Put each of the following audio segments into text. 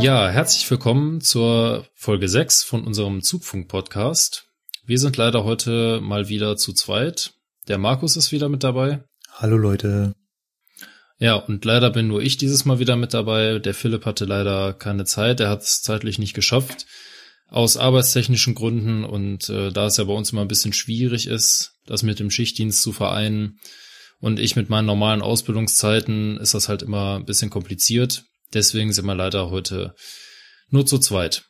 Ja, herzlich willkommen zur Folge 6 von unserem Zugfunk-Podcast. Wir sind leider heute mal wieder zu zweit. Der Markus ist wieder mit dabei. Hallo Leute. Ja, und leider bin nur ich dieses Mal wieder mit dabei. Der Philipp hatte leider keine Zeit, er hat es zeitlich nicht geschafft, aus arbeitstechnischen Gründen. Und äh, da es ja bei uns immer ein bisschen schwierig ist, das mit dem Schichtdienst zu vereinen und ich mit meinen normalen Ausbildungszeiten, ist das halt immer ein bisschen kompliziert. Deswegen sind wir leider heute nur zu zweit.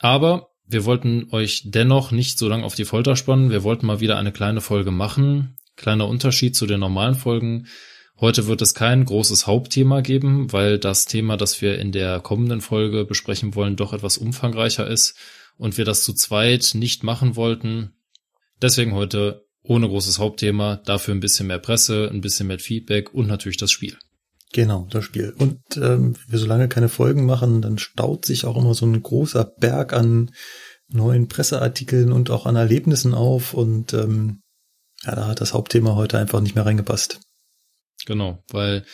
Aber wir wollten euch dennoch nicht so lange auf die Folter spannen. Wir wollten mal wieder eine kleine Folge machen. Kleiner Unterschied zu den normalen Folgen. Heute wird es kein großes Hauptthema geben, weil das Thema, das wir in der kommenden Folge besprechen wollen, doch etwas umfangreicher ist und wir das zu zweit nicht machen wollten. Deswegen heute ohne großes Hauptthema, dafür ein bisschen mehr Presse, ein bisschen mehr Feedback und natürlich das Spiel. Genau, das Spiel. Und ähm, wir so lange keine Folgen machen, dann staut sich auch immer so ein großer Berg an neuen Presseartikeln und auch an Erlebnissen auf und ähm, ja, da hat das Hauptthema heute einfach nicht mehr reingepasst. Genau, weil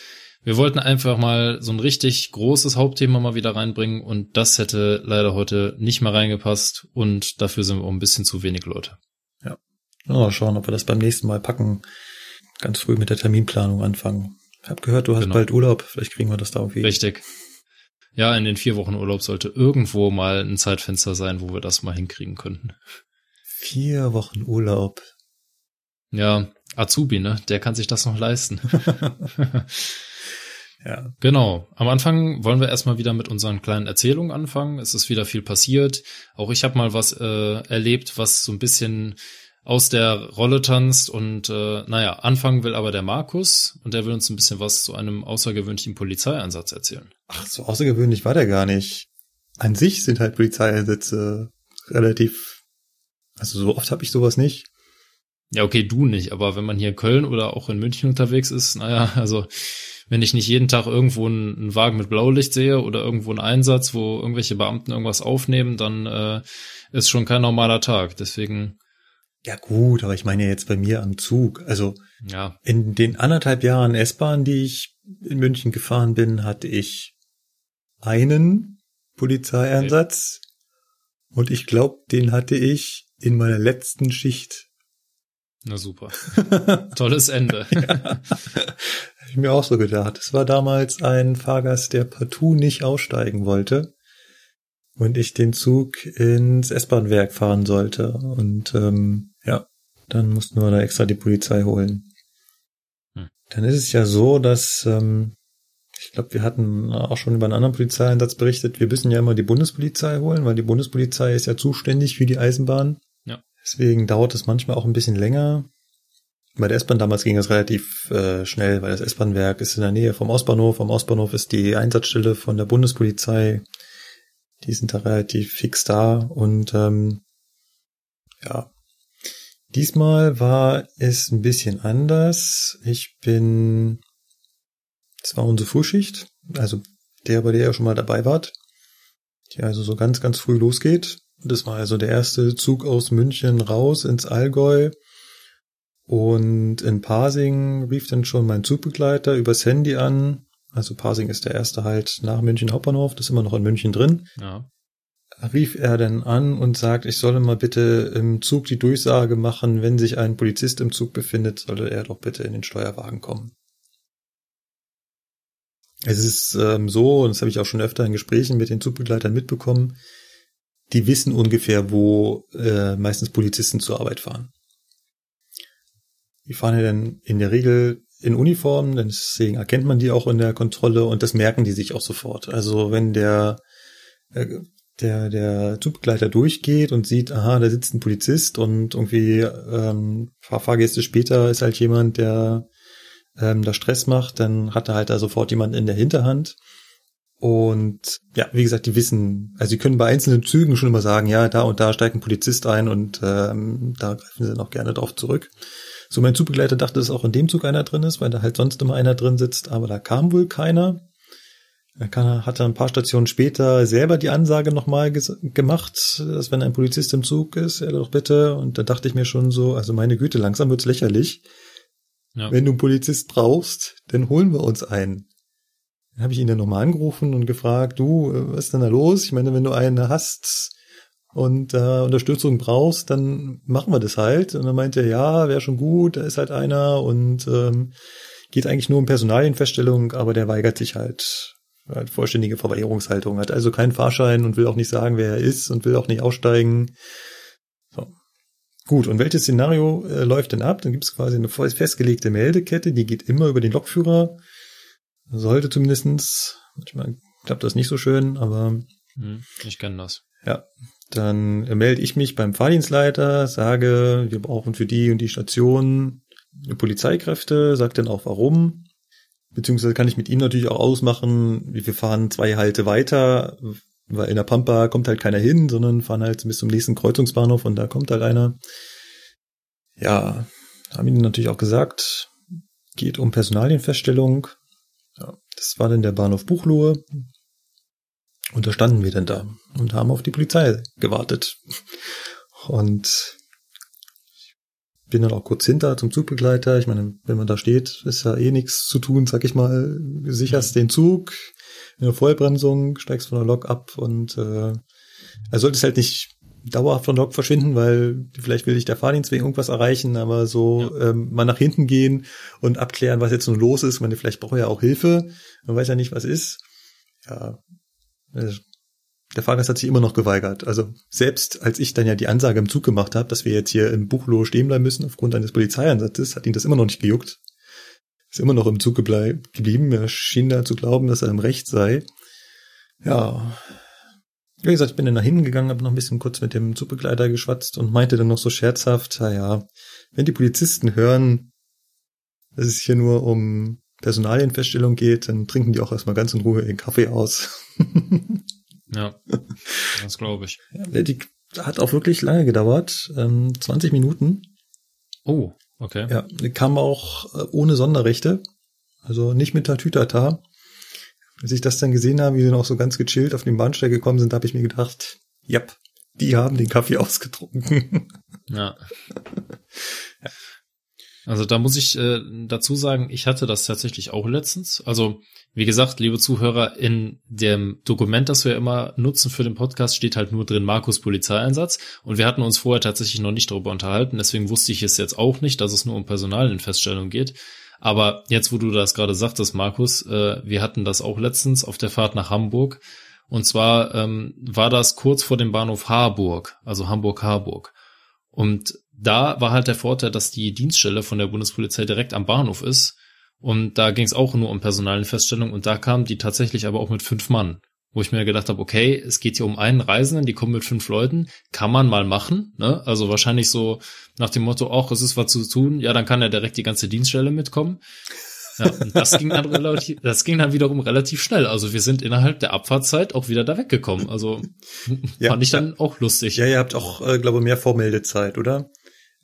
wir wollten einfach mal so ein richtig großes Hauptthema mal wieder reinbringen und das hätte leider heute nicht mehr reingepasst und dafür sind wir auch ein bisschen zu wenig Leute. Ja. Mal schauen, ob wir das beim nächsten Mal packen. Ganz früh mit der Terminplanung anfangen. Ich hab gehört, du hast genau. bald Urlaub. Vielleicht kriegen wir das da irgendwie. Richtig. Ja, in den vier Wochen Urlaub sollte irgendwo mal ein Zeitfenster sein, wo wir das mal hinkriegen könnten. Vier Wochen Urlaub. Ja, Azubi, ne? Der kann sich das noch leisten. ja. Genau. Am Anfang wollen wir erstmal wieder mit unseren kleinen Erzählungen anfangen. Es ist wieder viel passiert. Auch ich habe mal was äh, erlebt, was so ein bisschen aus der Rolle tanzt und äh, naja, anfangen will aber der Markus und der will uns ein bisschen was zu einem außergewöhnlichen Polizeieinsatz erzählen. Ach, so außergewöhnlich war der gar nicht. An sich sind halt Polizeieinsätze relativ, also so oft habe ich sowas nicht. Ja, okay, du nicht, aber wenn man hier in Köln oder auch in München unterwegs ist, naja, also wenn ich nicht jeden Tag irgendwo einen, einen Wagen mit Blaulicht sehe oder irgendwo einen Einsatz, wo irgendwelche Beamten irgendwas aufnehmen, dann äh, ist schon kein normaler Tag. Deswegen. Ja gut, aber ich meine jetzt bei mir am Zug. Also ja. in den anderthalb Jahren S-Bahn, die ich in München gefahren bin, hatte ich einen Polizeieinsatz okay. und ich glaube, den hatte ich in meiner letzten Schicht na super. Tolles Ende. ja. ich mir auch so gedacht. Es war damals ein Fahrgast, der partout nicht aussteigen wollte und ich den Zug ins S-Bahn-Werk fahren sollte. Und ähm, ja, dann mussten wir da extra die Polizei holen. Hm. Dann ist es ja so, dass ähm, ich glaube, wir hatten auch schon über einen anderen Polizeieinsatz berichtet. Wir müssen ja immer die Bundespolizei holen, weil die Bundespolizei ist ja zuständig für die Eisenbahn. Deswegen dauert es manchmal auch ein bisschen länger. Bei der S-Bahn damals ging es relativ äh, schnell, weil das S-Bahn-Werk ist in der Nähe vom Ostbahnhof. Am Ostbahnhof ist die Einsatzstelle von der Bundespolizei. Die sind da relativ fix da und ähm, ja. Diesmal war es ein bisschen anders. Ich bin, es war unsere Frühschicht, also der, bei der ihr schon mal dabei wart, die also so ganz, ganz früh losgeht. Das war also der erste Zug aus München raus ins Allgäu. Und in Pasing rief dann schon mein Zugbegleiter übers Handy an. Also Pasing ist der erste halt nach München Hauptbahnhof, das ist immer noch in München drin. Ja. Rief er dann an und sagt, ich solle mal bitte im Zug die Durchsage machen, wenn sich ein Polizist im Zug befindet, solle er doch bitte in den Steuerwagen kommen. Es ist ähm, so, und das habe ich auch schon öfter in Gesprächen mit den Zugbegleitern mitbekommen, die wissen ungefähr, wo äh, meistens Polizisten zur Arbeit fahren. Die fahren ja dann in der Regel in Uniform, deswegen erkennt man die auch in der Kontrolle und das merken die sich auch sofort. Also wenn der äh, der der Zugbegleiter durchgeht und sieht, aha, da sitzt ein Polizist und irgendwie ähm, paar Fahrgäste später ist halt jemand, der ähm, da Stress macht, dann hat er halt da sofort jemanden in der Hinterhand. Und ja, wie gesagt, die wissen, also sie können bei einzelnen Zügen schon immer sagen, ja, da und da steigt ein Polizist ein und ähm, da greifen sie noch gerne drauf zurück. So mein Zugbegleiter dachte, dass auch in dem Zug einer drin ist, weil da halt sonst immer einer drin sitzt, aber da kam wohl keiner. Er hat dann ein paar Stationen später selber die Ansage nochmal gemacht, dass wenn ein Polizist im Zug ist, er doch bitte. Und da dachte ich mir schon so, also meine Güte, langsam wird's lächerlich. Ja. Wenn du einen Polizist brauchst, dann holen wir uns einen. Dann habe ich ihn dann nochmal angerufen und gefragt, du, was ist denn da los? Ich meine, wenn du einen hast und äh, Unterstützung brauchst, dann machen wir das halt. Und dann meinte er, ja, wäre schon gut, da ist halt einer und ähm, geht eigentlich nur um Personalienfeststellung, aber der weigert sich halt hat vollständige Verweigerungshaltung, hat also keinen Fahrschein und will auch nicht sagen, wer er ist und will auch nicht aussteigen. So. Gut, und welches Szenario äh, läuft denn ab? Dann gibt es quasi eine festgelegte Meldekette, die geht immer über den Lokführer. Sollte zumindestens. Manchmal klappt das nicht so schön, aber. Hm, ich kenne das. Ja. Dann melde ich mich beim Fahrdienstleiter, sage, wir brauchen für die und die Station Polizeikräfte, sagt dann auch warum. Beziehungsweise kann ich mit ihm natürlich auch ausmachen, wir fahren zwei Halte weiter, weil in der Pampa kommt halt keiner hin, sondern fahren halt bis zum nächsten Kreuzungsbahnhof und da kommt halt einer. Ja, haben ihnen natürlich auch gesagt, geht um Personalienfeststellung. Ja, das war dann der Bahnhof Buchlohe. Und da standen wir dann da und haben auf die Polizei gewartet. Und bin dann auch kurz hinter zum Zugbegleiter. Ich meine, wenn man da steht, ist ja eh nichts zu tun, sag ich mal. Sicherst den Zug, in der Vollbremsung, steigst von der Lok ab und äh, er sollte es halt nicht dauerhaft von der Lok verschwinden, weil vielleicht will ich der Fahrdienst wegen irgendwas erreichen, aber so ja. ähm, mal nach hinten gehen und abklären, was jetzt nun los ist. Ich meine, vielleicht braucht er ja auch Hilfe. Man weiß ja nicht, was ist. Ja, der Fahrgast hat sich immer noch geweigert. Also selbst als ich dann ja die Ansage im Zug gemacht habe, dass wir jetzt hier im Buchloh stehen bleiben müssen aufgrund eines Polizeieinsatzes, hat ihn das immer noch nicht gejuckt. Ist immer noch im Zug geblieben. Er schien da zu glauben, dass er im Recht sei. Ja. Wie gesagt, ich bin dann nach hinten gegangen, habe noch ein bisschen kurz mit dem Zugbegleiter geschwatzt und meinte dann noch so scherzhaft, naja, wenn die Polizisten hören, dass es hier nur um Personalienfeststellung geht, dann trinken die auch erstmal ganz in Ruhe ihren Kaffee aus. Ja, das glaube ich. Ja, die hat auch wirklich lange gedauert, ähm, 20 Minuten. Oh, okay. Ja, die kam auch äh, ohne Sonderrechte, also nicht mit Tatütata. Als ich das dann gesehen habe, wie sie noch so ganz gechillt auf den Bahnsteig gekommen sind, habe ich mir gedacht, ja, die haben den Kaffee ausgetrunken. Ja. Also da muss ich äh, dazu sagen, ich hatte das tatsächlich auch letztens. Also wie gesagt, liebe Zuhörer, in dem Dokument, das wir immer nutzen für den Podcast, steht halt nur drin Markus Polizeieinsatz. Und wir hatten uns vorher tatsächlich noch nicht darüber unterhalten. Deswegen wusste ich es jetzt auch nicht, dass es nur um Personalinfeststellung geht. Aber jetzt, wo du das gerade sagtest, Markus, äh, wir hatten das auch letztens auf der Fahrt nach Hamburg. Und zwar ähm, war das kurz vor dem Bahnhof Harburg, also Hamburg-Harburg. Und da war halt der Vorteil, dass die Dienststelle von der Bundespolizei direkt am Bahnhof ist und da ging es auch nur um Personalenfeststellung und da kamen die tatsächlich aber auch mit fünf Mann. Wo ich mir gedacht habe, okay, es geht hier um einen Reisenden, die kommen mit fünf Leuten, kann man mal machen, ne? Also wahrscheinlich so nach dem Motto, auch es ist was zu tun, ja, dann kann ja direkt die ganze Dienststelle mitkommen. Ja, und das ging dann relativ, das ging dann wiederum relativ schnell. Also wir sind innerhalb der Abfahrtzeit auch wieder da weggekommen. Also ja, fand ich dann ja. auch lustig. Ja, ihr habt auch, äh, glaube mehr Vormeldezeit, oder?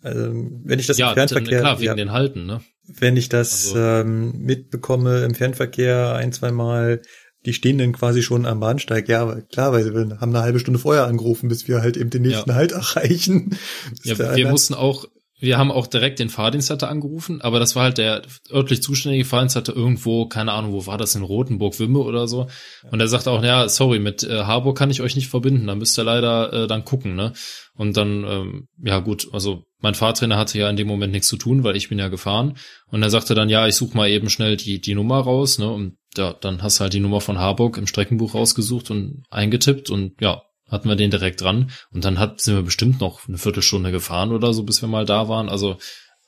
Also, wenn ich das ja, im Fernverkehr, klar, wegen ja, den Halten, ne? Wenn ich das also, ähm, mitbekomme im Fernverkehr ein, zwei Mal, die stehen dann quasi schon am Bahnsteig. Ja, klar, weil wir haben eine halbe Stunde vorher angerufen, bis wir halt eben den nächsten ja. Halt erreichen. Ja, wir mussten auch, wir haben auch direkt den Fahrdienstleiter angerufen, aber das war halt der örtlich zuständige Fahrdienstleiter irgendwo, keine Ahnung, wo war das, in Rotenburg-Wimbe oder so. Und er sagte auch, ja, sorry, mit äh, Harburg kann ich euch nicht verbinden, da müsst ihr leider äh, dann gucken, ne? Und dann, ähm, ja gut, also mein Fahrtrainer hatte ja in dem Moment nichts zu tun, weil ich bin ja gefahren. Und er sagte dann, ja, ich suche mal eben schnell die, die Nummer raus, ne? Und ja, dann hast du halt die Nummer von Harburg im Streckenbuch rausgesucht und eingetippt und ja, hatten wir den direkt dran. Und dann hat, sind wir bestimmt noch eine Viertelstunde gefahren oder so, bis wir mal da waren. Also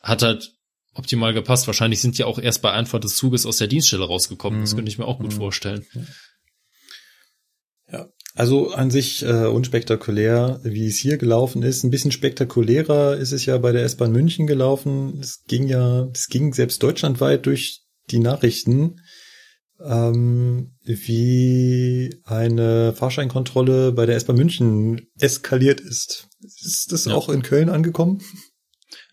hat halt optimal gepasst. Wahrscheinlich sind die auch erst bei Einfahrt des Zuges aus der Dienststelle rausgekommen. Mhm. Das könnte ich mir auch gut mhm. vorstellen. Ja, also an sich äh, unspektakulär, wie es hier gelaufen ist. Ein bisschen spektakulärer ist es ja bei der S-Bahn München gelaufen. Es ging ja, es ging selbst deutschlandweit durch die Nachrichten, ähm, wie eine Fahrscheinkontrolle bei der S-Bahn München eskaliert ist. Ist das ja. auch in Köln angekommen?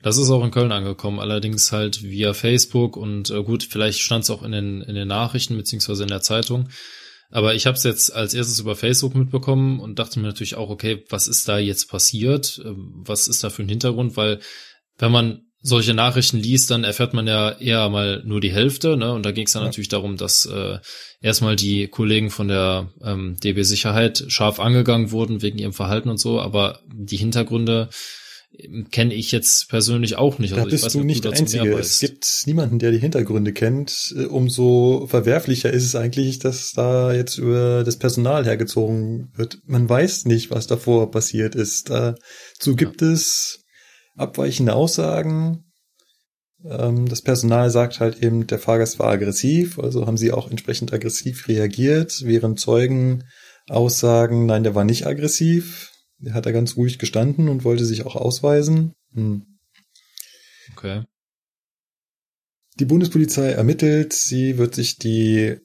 Das ist auch in Köln angekommen, allerdings halt via Facebook und äh, gut, vielleicht stand es auch in den, in den Nachrichten beziehungsweise in der Zeitung. Aber ich habe es jetzt als erstes über Facebook mitbekommen und dachte mir natürlich auch, okay, was ist da jetzt passiert? Ähm, was ist da für ein Hintergrund? Weil wenn man solche Nachrichten liest, dann erfährt man ja eher mal nur die Hälfte. Ne? Und da ging es dann ja. natürlich darum, dass äh, erstmal die Kollegen von der ähm, DB Sicherheit scharf angegangen wurden wegen ihrem Verhalten und so. Aber die Hintergründe ähm, kenne ich jetzt persönlich auch nicht. Also da bist du nicht, der Einzige. Es gibt niemanden, der die Hintergründe kennt. Äh, umso verwerflicher ist es eigentlich, dass da jetzt über das Personal hergezogen wird. Man weiß nicht, was davor passiert ist. Dazu gibt ja. es abweichende Aussagen. Ähm, das Personal sagt halt eben, der Fahrgast war aggressiv, also haben sie auch entsprechend aggressiv reagiert, während Zeugen aussagen, nein, der war nicht aggressiv. Der hat da ganz ruhig gestanden und wollte sich auch ausweisen. Hm. Okay. Die Bundespolizei ermittelt, sie wird sich die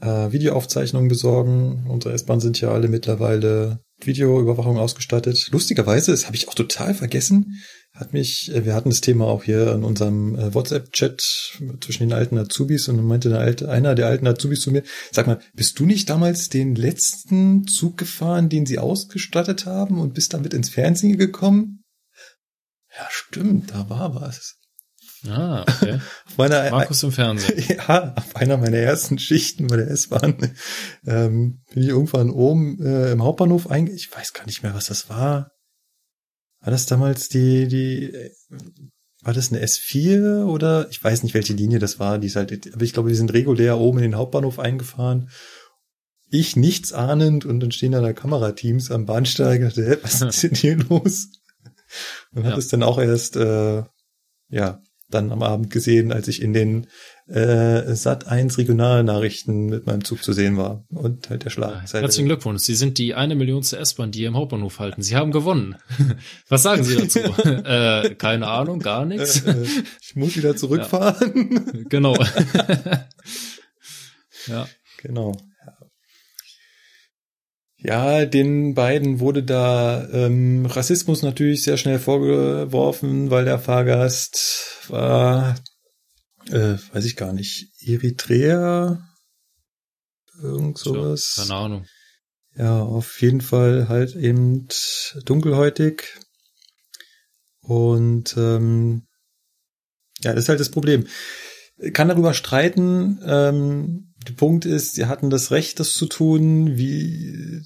äh, Videoaufzeichnungen besorgen. Unsere S-Bahn sind ja alle mittlerweile Videoüberwachung ausgestattet. Lustigerweise, das habe ich auch total vergessen, hat mich, äh, wir hatten das Thema auch hier in unserem äh, WhatsApp-Chat zwischen den alten Azubis und dann meinte der alte, einer der alten Azubis zu mir, sag mal, bist du nicht damals den letzten Zug gefahren, den sie ausgestattet haben und bist damit ins Fernsehen gekommen? Ja, stimmt, da war was. Ah, okay. meiner, Markus im Fernsehen. Ja, auf einer meiner ersten Schichten bei der S-Bahn ähm, bin ich irgendwann oben äh, im Hauptbahnhof einge... Ich weiß gar nicht mehr, was das war. War das damals die, die, war das eine S4 oder ich weiß nicht, welche Linie das war, die ist halt, aber ich glaube, die sind regulär oben in den Hauptbahnhof eingefahren. Ich nichts ahnend und dann stehen da, da Kamerateams am Bahnsteig und dachte, was ist denn hier los? Und ja. hat es dann auch erst, äh, ja, dann am Abend gesehen, als ich in den äh, Sat 1 Regionalnachrichten mit meinem Zug zu sehen war und halt der Schlag. Herzlichen Glückwunsch. Sie sind die eine Millionste S-Bahn, die ihr im Hauptbahnhof halten. Sie haben gewonnen. Was sagen Sie dazu? äh, keine Ahnung, gar nichts. Äh, äh, ich muss wieder zurückfahren. Ja. Genau. ja. Genau. Ja, den beiden wurde da ähm, Rassismus natürlich sehr schnell vorgeworfen, weil der Fahrgast war äh, weiß ich gar nicht, Eritrea, irgend sowas. Ja, keine Ahnung. Ja, auf jeden Fall halt eben dunkelhäutig. Und ähm, ja, das ist halt das Problem. Kann darüber streiten. Ähm, der Punkt ist, sie hatten das Recht, das zu tun. Wie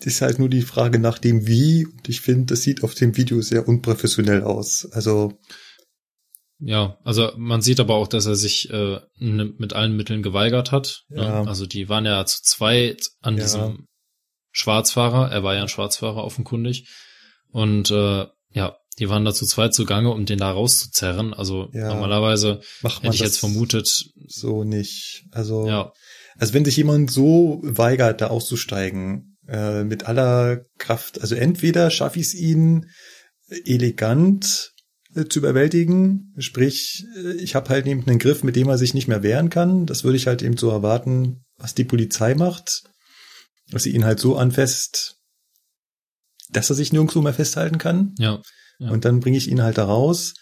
ist halt nur die Frage nach dem Wie. Und ich finde, das sieht auf dem Video sehr unprofessionell aus. Also ja, also man sieht aber auch, dass er sich äh, mit allen Mitteln geweigert hat. Ne? Ja. Ne? Also die waren ja zu zweit an ja. diesem Schwarzfahrer. Er war ja ein Schwarzfahrer offenkundig. Und äh, ja, die waren da zu zweit zugange, um den da rauszuzerren. Also ja. normalerweise hätte ich jetzt vermutet. So nicht. Also, ja. also wenn sich jemand so weigert, da auszusteigen, äh, mit aller Kraft, also entweder schaffe ich es ihnen elegant zu überwältigen. Sprich, äh, ich habe halt eben einen Griff, mit dem er sich nicht mehr wehren kann. Das würde ich halt eben so erwarten, was die Polizei macht. Dass sie ihn halt so anfasst, dass er sich nirgendwo mehr festhalten kann. Ja. ja. Und dann bringe ich ihn halt da raus.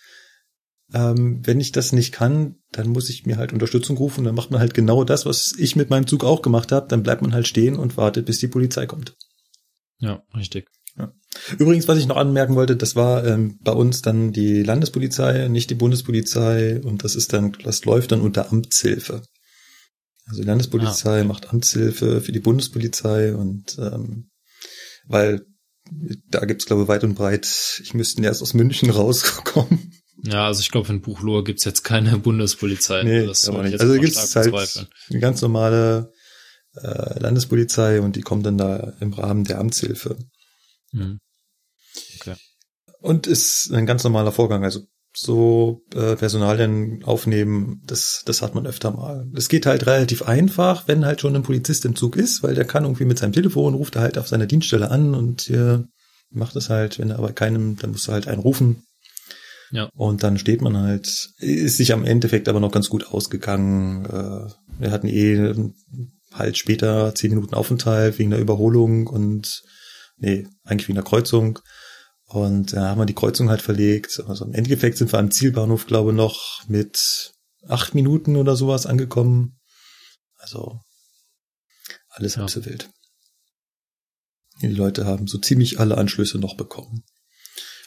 Ähm, wenn ich das nicht kann, dann muss ich mir halt Unterstützung rufen. Dann macht man halt genau das, was ich mit meinem Zug auch gemacht habe. Dann bleibt man halt stehen und wartet, bis die Polizei kommt. Ja, richtig. Übrigens, was ich noch anmerken wollte, das war ähm, bei uns dann die Landespolizei, nicht die Bundespolizei und das ist dann, das läuft dann unter Amtshilfe. Also die Landespolizei ah, macht Amtshilfe für die Bundespolizei und ähm, weil da gibt's glaube ich weit und breit, ich müsste erst aus München rauskommen. Ja, also ich glaube, in Buchlohr gibt's jetzt keine Bundespolizei. Nee, das aber nicht. Also gibt's halt eine ganz normale äh, Landespolizei und die kommt dann da im Rahmen der Amtshilfe. Mhm. Okay. Und ist ein ganz normaler Vorgang. Also so äh, Personalien aufnehmen, das, das hat man öfter mal. Es geht halt relativ einfach, wenn halt schon ein Polizist im Zug ist, weil der kann irgendwie mit seinem Telefon, ruft er halt auf seiner Dienststelle an und äh, macht es halt, wenn er aber keinem, dann muss er halt einen rufen. Ja. Und dann steht man halt, ist sich am Endeffekt aber noch ganz gut ausgegangen. Äh, wir hatten eh halt später zehn Minuten Aufenthalt wegen der Überholung und nee, eigentlich wegen der Kreuzung. Und da haben wir die Kreuzung halt verlegt. Also im Endeffekt sind wir am Zielbahnhof, glaube ich, noch mit acht Minuten oder sowas angekommen. Also alles ja. halb so wild. Die Leute haben so ziemlich alle Anschlüsse noch bekommen.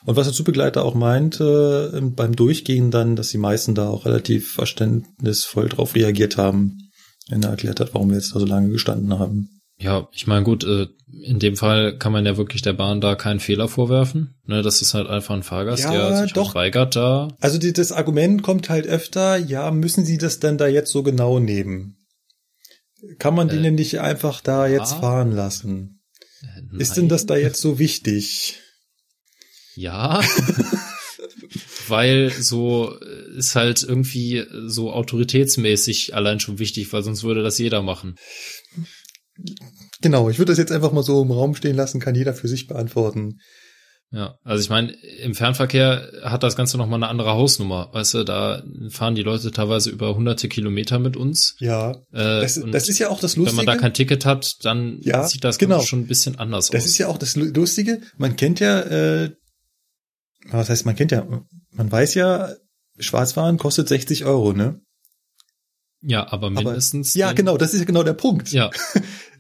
Und was der Zugbegleiter auch meinte äh, beim Durchgehen dann, dass die meisten da auch relativ verständnisvoll drauf reagiert haben, wenn er erklärt hat, warum wir jetzt da so lange gestanden haben. Ja, ich meine, gut, äh, in dem Fall kann man ja wirklich der Bahn da keinen Fehler vorwerfen. Ne, das ist halt einfach ein Fahrgast, ja, der sich doch. Weigert da. Also die, das Argument kommt halt öfter, ja, müssen Sie das denn da jetzt so genau nehmen? Kann man äh, die denn nicht einfach da ja. jetzt fahren lassen? Äh, ist denn das da jetzt so wichtig? Ja. weil so äh, ist halt irgendwie so autoritätsmäßig allein schon wichtig, weil sonst würde das jeder machen. Genau, ich würde das jetzt einfach mal so im Raum stehen lassen, kann jeder für sich beantworten. Ja, also ich meine, im Fernverkehr hat das Ganze nochmal eine andere Hausnummer. Weißt du, da fahren die Leute teilweise über hunderte Kilometer mit uns. Ja. Äh, das, das, ist ja auch das Lustige. Wenn man da kein Ticket hat, dann ja, sieht das genau. schon ein bisschen anders das aus. Das ist ja auch das Lustige. Man kennt ja, äh, was heißt, man kennt ja, man weiß ja, Schwarzfahren kostet 60 Euro, ne? Ja, aber mindestens. Aber, ja, genau, das ist ja genau der Punkt. Ja.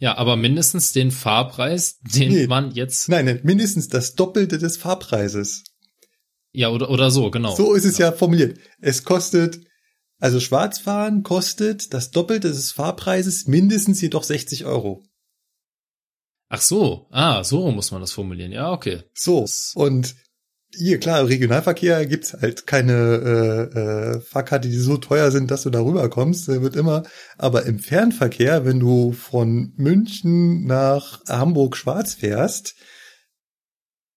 Ja, aber mindestens den Fahrpreis, den nee, man jetzt. Nein, nein, mindestens das Doppelte des Fahrpreises. Ja, oder, oder so, genau. So ist es ja, ja formuliert. Es kostet, also Schwarzfahren kostet das Doppelte des Fahrpreises mindestens jedoch 60 Euro. Ach so, ah, so muss man das formulieren. Ja, okay. So, und hier, klar, Regionalverkehr gibt's halt keine äh, äh, Fahrkarte, die so teuer sind, dass du da rüberkommst. Der wird immer. Aber im Fernverkehr, wenn du von München nach Hamburg schwarz fährst,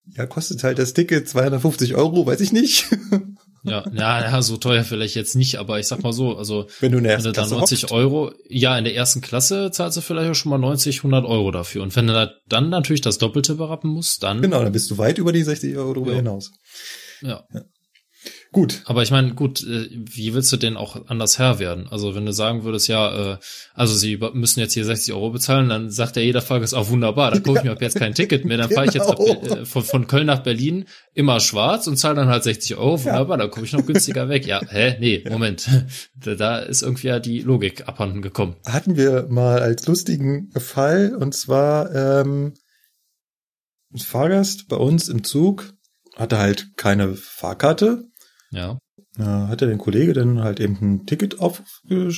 ja, kostet halt das Ticket 250 Euro, weiß ich nicht. Ja, ja, ja, so teuer vielleicht jetzt nicht, aber ich sag mal so, also wenn du, in der ersten wenn du da 90 hockst. Euro, ja, in der ersten Klasse zahlst du vielleicht auch schon mal 90, 100 Euro dafür. Und wenn du da dann natürlich das Doppelte berappen musst, dann genau, dann bist du weit über die 60 Euro drüber ja. hinaus. Ja. ja. Gut. Aber ich meine, gut, äh, wie willst du denn auch anders Herr werden? Also wenn du sagen würdest, ja, äh, also sie müssen jetzt hier 60 Euro bezahlen, dann sagt ja jeder Fahrgast, auch wunderbar, da kaufe ich mir ab jetzt kein Ticket mehr, dann genau. fahre ich jetzt ab, genau. äh, von, von Köln nach Berlin immer schwarz und zahle dann halt 60 Euro, wunderbar, ja. da komme ich noch günstiger weg. Ja, hä? Nee, Moment. Da ist irgendwie ja die Logik abhanden gekommen. Hatten wir mal als lustigen Fall, und zwar ähm, ein Fahrgast bei uns im Zug hatte halt keine Fahrkarte ja. Hat er den Kollege dann halt eben ein Ticket auf,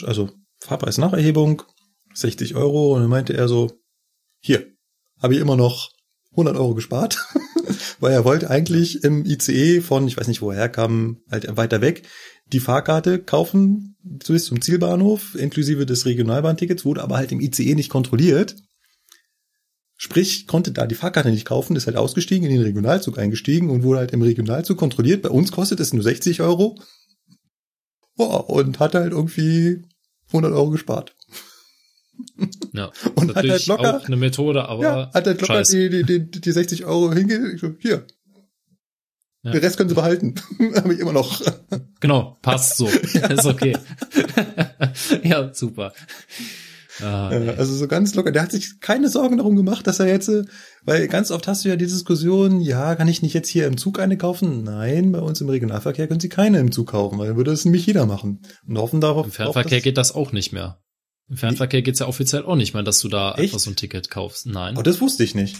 also Fahrpreisnacherhebung, 60 Euro, und dann meinte er so, hier, habe ich immer noch 100 Euro gespart, weil er wollte eigentlich im ICE von, ich weiß nicht, wo er herkam, halt weiter weg, die Fahrkarte kaufen bis zum Zielbahnhof, inklusive des Regionalbahntickets, wurde aber halt im ICE nicht kontrolliert. Sprich, konnte da die Fahrkarte nicht kaufen, ist halt ausgestiegen, in den Regionalzug eingestiegen und wurde halt im Regionalzug kontrolliert. Bei uns kostet es nur 60 Euro. Boah, und hat halt irgendwie 100 Euro gespart. Ja, und hat halt locker auch eine Methode, aber ja, hat halt locker die, die, die, die 60 Euro hinge, hier. Ja. Den Rest können sie behalten. Habe ich immer noch. Genau, passt so. ja. Ist okay. ja, super. Ah, also so ganz locker. Der hat sich keine Sorgen darum gemacht, dass er jetzt, äh, weil ganz oft hast du ja die Diskussion, ja, kann ich nicht jetzt hier im Zug eine kaufen? Nein, bei uns im Regionalverkehr können sie keine im Zug kaufen, weil dann würde das nämlich jeder machen. Und hoffen darauf. Im Fernverkehr geht das auch nicht mehr. Im Fernverkehr geht's ja offiziell auch nicht mehr, dass du da Echt? einfach so ein Ticket kaufst. Nein. Oh, das wusste ich nicht.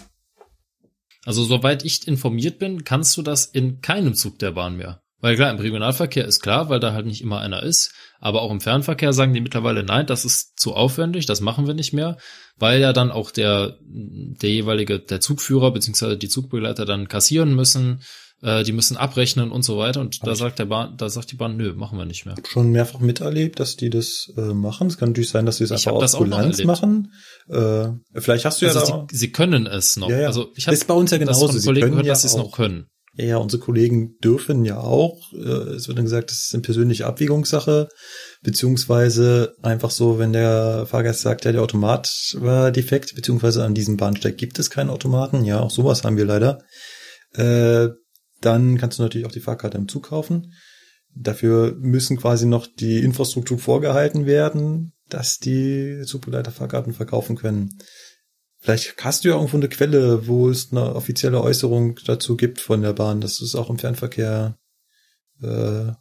Also soweit ich informiert bin, kannst du das in keinem Zug der Bahn mehr. Weil klar, im Regionalverkehr ist klar, weil da halt nicht immer einer ist. Aber auch im Fernverkehr sagen die mittlerweile, nein, das ist zu aufwendig, das machen wir nicht mehr, weil ja dann auch der, der jeweilige, der Zugführer beziehungsweise die Zugbegleiter dann kassieren müssen, äh, die müssen abrechnen und so weiter. Und da sagt der Bahn, da sagt die Bahn, nö, machen wir nicht mehr. Ich schon mehrfach miterlebt, dass die das äh, machen. Es kann natürlich sein, dass sie es einfach aus Kulanz machen. Äh, vielleicht hast du also ja da sie, sie können es noch. Ja, ja. Also ich habe bei uns ja genauso. Das von Kollegen gehört, ja dass sie es noch können. Ja, unsere Kollegen dürfen ja auch. Äh, es wird dann gesagt, das ist eine persönliche Abwägungssache, beziehungsweise einfach so, wenn der Fahrgast sagt, ja, der Automat war defekt, beziehungsweise an diesem Bahnsteig gibt es keinen Automaten. Ja, auch sowas haben wir leider. Äh, dann kannst du natürlich auch die Fahrkarte im Zug kaufen. Dafür müssen quasi noch die Infrastruktur vorgehalten werden, dass die Zugbegleiter Fahrkarten verkaufen können. Vielleicht hast du ja irgendwo eine Quelle, wo es eine offizielle Äußerung dazu gibt von der Bahn, dass es auch im Fernverkehr äh,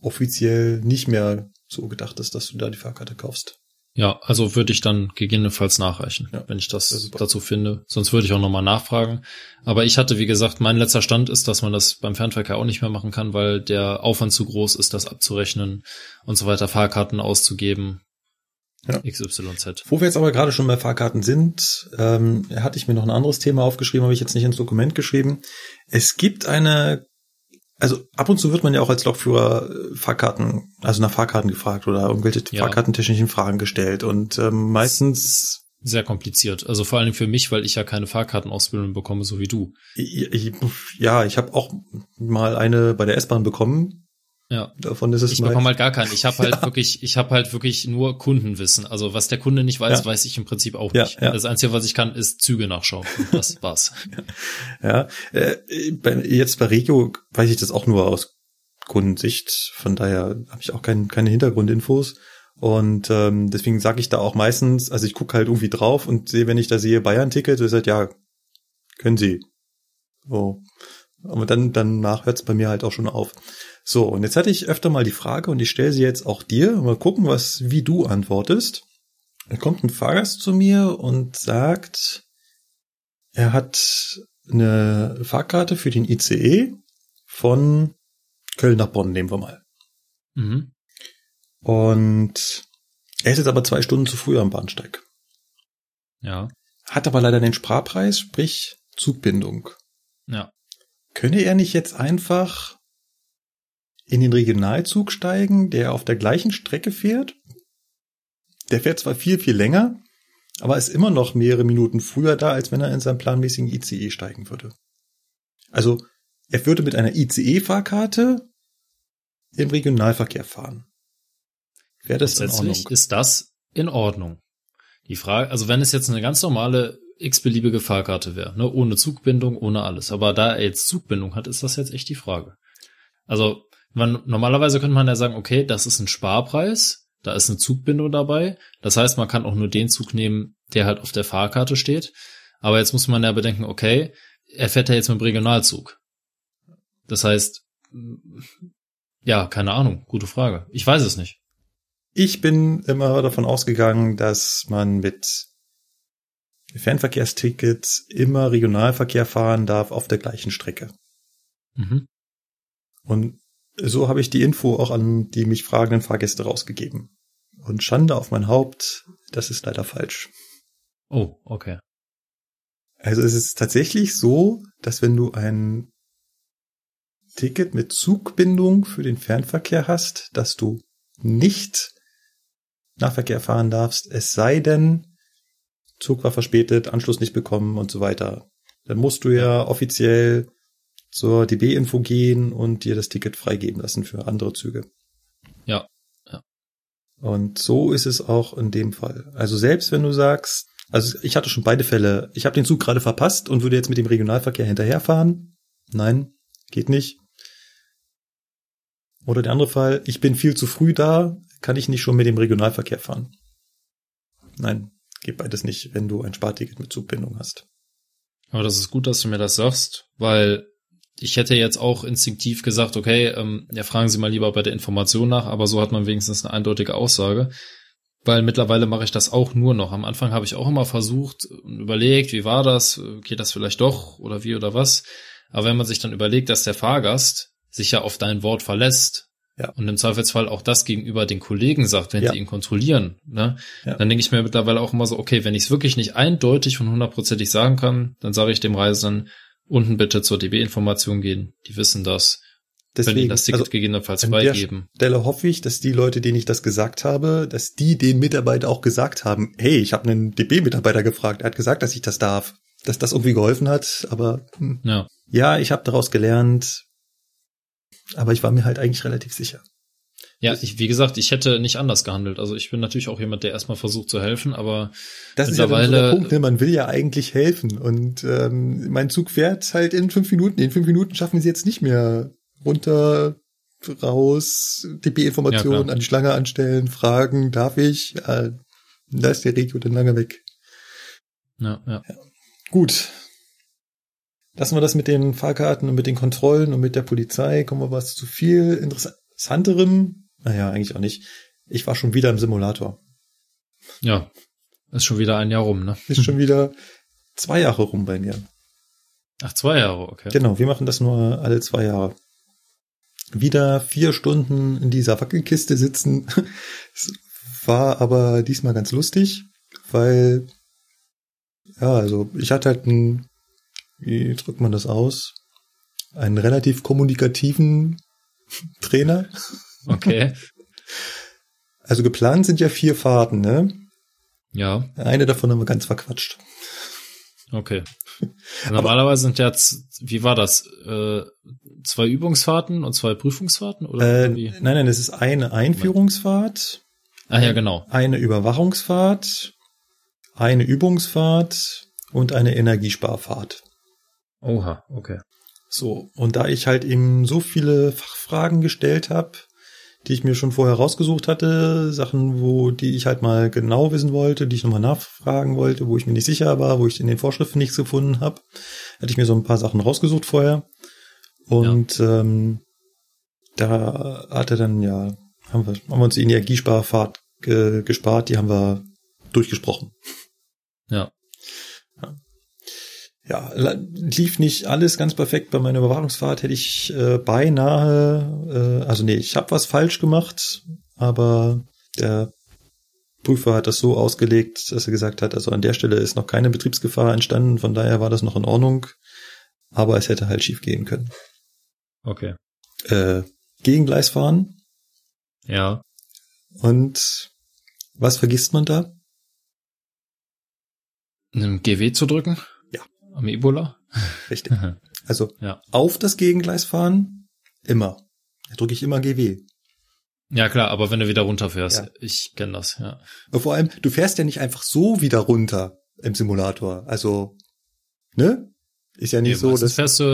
offiziell nicht mehr so gedacht ist, dass du da die Fahrkarte kaufst. Ja, also würde ich dann gegebenenfalls nachreichen, ja, wenn ich das dazu finde. Sonst würde ich auch nochmal nachfragen. Aber ich hatte, wie gesagt, mein letzter Stand ist, dass man das beim Fernverkehr auch nicht mehr machen kann, weil der Aufwand zu groß ist, das abzurechnen und so weiter, Fahrkarten auszugeben. Ja. XYZ. Wo wir jetzt aber gerade schon bei Fahrkarten sind, ähm, hatte ich mir noch ein anderes Thema aufgeschrieben, habe ich jetzt nicht ins Dokument geschrieben. Es gibt eine also ab und zu wird man ja auch als Lokführer äh, Fahrkarten, also nach Fahrkarten gefragt oder irgendwelche ja. Fahrkartentechnischen Fragen gestellt und ähm, meistens sehr kompliziert. Also vor allem für mich, weil ich ja keine Fahrkartenausbildung bekomme, so wie du. ja, ich habe auch mal eine bei der S-Bahn bekommen, ja. Davon ist es Ich bekomme halt gar keinen. Ich habe halt ja. wirklich, ich habe halt wirklich nur Kundenwissen. Also was der Kunde nicht weiß, ja. weiß ich im Prinzip auch ja, nicht. Das Einzige, was ich kann, ist Züge nachschauen. das war's. ja. Äh, jetzt bei Regio weiß ich das auch nur aus Kundensicht. Von daher habe ich auch kein, keine Hintergrundinfos. Und ähm, deswegen sage ich da auch meistens, also ich gucke halt irgendwie drauf und sehe, wenn ich da sehe Bayern-Ticket, so ist halt, ja, können Sie. So. Aber dann, danach hört es bei mir halt auch schon auf. So, und jetzt hatte ich öfter mal die Frage und ich stelle sie jetzt auch dir. Mal gucken, was, wie du antwortest. Da kommt ein Fahrgast zu mir und sagt, er hat eine Fahrkarte für den ICE von Köln nach Bonn, nehmen wir mal. Mhm. Und er ist jetzt aber zwei Stunden zu früh am Bahnsteig. Ja. Hat aber leider den Sparpreis, sprich Zugbindung. Ja. Könne er nicht jetzt einfach in den Regionalzug steigen, der auf der gleichen Strecke fährt. Der fährt zwar viel, viel länger, aber ist immer noch mehrere Minuten früher da, als wenn er in seinen planmäßigen ICE steigen würde. Also er würde mit einer ICE-Fahrkarte im Regionalverkehr fahren. Wäre das in Ordnung? Ist das in Ordnung? Die Frage, also wenn es jetzt eine ganz normale x-beliebige Fahrkarte wäre, ne, ohne Zugbindung, ohne alles. Aber da er jetzt Zugbindung hat, ist das jetzt echt die Frage. Also man, normalerweise könnte man ja sagen, okay, das ist ein Sparpreis, da ist eine Zugbindung dabei. Das heißt, man kann auch nur den Zug nehmen, der halt auf der Fahrkarte steht. Aber jetzt muss man ja bedenken, okay, er fährt ja jetzt mit dem Regionalzug. Das heißt, ja, keine Ahnung, gute Frage. Ich weiß es nicht. Ich bin immer davon ausgegangen, dass man mit Fernverkehrstickets immer Regionalverkehr fahren darf auf der gleichen Strecke. Mhm. Und so habe ich die Info auch an die mich fragenden Fahrgäste rausgegeben. Und Schande auf mein Haupt, das ist leider falsch. Oh, okay. Also es ist tatsächlich so, dass wenn du ein Ticket mit Zugbindung für den Fernverkehr hast, dass du nicht Nahverkehr fahren darfst, es sei denn, Zug war verspätet, Anschluss nicht bekommen und so weiter. Dann musst du ja offiziell zur DB-Info gehen und dir das Ticket freigeben lassen für andere Züge. Ja. ja. Und so ist es auch in dem Fall. Also selbst wenn du sagst, also ich hatte schon beide Fälle, ich habe den Zug gerade verpasst und würde jetzt mit dem Regionalverkehr hinterherfahren. Nein, geht nicht. Oder der andere Fall, ich bin viel zu früh da, kann ich nicht schon mit dem Regionalverkehr fahren. Nein, geht beides nicht, wenn du ein Sparticket mit Zugbindung hast. Aber das ist gut, dass du mir das sagst, weil ich hätte jetzt auch instinktiv gesagt, okay, ähm, ja, fragen Sie mal lieber bei der Information nach, aber so hat man wenigstens eine eindeutige Aussage. Weil mittlerweile mache ich das auch nur noch. Am Anfang habe ich auch immer versucht und überlegt, wie war das, geht das vielleicht doch oder wie oder was. Aber wenn man sich dann überlegt, dass der Fahrgast sich ja auf dein Wort verlässt ja. und im Zweifelsfall auch das gegenüber den Kollegen sagt, wenn ja. sie ihn kontrollieren, ne, ja. dann denke ich mir mittlerweile auch immer so, okay, wenn ich es wirklich nicht eindeutig und hundertprozentig sagen kann, dann sage ich dem Reisenden, unten bitte zur DB-Information gehen. Die wissen das. Deswegen, können das Ticket also gegebenenfalls freigeben. Stelle hoffe ich, dass die Leute, denen ich das gesagt habe, dass die den Mitarbeiter auch gesagt haben, hey, ich habe einen DB-Mitarbeiter gefragt, er hat gesagt, dass ich das darf. Dass das irgendwie geholfen hat, aber hm. ja, ja ich habe daraus gelernt, aber ich war mir halt eigentlich relativ sicher. Ja, ich, wie gesagt, ich hätte nicht anders gehandelt. Also ich bin natürlich auch jemand, der erstmal versucht zu helfen, aber das ist ja der Punkt, ne? man will ja eigentlich helfen und ähm, mein Zug fährt halt in fünf Minuten. In fünf Minuten schaffen wir es jetzt nicht mehr runter, raus, DP-Informationen ja, an die Schlange anstellen, fragen, darf ich? Äh, da ist der Regio dann lange weg. Ja, ja. ja. Gut. Lassen wir das mit den Fahrkarten und mit den Kontrollen und mit der Polizei. Kommen wir was zu viel interessanterem naja, eigentlich auch nicht. Ich war schon wieder im Simulator. Ja, ist schon wieder ein Jahr rum, ne? Ist schon wieder zwei Jahre rum bei mir. Ach, zwei Jahre, okay. Genau, wir machen das nur alle zwei Jahre. Wieder vier Stunden in dieser Wackelkiste sitzen. Es war aber diesmal ganz lustig, weil, ja, also ich hatte halt einen, wie drückt man das aus? Einen relativ kommunikativen Trainer. Okay. Also geplant sind ja vier Fahrten, ne? Ja. Eine davon haben wir ganz verquatscht. Okay. Normalerweise sind ja, wie war das? Äh, zwei Übungsfahrten und zwei Prüfungsfahrten? Oder äh, nein, nein, es ist eine Einführungsfahrt. Ah ja, genau. Eine Überwachungsfahrt, eine Übungsfahrt und eine Energiesparfahrt. Oha, okay. So, und da ich halt eben so viele Fachfragen gestellt habe, die ich mir schon vorher rausgesucht hatte, Sachen, wo die ich halt mal genau wissen wollte, die ich nochmal nachfragen wollte, wo ich mir nicht sicher war, wo ich in den Vorschriften nichts gefunden habe, hatte ich mir so ein paar Sachen rausgesucht vorher. Und ja. ähm, da hatte dann ja, haben wir, haben wir uns die Energiesparfahrt ge gespart, die haben wir durchgesprochen. Ja ja, lief nicht alles ganz perfekt bei meiner Überwachungsfahrt. Hätte ich äh, beinahe, äh, also nee, ich habe was falsch gemacht, aber der Prüfer hat das so ausgelegt, dass er gesagt hat, also an der Stelle ist noch keine Betriebsgefahr entstanden, von daher war das noch in Ordnung, aber es hätte halt schief gehen können. Okay. Äh, Gegengleis fahren. Ja. Und was vergisst man da? Einen GW zu drücken? Am Ebola? Richtig. Also ja. auf das Gegengleis fahren, immer. Da drücke ich immer GW. Ja klar, aber wenn du wieder runterfährst, ja. ich kenne das, ja. Aber vor allem, du fährst ja nicht einfach so wieder runter im Simulator. Also, ne? Ist ja nicht nee, so, dass fährst du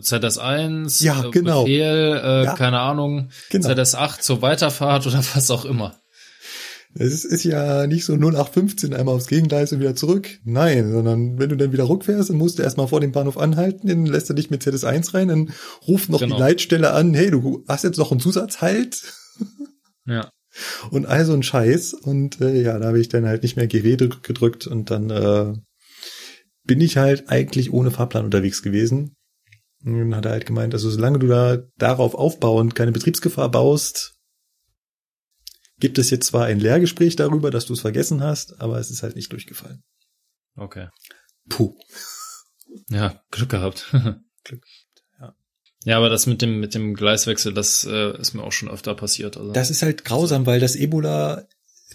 ZS1, ja, genau. Befehl, äh, ja. keine Ahnung, genau. ZS8 zur Weiterfahrt oder was auch immer. Es ist ja nicht so 0815 einmal aufs Gegengleis und wieder zurück. Nein, sondern wenn du dann wieder rückfährst, dann musst du erstmal vor dem Bahnhof anhalten, dann lässt er dich mit ZS1 rein, dann ruft noch genau. die Leitstelle an, hey, du hast jetzt noch einen Zusatzhalt. Ja. Und all so ein Scheiß. Und äh, ja, da habe ich dann halt nicht mehr GW gedrückt und dann äh, bin ich halt eigentlich ohne Fahrplan unterwegs gewesen. Und dann hat er halt gemeint, also solange du da darauf aufbauend keine Betriebsgefahr baust, gibt es jetzt zwar ein Lehrgespräch darüber, dass du es vergessen hast, aber es ist halt nicht durchgefallen. Okay. Puh. Ja, Glück gehabt. Glück. Ja. Ja, aber das mit dem mit dem Gleiswechsel, das äh, ist mir auch schon öfter passiert. Also. Das ist halt grausam, weil das Ebola,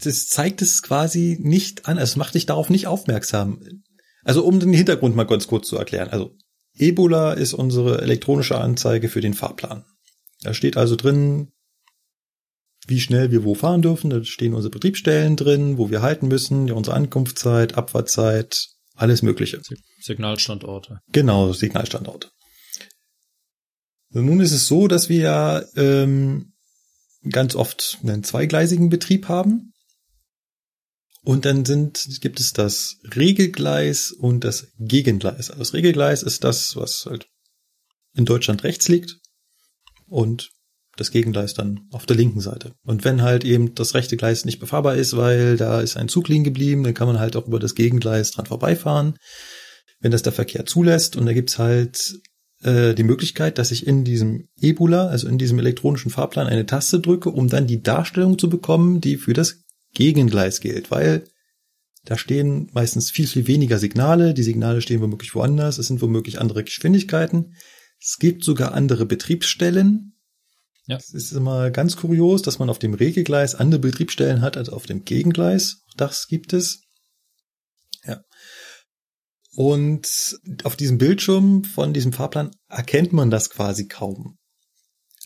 das zeigt es quasi nicht an, es macht dich darauf nicht aufmerksam. Also um den Hintergrund mal ganz kurz zu erklären. Also Ebola ist unsere elektronische Anzeige für den Fahrplan. Da steht also drin, wie schnell wir wo fahren dürfen. Da stehen unsere Betriebsstellen drin, wo wir halten müssen, ja, unsere Ankunftszeit, Abfahrtzeit, alles Mögliche. Signalstandorte. Genau, Signalstandorte. Nun ist es so, dass wir ja ähm, ganz oft einen zweigleisigen Betrieb haben. Und dann sind, gibt es das Regelgleis und das Gegengleis. Also das Regelgleis ist das, was halt in Deutschland rechts liegt. Und das Gegengleis dann auf der linken Seite. Und wenn halt eben das rechte Gleis nicht befahrbar ist, weil da ist ein Zug liegen geblieben, dann kann man halt auch über das Gegengleis dran vorbeifahren, wenn das der Verkehr zulässt. Und da gibt's halt äh, die Möglichkeit, dass ich in diesem Ebola, also in diesem elektronischen Fahrplan, eine Taste drücke, um dann die Darstellung zu bekommen, die für das Gegengleis gilt, weil da stehen meistens viel, viel weniger Signale. Die Signale stehen womöglich woanders. Es sind womöglich andere Geschwindigkeiten. Es gibt sogar andere Betriebsstellen, ja. Es ist immer ganz kurios, dass man auf dem Regelgleis andere Betriebsstellen hat als auf dem Gegengleis. Das gibt es. Ja. Und auf diesem Bildschirm von diesem Fahrplan erkennt man das quasi kaum.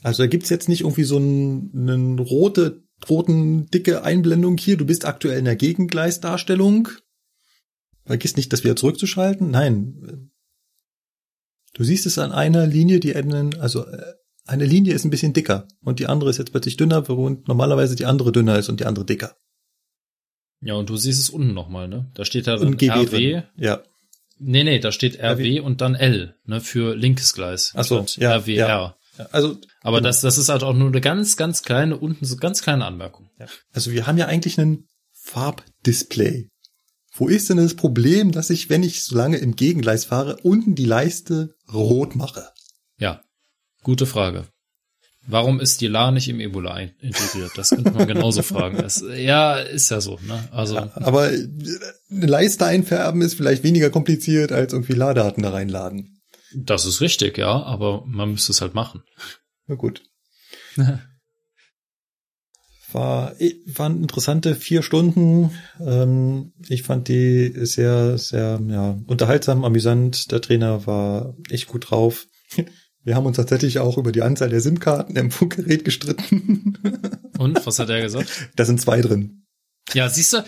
Also da gibt's jetzt nicht irgendwie so einen, einen rote, roten, dicke Einblendung hier, du bist aktuell in der Gegengleisdarstellung. Vergiss nicht, das wieder zurückzuschalten. Nein. Du siehst es an einer Linie, die einen, also äh, eine Linie ist ein bisschen dicker und die andere ist jetzt plötzlich dünner, während normalerweise die andere dünner ist und die andere dicker. Ja, und du siehst es unten nochmal, ne? Da steht ja dann RW. drin. Ja. Nee, nee, da steht RW und dann L, ne, für linkes Gleis. Ach so, ja, RWR. ja. Also, Aber Genau. das, das ist halt auch nur eine ganz, ganz kleine, unten so ganz kleine Anmerkung. also wir haben ja eigentlich einen Farbdisplay. Wo ist denn das Problem, dass ich, wenn ich so lange im Gegengleis fahre, unten die Leiste rot mache? Ja, gute Frage. Warum ist die La nicht im Ebola integriert? Das könnte man genauso fragen. Es, ja, ist ja so, ne? Also, Aber äh, eine Leiste einfärben ist vielleicht weniger kompliziert als irgendwie Ladedaten da reinladen. das ist richtig, ja, aber man müsste es halt machen. Na gut. War, waren interessante vier Stunden. Ähm, ich fand die sehr, sehr ja, unterhaltsam, amüsant. Der Trainer war echt gut drauf. Wir haben uns tatsächlich auch über die Anzahl der SIM-Karten im Funkgerät gestritten. Und, was hat er gesagt? da sind zwei drin. Ja, siehst du,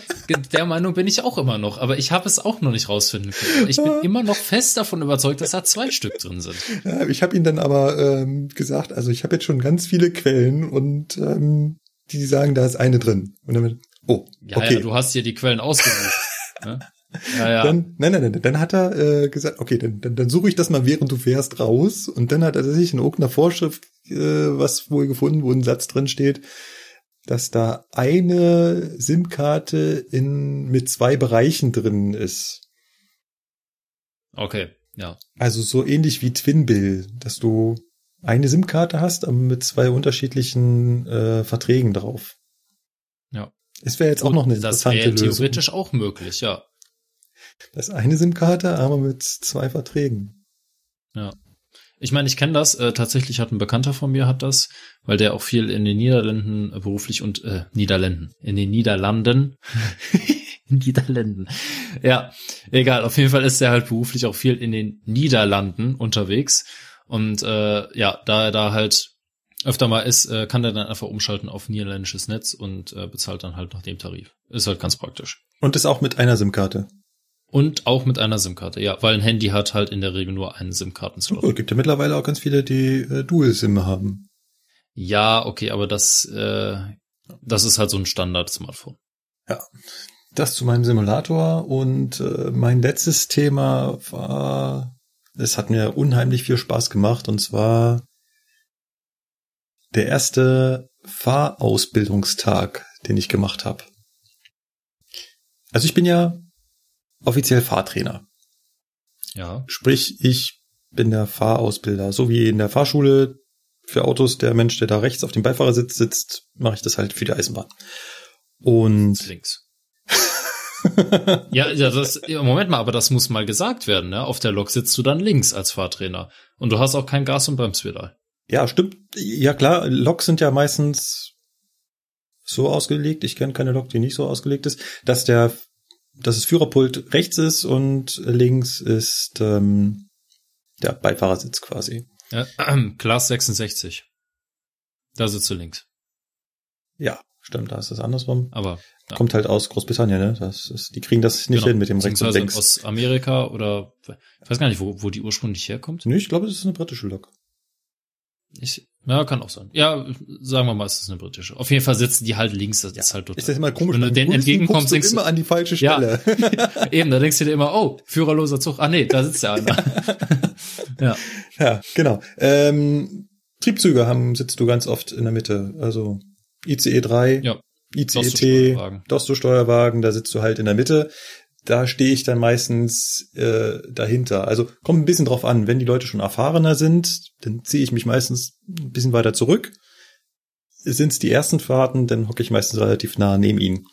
der Meinung bin ich auch immer noch, aber ich habe es auch noch nicht rausfinden können. Ich bin immer noch fest davon überzeugt, dass da zwei Stück drin sind. Ja, ich habe ihn dann aber ähm, gesagt, also ich habe jetzt schon ganz viele Quellen und ähm, die sagen, da ist eine drin. Und dann, oh, Ja, okay. ja, du hast dir die Quellen ausgesucht. ne? Ja, ja. Dann, nein, nein, nein, dann hat er äh, gesagt, okay, dann, dann, dann suche ich das mal, während du fährst, raus. Und dann hat er sich in irgendeiner Vorschrift äh, was wohl gefunden, wo ein Satz drin steht, dass da eine SIM-Karte in mit zwei Bereichen drin ist. Okay, ja. Also so ähnlich wie Twinbill, dass du eine SIM-Karte hast, aber mit zwei unterschiedlichen äh, Verträgen drauf. Ja. Es wäre jetzt auch noch eine Das interessante wäre Lösung. theoretisch auch möglich, ja. Das ist eine SIM-Karte, aber mit zwei Verträgen. Ich meine, ich kenne das. Äh, tatsächlich hat ein Bekannter von mir hat das, weil der auch viel in den Niederlanden äh, beruflich und äh, Niederlanden in den Niederlanden Niederlanden. Ja, egal. Auf jeden Fall ist er halt beruflich auch viel in den Niederlanden unterwegs und äh, ja, da er da halt öfter mal ist, äh, kann er dann einfach umschalten auf niederländisches Netz und äh, bezahlt dann halt nach dem Tarif. Ist halt ganz praktisch. Und ist auch mit einer SIM-Karte. Und auch mit einer SIM-Karte, ja, weil ein Handy hat halt in der Regel nur einen SIM-Kartenslot. Oh, gibt ja mittlerweile auch ganz viele, die äh, Dual-SIM haben. Ja, okay, aber das, äh, das ist halt so ein Standard-Smartphone. Das zu meinem Simulator und äh, mein letztes Thema war, es hat mir unheimlich viel Spaß gemacht und zwar der erste Fahrausbildungstag, den ich gemacht habe. Also ich bin ja offiziell Fahrtrainer. Ja. Sprich, ich bin der Fahrausbilder. So wie in der Fahrschule für Autos der Mensch, der da rechts auf dem Beifahrersitz sitzt, mache ich das halt für die Eisenbahn. Und Links. ja, ja, das, Moment mal, aber das muss mal gesagt werden, ne? Auf der Lok sitzt du dann links als Fahrtrainer. Und du hast auch kein Gas- und Bremspedal. ja, stimmt. Ja klar, Loks sind ja meistens so ausgelegt. Ich kenne keine Lok, die nicht so ausgelegt ist, dass der, dass das Führerpult rechts ist und links ist ähm, der Beifahrersitz quasi. Ja, Class 66. Da sitzt du links. Ja, stimmt, da ist das andersrum. Aber ja. Kommt halt aus Großbritannien, ne? Das ist, die kriegen das nicht Genau. hin mit dem rechts und links. aus Amerika oder ich weiß gar nicht, wo, wo die ursprünglich herkommt. Nee, ich glaube, das ist eine britische Lok. Ich, ja, kann auch sein. Ja, sagen wir mal, es ist eine britische. Auf jeden Fall sitzen die halt links, das ist halt total. Ist das immer komisch? Wenn du denen entgegenkommst, du denkst du- immer an die falsche Ja. Stelle. Eben, da denkst du dir immer, oh, führerloser Zug. Ah nee, da sitzt ja einer. ja. Ja, genau. Ähm, Triebzüge haben, sitzt du ganz oft in der Mitte. Also ICE 3, Ja. ICET. Dosto-Steuerwagen, da sitzt du halt in der Mitte. Da stehe ich dann meistens äh, dahinter. Also kommt ein bisschen drauf an. Wenn die Leute schon erfahrener sind, dann ziehe ich mich meistens ein bisschen weiter zurück. Sind es die ersten Fahrten, dann hocke ich meistens relativ nah neben ihnen.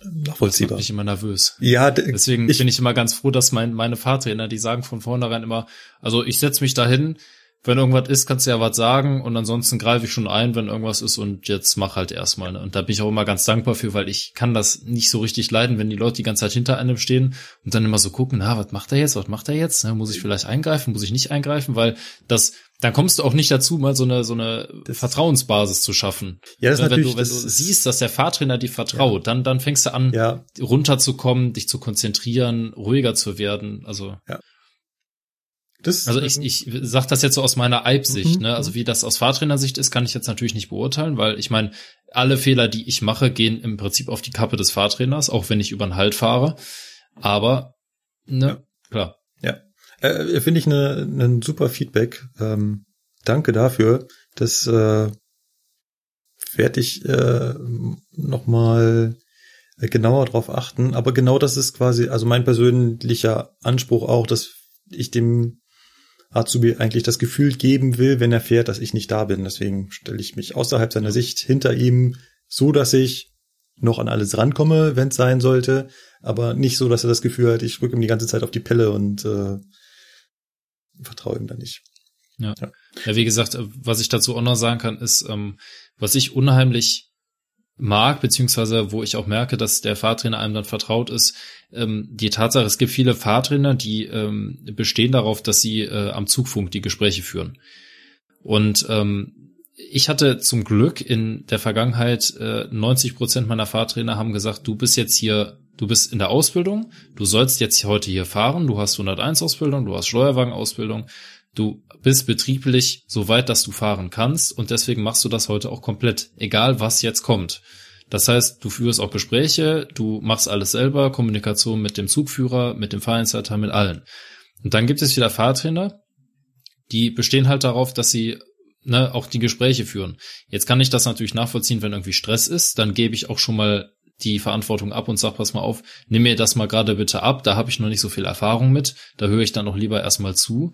Das macht Nachvollziehbar. mich immer nervös. Ja, Deswegen ich- bin ich immer ganz froh, dass mein, meine Fahrtrainer, die sagen von vornherein immer, also ich setz mich dahin, wenn irgendwas ist, kannst du ja was sagen und ansonsten greife ich schon ein, wenn irgendwas ist und jetzt mach halt erstmal. Ne? Und da bin ich auch immer ganz dankbar für, weil ich kann das nicht so richtig leiden, wenn die Leute die ganze Zeit hinter einem stehen und dann immer so gucken, na, was macht er jetzt, was macht er jetzt? Ne? Muss ich vielleicht eingreifen, muss ich nicht eingreifen, weil das dann kommst du auch nicht dazu, mal so eine so eine das Vertrauensbasis zu schaffen. Ja, das ist wenn natürlich, du, wenn du siehst, dass der Fahrtrainer dir vertraut, ja. dann dann fängst du an, ja. runterzukommen, dich zu konzentrieren, ruhiger zu werden. Also ja. Das, also ich, ich sag das jetzt so aus meiner Eib-Sicht, mhm. ne? Also wie das aus Fahrtrainersicht ist, kann ich jetzt natürlich nicht beurteilen, weil ich meine, alle Fehler, die ich mache, gehen im Prinzip auf die Kappe des Fahrtrainers, auch wenn ich über den Halt fahre. Aber, ne, ja. klar. Ja. Äh, Finde ich eine, ne super Feedback. Ähm, danke dafür. Das äh, werde ich äh, nochmal genauer drauf achten. Aber genau das ist quasi, also mein persönlicher Anspruch auch, dass ich dem Azubi eigentlich das Gefühl geben will, wenn er fährt, dass ich nicht da bin. Deswegen stelle ich mich außerhalb seiner Sicht hinter ihm, so dass ich noch an alles rankomme, wenn es sein sollte, aber nicht so, dass er das Gefühl hat, ich rücke ihm die ganze Zeit auf die Pelle und äh, vertraue ihm da nicht. Ja. ja. ja, wie gesagt, was ich dazu auch noch sagen kann, ist, ähm, was ich unheimlich mag, beziehungsweise wo ich auch merke, dass der Fahrtrainer einem dann vertraut ist, ähm, die Tatsache, es gibt viele Fahrtrainer, die ähm, bestehen darauf, dass sie äh, am Zugfunk die Gespräche führen. Und ähm, ich hatte zum Glück in der Vergangenheit äh, 90 Prozent meiner Fahrtrainer haben gesagt, du bist jetzt hier, du bist in der Ausbildung, du sollst jetzt heute hier fahren, du hast 101 Ausbildung, du hast Steuerwagen-Ausbildung, du bist betrieblich so weit, dass du fahren kannst und deswegen machst du das heute auch komplett, egal was jetzt kommt. Das heißt, du führst auch Gespräche, du machst alles selber, Kommunikation mit dem Zugführer, mit dem Fahrdienstleiter, mit allen. Und dann gibt es wieder Fahrtrainer, die bestehen halt darauf, dass sie ne, auch die Gespräche führen. Jetzt kann ich das natürlich nachvollziehen, wenn irgendwie Stress ist, dann gebe ich auch schon mal die Verantwortung ab und sag, pass mal auf, nimm mir das mal gerade bitte ab, da habe ich noch nicht so viel Erfahrung mit, da höre ich dann auch lieber erstmal zu.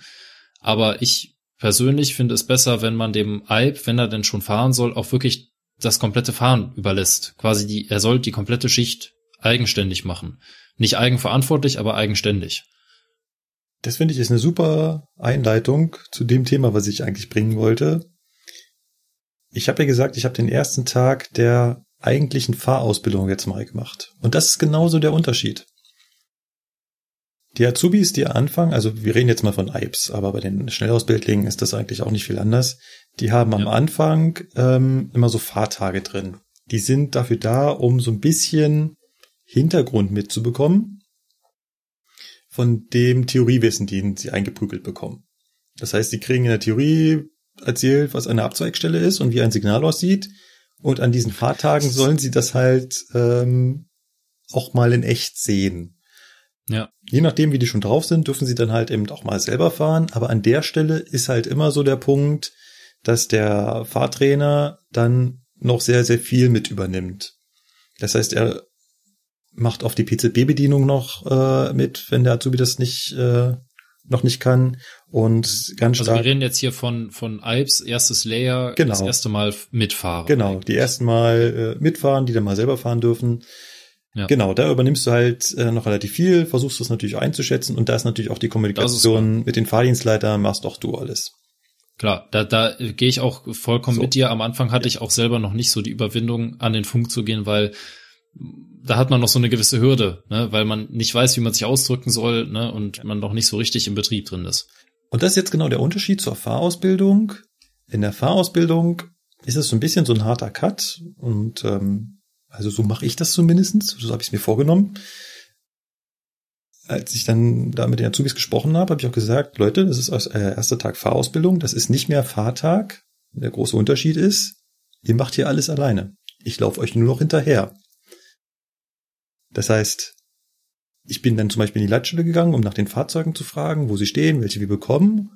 Aber ich persönlich finde es besser, wenn man dem Alp, wenn er denn schon fahren soll, auch wirklich das komplette Fahren überlässt. Quasi die, er soll die komplette Schicht eigenständig machen. Nicht eigenverantwortlich, aber eigenständig. Das finde ich ist eine super Einleitung zu dem Thema, was ich eigentlich bringen wollte. Ich habe ja gesagt, ich habe den ersten Tag der eigentlichen Fahrausbildung jetzt mal gemacht. Und das ist genauso der Unterschied. Die Azubis, die anfangen, also wir reden jetzt mal von IPS, aber bei den Schnellausbildlingen ist das eigentlich auch nicht viel anders. Die haben ja. am Anfang ähm, immer so Fahrtage drin. Die sind dafür da, um so ein bisschen Hintergrund mitzubekommen von dem Theoriewissen, den sie eingeprügelt bekommen. Das heißt, sie kriegen in der Theorie erzählt, was eine Abzweigstelle ist und wie ein Signal aussieht. Und an diesen Fahrtagen sollen sie das halt ähm, auch mal in echt sehen. Ja. Je nachdem, wie die schon drauf sind, dürfen sie dann halt eben auch mal selber fahren. Aber an der Stelle ist halt immer so der Punkt, dass der Fahrtrainer dann noch sehr, sehr viel mit übernimmt. Das heißt, er macht auf die PZB-Bedienung noch äh, mit, wenn der Azubi das nicht äh, noch nicht kann und ganz also stark. wir reden jetzt hier von von Alps erstes Layer, genau. das erste Mal mitfahren. Genau, die ersten Mal äh, mitfahren, die dann mal selber fahren dürfen. Ja. Genau, da übernimmst du halt äh, noch relativ viel, versuchst es natürlich einzuschätzen und da ist natürlich auch die Kommunikation mit den Fahrdienstleitern, machst auch du alles. Klar, da, da gehe ich auch vollkommen so. mit dir. Am Anfang hatte ich auch selber noch nicht so die Überwindung, an den Funk zu gehen, weil da hat man noch so eine gewisse Hürde, ne? weil man nicht weiß, wie man sich ausdrücken soll ne? und man noch nicht so richtig im Betrieb drin ist. Und das ist jetzt genau der Unterschied zur Fahrausbildung. In der Fahrausbildung ist es so ein bisschen so ein harter Cut und ähm, also so mache ich das zumindestens. So habe ich es mir vorgenommen. Als ich dann da mit den Azubis gesprochen habe, habe ich auch gesagt, Leute, das ist äh, erster Tag Fahrausbildung, das ist nicht mehr Fahrtag. Der große Unterschied ist, ihr macht hier alles alleine. Ich laufe euch nur noch hinterher. Das heißt, ich bin dann zum Beispiel in die Leitstelle gegangen, um nach den Fahrzeugen zu fragen, wo sie stehen, welche wir bekommen.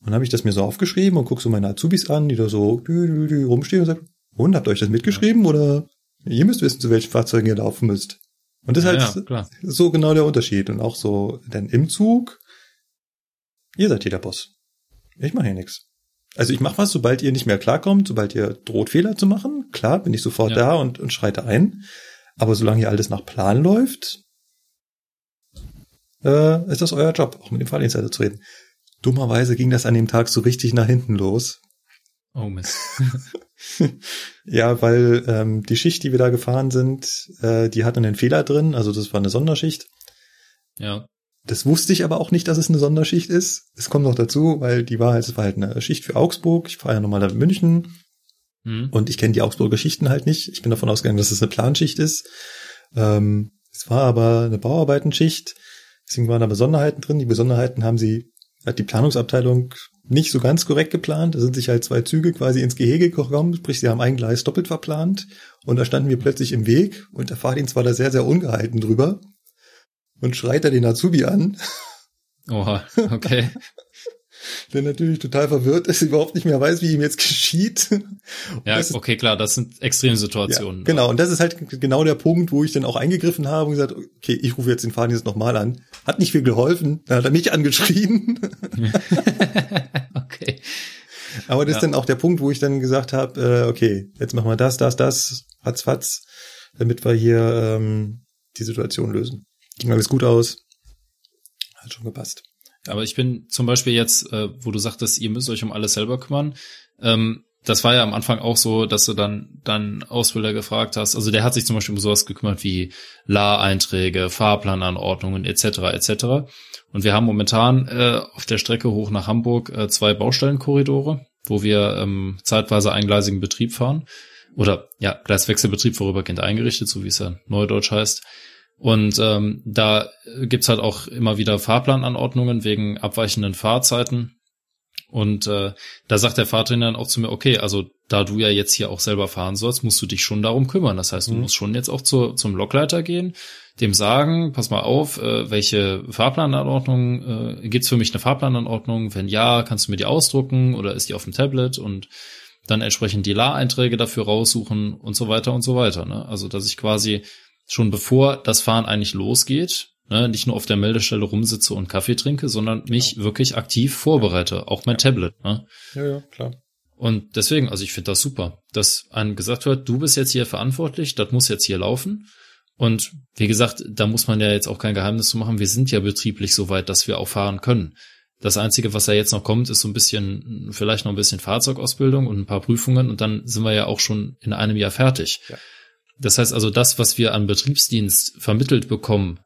Und dann habe ich das mir so aufgeschrieben und gucke so meine Azubis an, die da so rumstehen und sagen, und habt ihr euch das mitgeschrieben oder Ihr müsst wissen, zu welchen Fahrzeugen ihr laufen müsst. Und das ist ja, halt ja, so genau der Unterschied. Und auch so, denn im Zug, ihr seid hier der Boss. Ich mache hier nichts. Also ich mache was, sobald ihr nicht mehr klarkommt, sobald ihr droht, Fehler zu machen. Klar, bin ich sofort ja. da und, und schreite ein. Aber solange hier alles nach Plan läuft, äh, ist das euer Job, auch mit dem Fahrdienstleiter zu reden. Dummerweise ging das an dem Tag so richtig nach hinten los. Oh Mist. ja, weil ähm, die Schicht, die wir da gefahren sind, äh, die hat einen Fehler drin. Also das war eine Sonderschicht. Ja. Das wusste ich aber auch nicht, dass es eine Sonderschicht ist. Es kommt noch dazu, weil die war halt, es war halt eine Schicht für Augsburg. Ich fahre ja nochmal nach München. Mhm. Und ich kenne die Augsburger Schichten halt nicht. Ich bin davon ausgegangen, dass es eine Planschicht ist. Ähm, es war aber eine Bauarbeitenschicht. Deswegen waren da Besonderheiten drin. Die Besonderheiten haben sie, hat die Planungsabteilung nicht so ganz korrekt geplant. Da sind sich halt zwei Züge quasi ins Gehege gekommen, sprich, sie haben ein Gleis doppelt verplant. Und da standen wir plötzlich im Weg und der Fahrdienst war da sehr, sehr ungehalten drüber und schreit da den Azubi an. Oha, okay. der natürlich total verwirrt ist, überhaupt nicht mehr weiß, wie ihm jetzt geschieht. ja, ist, okay, klar, das sind Extremsituationen. Ja, genau, und das ist halt genau der Punkt, wo ich dann auch eingegriffen habe und gesagt, okay, ich rufe jetzt den Fahrdienst nochmal an. Hat nicht viel geholfen, dann hat er mich angeschrien. okay. Aber das ja. ist dann auch der Punkt, wo ich dann gesagt habe, äh, okay, jetzt machen wir das, das, das, fatz, fatz, damit wir hier ähm, die Situation lösen. Ging alles gut aus. Hat schon gepasst. Aber ich bin zum Beispiel jetzt, äh, wo du sagtest, ihr müsst euch um alles selber kümmern. Ähm, das war ja am Anfang auch so, dass du dann dann Ausbilder gefragt hast. Also der hat sich zum Beispiel um sowas gekümmert wie La-Einträge, Fahrplananordnungen etc. etc. Und wir haben momentan äh, auf der Strecke hoch nach Hamburg äh, zwei Baustellenkorridore, wo wir ähm, zeitweise eingleisigen Betrieb fahren. Oder ja, Gleiswechselbetrieb vorübergehend eingerichtet, so wie es ja neudeutsch heißt. Und ähm, da gibt's halt auch immer wieder Fahrplananordnungen wegen abweichenden Fahrzeiten. Und äh, da sagt der Fahrtrainer dann auch zu mir, okay, also da du ja jetzt hier auch selber fahren sollst, musst du dich schon darum kümmern. Das heißt, du mhm. musst schon jetzt auch zu, zum Lokleiter gehen, dem sagen, pass mal auf, äh, welche Fahrplananordnung, äh, gibt's für mich eine Fahrplananordnung? Wenn ja, kannst du mir die ausdrucken oder ist die auf dem Tablet und dann entsprechend die La-Einträge dafür raussuchen und so weiter und so weiter. Ne? Also, dass ich quasi schon bevor das Fahren eigentlich losgeht, ne, nicht nur auf der Meldestelle rumsitze und Kaffee trinke, sondern mich genau. wirklich aktiv vorbereite, auch mein ja. Tablet. Ne? Ja, ja, klar. Und deswegen, also ich finde das super, dass einem gesagt wird, du bist jetzt hier verantwortlich, das muss jetzt hier laufen. Und wie gesagt, da muss man ja jetzt auch kein Geheimnis zu machen. Wir sind ja betrieblich so weit, dass wir auch fahren können. Das Einzige, was da jetzt noch kommt, ist so ein bisschen, vielleicht noch ein bisschen Fahrzeugausbildung und ein paar Prüfungen und dann sind wir ja auch schon in einem Jahr fertig. Ja. Das heißt also, das, was wir an Betriebsdienst vermittelt bekommen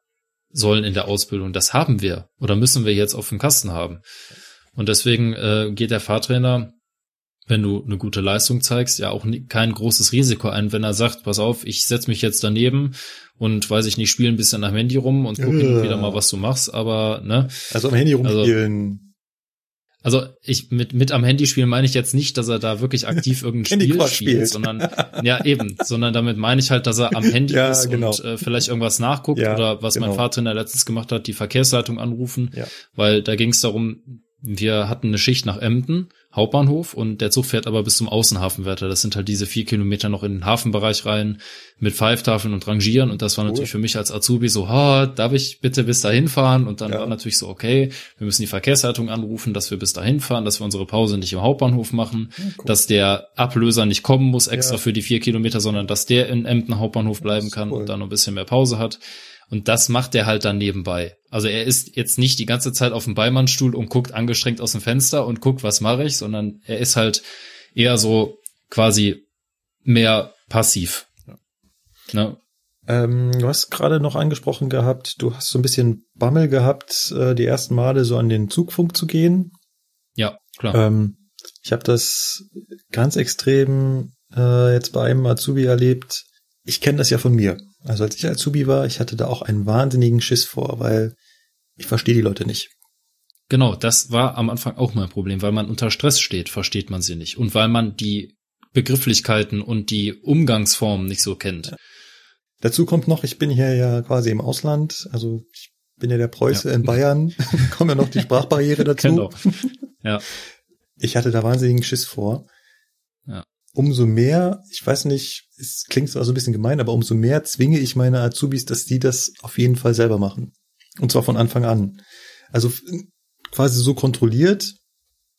sollen in der Ausbildung, das haben wir oder müssen wir jetzt auf dem Kasten haben. Und deswegen äh, geht der Fahrtrainer, wenn du eine gute Leistung zeigst, ja auch kein großes Risiko ein, wenn er sagt, pass auf, ich setze mich jetzt daneben und weiß ich nicht, spiele ein bisschen am Handy rum und gucke ja. wieder mal, was du machst, aber ne. Also am Handy rumspielen. Also, also ich mit mit am Handy spielen meine ich jetzt nicht, dass er da wirklich aktiv irgendein Spiel spielt, spielt, sondern ja eben, sondern damit meine ich halt, dass er am Handy ja, ist genau. und äh, vielleicht irgendwas nachguckt ja, oder was genau. mein Vater in der letztens gemacht hat, die Verkehrsleitung anrufen, ja. weil da ging es darum, wir hatten eine Schicht nach Emden Hauptbahnhof und der Zug fährt aber bis zum Außenhafenwärter. Das sind halt diese vier Kilometer noch in den Hafenbereich rein mit Pfeiftafeln und Rangieren und das war cool. natürlich für mich als Azubi so, ha, darf ich bitte bis dahin fahren? Und dann ja. war natürlich so, okay, wir müssen die Verkehrsleitung anrufen, dass wir bis dahin fahren, dass wir unsere Pause nicht im Hauptbahnhof machen, ja, cool. dass der Ablöser nicht kommen muss extra ja. für die vier Kilometer, sondern dass der in Emden Hauptbahnhof bleiben kann cool. und dann noch ein bisschen mehr Pause hat. Und das macht er halt dann nebenbei. Also er ist jetzt nicht die ganze Zeit auf dem Beimannstuhl und guckt angestrengt aus dem Fenster und guckt, was mache ich, sondern er ist halt eher so quasi mehr passiv. Ja. Ne? Ähm, du hast gerade noch angesprochen gehabt, du hast so ein bisschen Bammel gehabt, äh, die ersten Male so an den Zugfunk zu gehen. Ja, klar. Ähm, ich habe das ganz extrem äh, jetzt bei einem Azubi erlebt. Ich kenne das ja von mir. Also als ich Azubi war, ich hatte da auch einen wahnsinnigen Schiss vor, weil ich verstehe die Leute nicht. Genau, das war am Anfang auch mein Problem, weil man unter Stress steht, versteht man sie nicht. Und weil man die Begrifflichkeiten und die Umgangsformen nicht so kennt. Ja. Dazu kommt noch, ich bin hier ja quasi im Ausland, also ich bin ja der Preuße ja. in Bayern, kommt ja noch die Sprachbarriere dazu. Genau. Ja. Ich hatte da wahnsinnigen Schiss vor. Umso mehr, ich weiß nicht, es klingt zwar so ein bisschen gemein, aber umso mehr zwinge ich meine Azubis, dass die das auf jeden Fall selber machen. Und zwar von Anfang an. Also quasi so kontrolliert,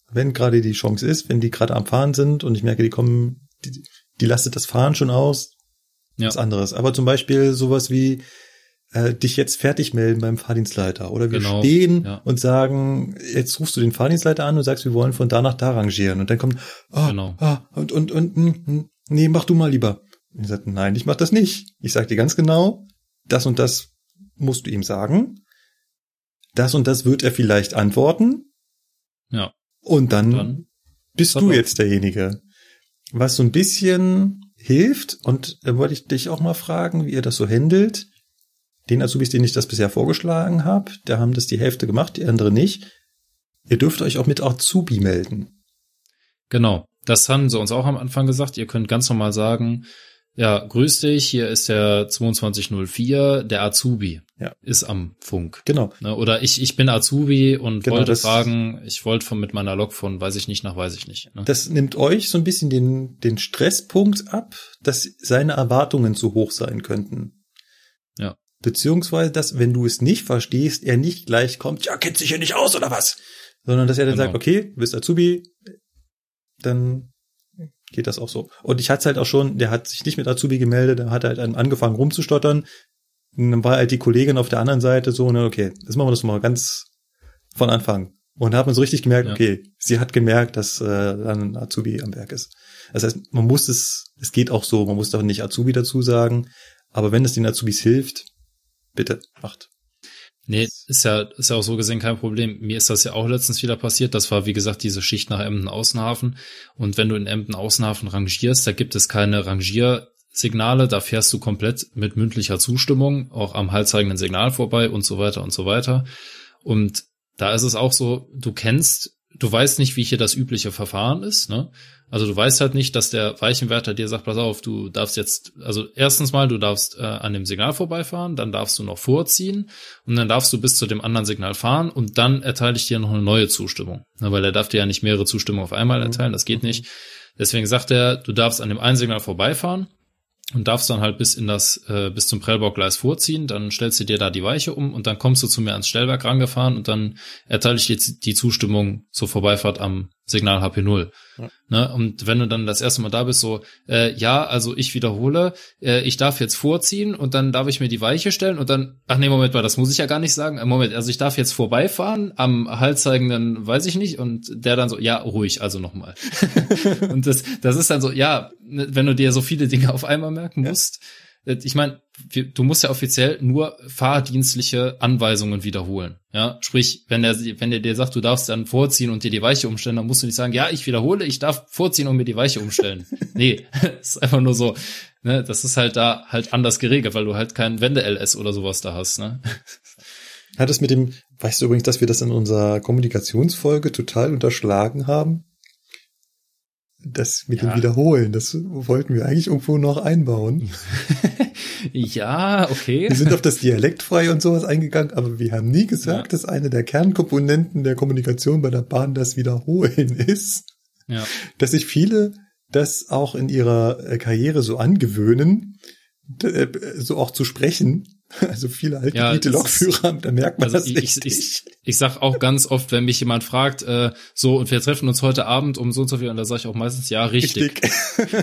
wenn gerade die Chance ist, wenn die gerade am Fahren sind und ich merke, die kommen, die, die lastet das Fahren schon aus, ja. was anderes. Aber zum Beispiel sowas wie äh, dich jetzt fertig melden beim Fahrdienstleiter. Oder wir Genau, stehen ja. und sagen, jetzt rufst du den Fahrdienstleiter an und sagst, wir wollen von da nach da rangieren. Und dann kommt, ah, Genau. ah, und, und, und, hm, hm, nee, mach du mal lieber. Und ich sagte, nein, ich mach das nicht. Ich sag dir ganz genau, das und das musst du ihm sagen. Das und das wird er vielleicht antworten. Ja. Und dann, Dann bist du jetzt derjenige. Was so ein bisschen hilft, und da wollte ich dich auch mal fragen, wie ihr das so handelt. Den Azubis, denen ich das bisher vorgeschlagen habe, da haben das die Hälfte gemacht, die andere nicht. Ihr dürft euch auch mit Azubi melden. Genau. Das haben sie uns auch am Anfang gesagt. Ihr könnt ganz normal sagen, ja, grüß dich, hier ist der 2204, der Azubi Ja. ist am Funk. Genau. Ne, Oder ich, ich bin Azubi und Genau, wollte fragen, ich wollte von mit meiner Lok von weiß ich nicht nach weiß ich nicht. Ne? Das nimmt euch so ein bisschen den, den Stresspunkt ab, dass seine Erwartungen zu hoch sein könnten. Beziehungsweise, dass, wenn du es nicht verstehst, er nicht gleich kommt, ja, kennt sich hier nicht aus oder was? Sondern, dass er dann Genau. sagt, okay, du bist Azubi, dann geht das auch so. Und ich hatte es halt auch schon, der hat sich nicht mit Azubi gemeldet, der hat halt angefangen rumzustottern. Und dann war halt die Kollegin auf der anderen Seite so, ne, okay, jetzt machen wir das mal ganz von Anfang. Und da hat man so richtig gemerkt, Ja. okay, sie hat gemerkt, dass äh, dann ein Azubi am Werk ist. Das heißt, man muss es, es geht auch so, man muss doch nicht Azubi dazu sagen, aber wenn es den Azubis hilft, bitte macht. Nee, ist ja, ist ja auch so gesehen kein Problem. Mir ist das ja auch letztens wieder passiert. Das war, wie gesagt, diese Schicht nach Emden-Außenhafen. Und wenn du in Emden-Außenhafen rangierst, da gibt es keine Rangiersignale. Da fährst du komplett mit mündlicher Zustimmung, auch am haltzeigenden Signal vorbei und so weiter und so weiter. Und da ist es auch so, du kennst, du weißt nicht, wie hier das übliche Verfahren ist, ne? Also du weißt halt nicht, dass der Weichenwärter dir sagt, pass auf, du darfst jetzt, also erstens mal, du darfst äh, an dem Signal vorbeifahren, dann darfst du noch vorziehen und dann darfst du bis zu dem anderen Signal fahren und dann erteile ich dir noch eine neue Zustimmung. Na, weil er darf dir ja nicht mehrere Zustimmungen auf einmal erteilen, das geht nicht. Deswegen sagt er, du darfst an dem einen Signal vorbeifahren und darfst dann halt bis in das äh, bis zum Prellbaugleis vorziehen, dann stellst du dir da die Weiche um und dann kommst du zu mir ans Stellwerk rangefahren und dann erteile ich dir die Zustimmung zur Vorbeifahrt am Signal HP0. Ja. Ne? Und wenn du dann das erste Mal da bist, so, äh, ja, also ich wiederhole, äh, ich darf jetzt vorziehen und dann darf ich mir die Weiche stellen und dann, ach nee, Moment mal, das muss ich ja gar nicht sagen. Äh, Moment, also ich darf jetzt vorbeifahren am haltzeigenden, weiß ich nicht, und der dann so, ja, ruhig, also nochmal. und das, das ist dann so, ja, ne, wenn du dir so viele Dinge auf einmal merken musst, ich meine, du musst ja offiziell nur fahrdienstliche Anweisungen wiederholen. Ja, sprich, wenn der, wenn der dir sagt, du darfst dann vorziehen und dir die Weiche umstellen, dann musst du nicht sagen, ja, ich wiederhole, ich darf vorziehen und mir die Weiche umstellen. nee, ist einfach nur so, ne, das ist halt da halt anders geregelt, weil du halt kein Wende-LS oder sowas da hast, ne? Hat es mit dem, weißt du übrigens, dass wir das in unserer Kommunikationsfolge total unterschlagen haben? Das mit Ja. dem Wiederholen, das wollten wir eigentlich irgendwo noch einbauen. ja, okay. Wir sind auf das Dialektfrei und sowas eingegangen, aber wir haben nie gesagt, Ja. dass eine der Kernkomponenten der Kommunikation bei der Bahn das Wiederholen ist. Ja, Dass sich viele das auch in ihrer äh, Karriere so angewöhnen, äh, so auch zu sprechen. Also viele alte Ja, Lokführer, da merkt man Also das ich, richtig. ich, ich, ich sag auch ganz oft, wenn mich jemand fragt, äh, so, und wir treffen uns heute Abend um so und so viel, und da sage ich auch meistens, ja, richtig.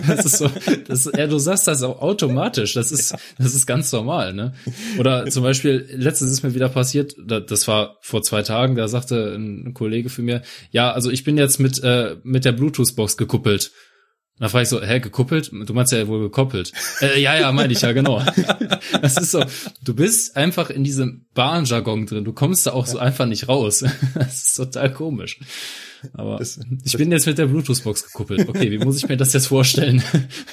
Das ist so, das, ja, du sagst das auch automatisch. Das ist, das ist ganz normal, ne? Oder zum Beispiel, letztens ist mir wieder passiert, da- das war vor zwei Tagen, da sagte ein Kollege für mir, ja, also ich bin jetzt mit, äh, mit der Bluetooth-Box gekuppelt. Da frage ich so, hä, gekuppelt? Du meinst ja wohl gekoppelt. Äh, ja, ja, meine ich ja, genau. Das ist so, du bist einfach in diesem Bahnjargon drin. Du kommst da auch so einfach nicht raus. Das ist total komisch. Aber Das- ich bin jetzt mit der Bluetooth-Box gekuppelt. Okay, wie muss ich mir das jetzt vorstellen?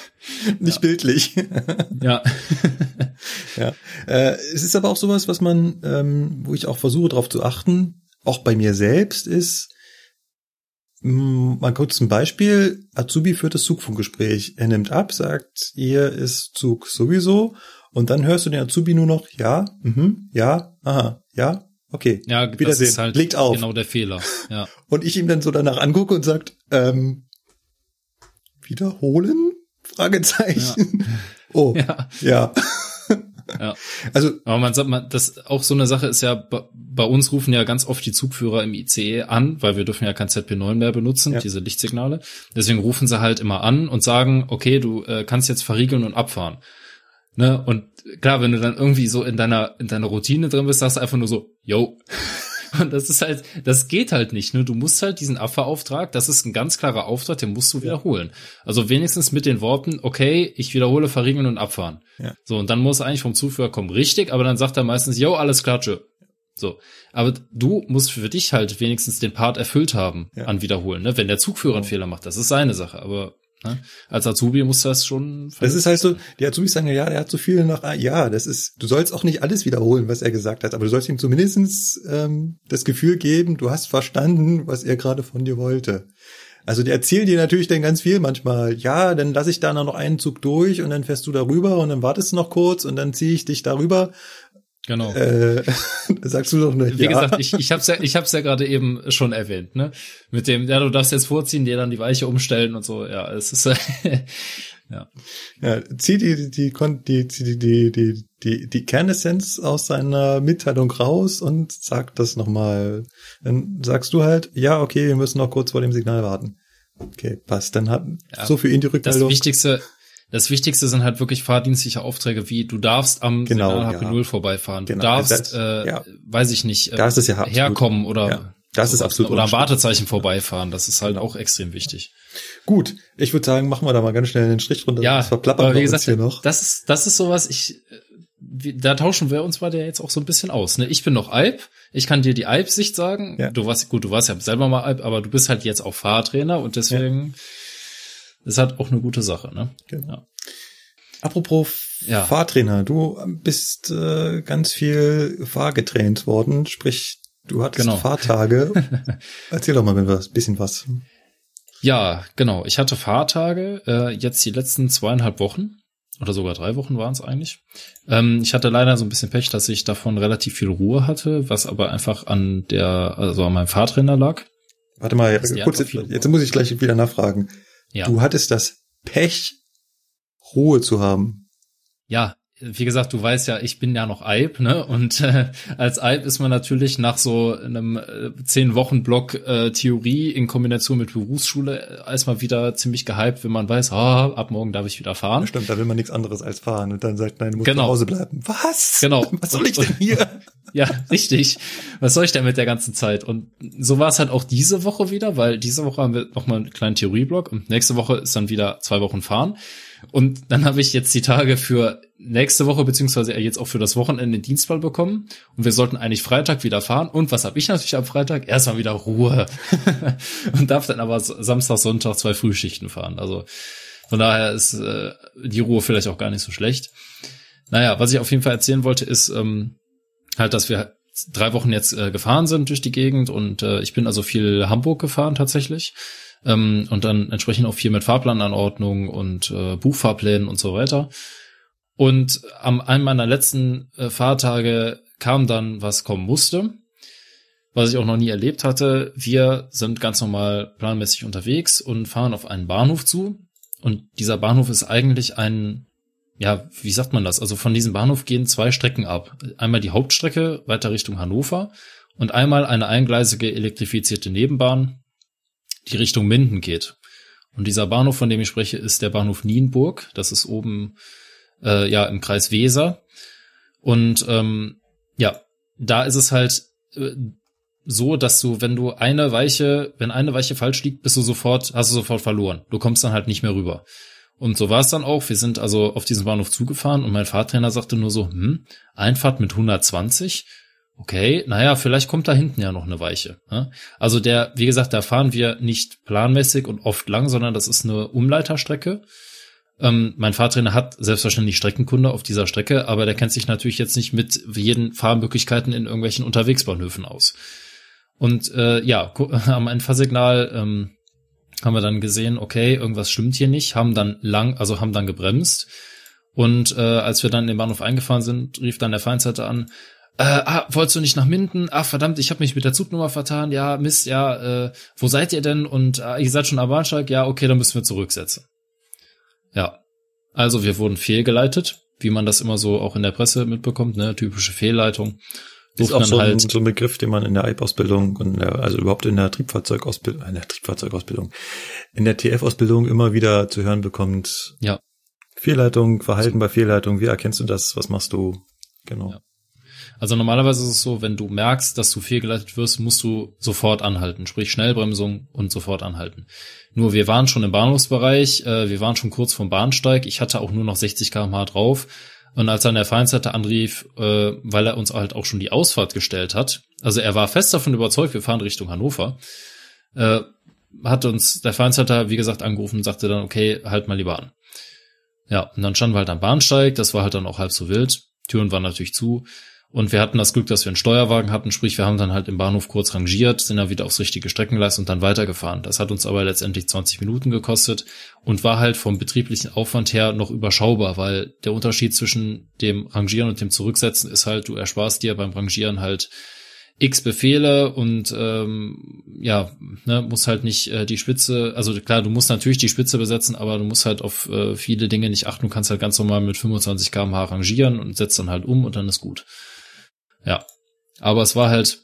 Nicht bildlich. ja. Ja, äh, es ist aber auch sowas, was man, ähm, wo ich auch versuche darauf zu achten, auch bei mir selbst ist, mal kurz ein Beispiel, Azubi führt das Zugfunkgespräch. Er nimmt ab, sagt, hier ist Zug sowieso und dann hörst du den Azubi nur noch, ja, mhm, ja, aha, ja, okay. Ja, das Wiedersehen. ist halt Legt auf. genau der Fehler. Ja. Und ich ihm dann so danach angucke und sagt, ähm, wiederholen? Fragezeichen. Oh, Ja. ja. Ja. Also Aber man sagt, man, das auch so eine Sache ist ja, bei, uns rufen ja ganz oft die Zugführer im ICE an, weil wir dürfen ja kein ZP9 mehr benutzen, Ja. diese Lichtsignale. Deswegen rufen sie halt immer an und sagen, okay, du äh, kannst jetzt verriegeln und abfahren. Ne? Und klar, wenn du dann irgendwie so in deiner, in deiner Routine drin bist, sagst du einfach nur so, yo. Und das ist halt, das geht halt nicht. Ne? Du musst halt diesen Abfahrauftrag, das ist ein ganz klarer Auftrag, den musst du wiederholen. Also wenigstens mit den Worten, okay, ich wiederhole, verriegeln und abfahren. Ja. So, und dann muss eigentlich vom Zuführer kommen, richtig, aber dann sagt er meistens, yo, alles klar, tschö. So. Aber du musst für dich halt wenigstens den Part erfüllt haben Ja. an Wiederholen. Ne? Wenn der Zugführer einen Fehler macht, das ist seine Sache. Aber ne? als Azubi muss das schon. Das ist halt so, die Azubis sagen ja, der hat so viel noch, ja, das ist, du sollst auch nicht alles wiederholen, was er gesagt hat, aber du sollst ihm zumindestens ähm, das Gefühl geben, du hast verstanden, was er gerade von dir wollte. Also die erzählen dir natürlich dann ganz viel manchmal, ja, dann lasse ich da noch einen Zug durch und dann fährst du darüber und dann wartest du noch kurz und dann ziehe ich dich darüber. Genau. Äh, sagst du doch nicht, Wie ja. gesagt, ich, ich hab's ja, ich hab's ja gerade eben schon erwähnt, ne? Mit dem, ja, du darfst jetzt vorziehen, dir dann die Weiche umstellen und so. Ja, es ist, ja. Ja, zieh die, die, die, die, die, die, die, die, Kernessenz aus seiner Mitteilung raus und sag das nochmal. Dann sagst du halt, ja, okay, wir müssen noch kurz vor dem Signal warten. Okay, passt. Dann hat Ja, so für ihn die Das Rückmeldung. Wichtigste, das Wichtigste sind halt wirklich fahrdienstliche Aufträge, wie du darfst am Genau, Signal ja. HP0 vorbeifahren. Genau, Du darfst, das- äh, ja. weiß ich nicht, äh, Da ist ja absolut. herkommen oder Ja, das ist absolut oder am. Wartezeichen vorbeifahren. Das ist halt auch extrem wichtig. Gut, ich würde sagen, machen wir da mal ganz schnell einen Strich drunter. Ja, das verplappern aber wie wir gesagt, hier noch. das ist, das ist sowas, ich, äh, da tauschen wir uns beide jetzt auch so ein bisschen aus. Ne? Ich bin noch Alp, ich kann dir die Alp-Sicht sagen. Ja. Du warst, gut, du warst ja selber mal Alp, aber du bist halt jetzt auch Fahrtrainer und deswegen ist halt auch eine gute Sache. Ne? Genau. Ja. Apropos Ja. Fahrtrainer, du bist äh, ganz viel fahrgetraint worden, sprich, du hattest Genau. Fahrtage. Erzähl doch mal ein bisschen was. Ja, genau. Ich hatte Fahrtage, äh, jetzt die letzten zweieinhalb Wochen oder sogar drei Wochen waren es eigentlich. Ähm, ich hatte leider so ein bisschen Pech, dass ich davon relativ viel Ruhe hatte, was aber einfach an der, also an meinem Fahrtrainer lag. Warte mal, kurz, jetzt, jetzt muss ich gleich wieder nachfragen. Ja. Du hattest das Pech, Ruhe zu haben. ja, wie gesagt, du weißt ja, ich bin ja noch Eib, ne? Und äh, als Eib ist man natürlich nach so einem äh, zehn Wochen Block äh, Theorie in Kombination mit Berufsschule äh, erstmal wieder ziemlich gehypt, wenn man weiß, ah, ab morgen darf ich wieder fahren. Stimmt, da will man nichts anderes als fahren und dann sagt, nein, du musst Genau. zu Hause bleiben. Was? Genau. Was soll ich denn hier? Ja, richtig. Was soll ich denn mit der ganzen Zeit? Und so war es halt auch diese Woche wieder, weil diese Woche haben wir nochmal einen kleinen Theorieblock und nächste Woche ist dann wieder zwei Wochen fahren. Und dann habe ich jetzt die Tage für nächste Woche, beziehungsweise jetzt auch für das Wochenende den Dienstball bekommen. Und wir sollten eigentlich Freitag wieder fahren. Und was habe ich natürlich am Freitag? Erstmal wieder Ruhe. und darf dann aber Samstag, Sonntag zwei Frühschichten fahren. Also von daher ist äh, die Ruhe vielleicht auch gar nicht so schlecht. Naja, was ich auf jeden Fall erzählen wollte, ist, ähm, halt, dass wir drei Wochen jetzt äh, gefahren sind durch die Gegend und äh, ich bin also viel Hamburg gefahren tatsächlich ähm, und dann entsprechend auch viel mit Fahrplananordnung und äh, Buchfahrplänen und so weiter. Und am einem meiner letzten äh, Fahrtage kam dann, was kommen musste, was ich auch noch nie erlebt hatte. Wir sind ganz normal planmäßig unterwegs und fahren auf einen Bahnhof zu. Und dieser Bahnhof ist eigentlich ein ja, wie sagt man das? Also von diesem Bahnhof gehen zwei Strecken ab. Einmal die Hauptstrecke weiter Richtung Hannover und einmal eine eingleisige elektrifizierte Nebenbahn, die Richtung Minden geht. Und dieser Bahnhof, von dem ich spreche, ist der Bahnhof Nienburg. Das ist oben äh, ja im Kreis Weser. Und ähm, ja, da ist es halt äh, so, dass du, wenn du eine Weiche, wenn eine Weiche falsch liegt, bist du sofort, hast du sofort verloren. Du kommst dann halt nicht mehr rüber. Und so war es dann auch. Wir sind also auf diesen Bahnhof zugefahren und mein Fahrtrainer sagte nur so, hm, Einfahrt mit 120. Okay, naja, vielleicht kommt da hinten ja noch eine Weiche. Ne? Also der, wie gesagt, da fahren wir nicht planmäßig und oft lang, sondern das ist eine Umleiterstrecke. Ähm, mein Fahrtrainer hat selbstverständlich Streckenkunde auf dieser Strecke, aber der kennt sich natürlich jetzt nicht mit jeden Fahrmöglichkeiten in irgendwelchen Unterwegsbahnhöfen aus. Und äh, ja, am Einfahrsignal ähm, haben wir dann gesehen, okay, irgendwas stimmt hier nicht, haben dann lang, also haben dann gebremst. Und äh, als wir dann in den Bahnhof eingefahren sind, rief dann der Feindsseiter an, äh, ah, wolltest du nicht nach Minden? Ah, verdammt, ich habe mich mit der Zugnummer vertan. Ja, Mist, ja, äh, wo seid ihr denn? Und ah, ihr seid schon am Bahnsteig? Ja, okay, dann müssen wir zurücksetzen. Ja, also wir wurden fehlgeleitet, wie man das immer so auch in der Presse mitbekommt, ne, typische Fehlleitung. Ist Durften auch so ein, halt, so ein Begriff, den man in der EIP-Ausbildung und der, also überhaupt in der Triebfahrzeugausbildung, in der Triebfahrzeugausbildung, in der TF-Ausbildung immer wieder zu hören bekommt. Ja. Fehlleitung, Verhalten bei Fehlleitung, wie erkennst du das? Was machst du? Genau. Ja. Also normalerweise ist es so, wenn du merkst, dass du fehlgeleitet wirst, musst du sofort anhalten, sprich Schnellbremsung und sofort anhalten. Nur wir waren schon im Bahnhofsbereich, äh, wir waren schon kurz vom Bahnsteig, ich hatte auch nur noch 60 km/h drauf. Und als dann der Feindssetter anrief, äh, weil er uns halt auch schon die Ausfahrt gestellt hat, also er war fest davon überzeugt, wir fahren Richtung Hannover, äh, hat uns der Feindssetter, wie gesagt, angerufen und sagte dann, okay, halt mal lieber an. Ja, und dann standen wir halt am Bahnsteig, das war halt dann auch halb so wild. Türen waren natürlich zu. Und wir hatten das Glück, dass wir einen Steuerwagen hatten, sprich, wir haben dann halt im Bahnhof kurz rangiert, sind dann wieder aufs richtige Streckengleis und dann weitergefahren. Das hat uns aber letztendlich 20 Minuten gekostet und war halt vom betrieblichen Aufwand her noch überschaubar, weil der Unterschied zwischen dem Rangieren und dem Zurücksetzen ist halt, du ersparst dir beim Rangieren halt x Befehle und ähm, ja, ne, muss halt nicht äh, die Spitze, also klar, du musst natürlich die Spitze besetzen, aber du musst halt auf äh, viele Dinge nicht achten. Du kannst halt ganz normal mit 25 km/h rangieren und setzt dann halt um und dann ist gut. Ja, aber es war halt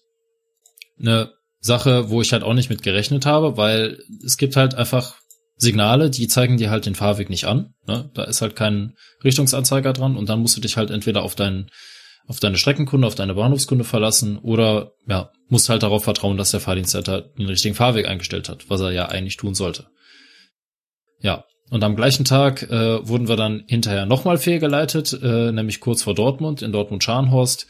eine Sache, wo ich halt auch nicht mit gerechnet habe, weil es gibt halt einfach Signale, die zeigen dir halt den Fahrweg nicht an. Ne? Da ist halt kein Richtungsanzeiger dran und dann musst du dich halt entweder auf deinen auf deine Streckenkunde, auf deine Bahnhofskunde verlassen oder ja, musst halt darauf vertrauen, dass der Fahrdienstleiter den richtigen Fahrweg eingestellt hat, was er ja eigentlich tun sollte. Ja, und am gleichen Tag äh, wurden wir dann hinterher nochmal fehlgeleitet, äh, nämlich kurz vor Dortmund, in Dortmund-Scharnhorst.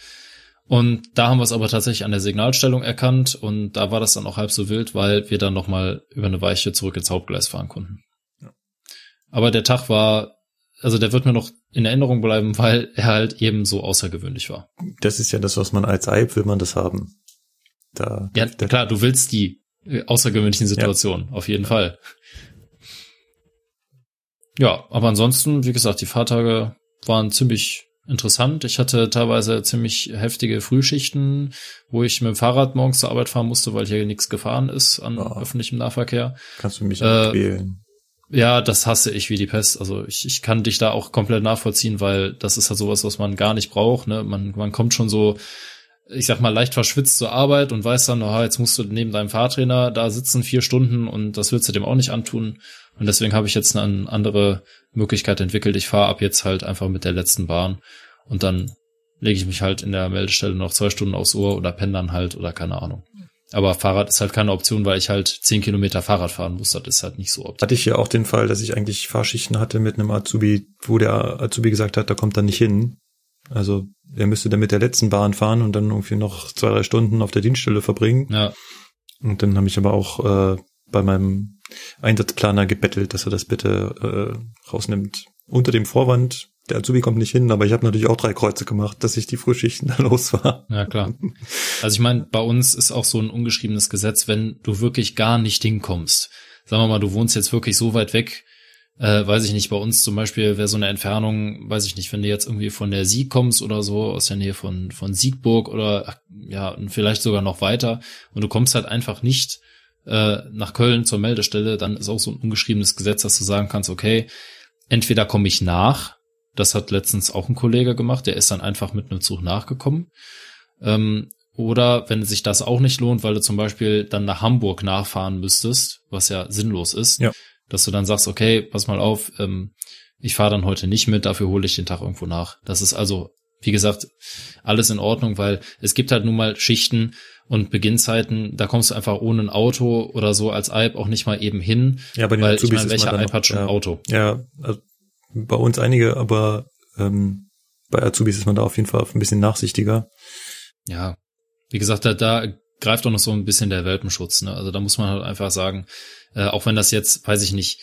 Und da haben wir es aber tatsächlich an der Signalstellung erkannt und da war das dann auch halb so wild, weil wir dann nochmal über eine Weiche zurück ins Hauptgleis fahren konnten. Ja. Aber der Tag war also der wird mir noch in Erinnerung bleiben, weil er halt eben so außergewöhnlich war. Das ist ja das, was man als Eib will man das haben. Da, ja, klar, du willst die äh, außergewöhnlichen Situationen, ja. auf jeden ja. Fall. Ja, aber ansonsten, wie gesagt, die Fahrtage waren ziemlich interessant. Ich hatte teilweise ziemlich heftige Frühschichten, wo ich mit dem Fahrrad morgens zur Arbeit fahren musste, weil hier nichts gefahren ist an oh. öffentlichem Nahverkehr. Kannst du mich äh, quälen? Ja, das hasse ich wie die Pest. Also ich, ich kann dich da auch komplett nachvollziehen, weil das ist halt sowas, was man gar nicht braucht. Ne? Man, man kommt schon so, ich sag mal, leicht verschwitzt zur Arbeit und weiß dann, oh, jetzt musst du neben deinem Fahrtrainer da sitzen vier Stunden und das willst du dem auch nicht antun. Und deswegen habe ich jetzt eine andere Möglichkeit entwickelt. Ich fahre ab jetzt halt einfach mit der letzten Bahn und dann lege ich mich halt in der Meldestelle noch zwei Stunden aufs Ohr oder penne dann halt oder keine Ahnung. Aber Fahrrad ist halt keine Option, weil ich halt zehn Kilometer Fahrrad fahren muss. Das ist halt nicht so optimal. Hatte ich ja auch den Fall, dass ich eigentlich Fahrschichten hatte mit einem Azubi, wo der Azubi gesagt hat, da kommt er nicht hin. Also er müsste dann mit der letzten Bahn fahren und dann irgendwie noch zwei, drei Stunden auf der Dienststelle verbringen. Ja. Und dann habe ich aber auch äh, bei meinem Einsatzplaner gebettelt, dass er das bitte äh, rausnimmt. Unter dem Vorwand, der Azubi kommt nicht hin, aber ich habe natürlich auch drei Kreuze gemacht, dass ich die Frühschichten da los war. Ja, klar. Also ich meine, bei uns ist auch so ein ungeschriebenes Gesetz, wenn du wirklich gar nicht hinkommst. Sagen wir mal, du wohnst jetzt wirklich so weit weg, äh, weiß ich nicht, bei uns zum Beispiel wäre so eine Entfernung, weiß ich nicht, wenn du jetzt irgendwie von der Sieg kommst oder so, aus der Nähe von, von Siegburg oder ja, vielleicht sogar noch weiter und du kommst halt einfach nicht äh, nach Köln zur Meldestelle, dann ist auch so ein ungeschriebenes Gesetz, dass du sagen kannst, okay, entweder komme ich nach, das hat letztens auch ein Kollege gemacht, der ist dann einfach mit einem Zug nachgekommen. Ähm, oder wenn sich das auch nicht lohnt, weil du zum Beispiel dann nach Hamburg nachfahren müsstest, was ja sinnlos ist, ja. dass du dann sagst, okay, pass mal auf, ähm, ich fahre dann heute nicht mit, dafür hole ich den Tag irgendwo nach. Das ist also, wie gesagt, alles in Ordnung, weil es gibt halt nun mal Schichten und Beginnzeiten, da kommst du einfach ohne ein Auto oder so als Alp auch nicht mal eben hin. Ja, aber weil ich meine, welcher Alp hat schon ja, ein Auto? Ja, also bei uns einige, aber ähm, bei Azubis ist man da auf jeden Fall ein bisschen nachsichtiger. Ja, wie gesagt, da, da greift auch noch so ein bisschen der Welpenschutz. Ne? Also da muss man halt einfach sagen, äh, auch wenn das jetzt, weiß ich nicht,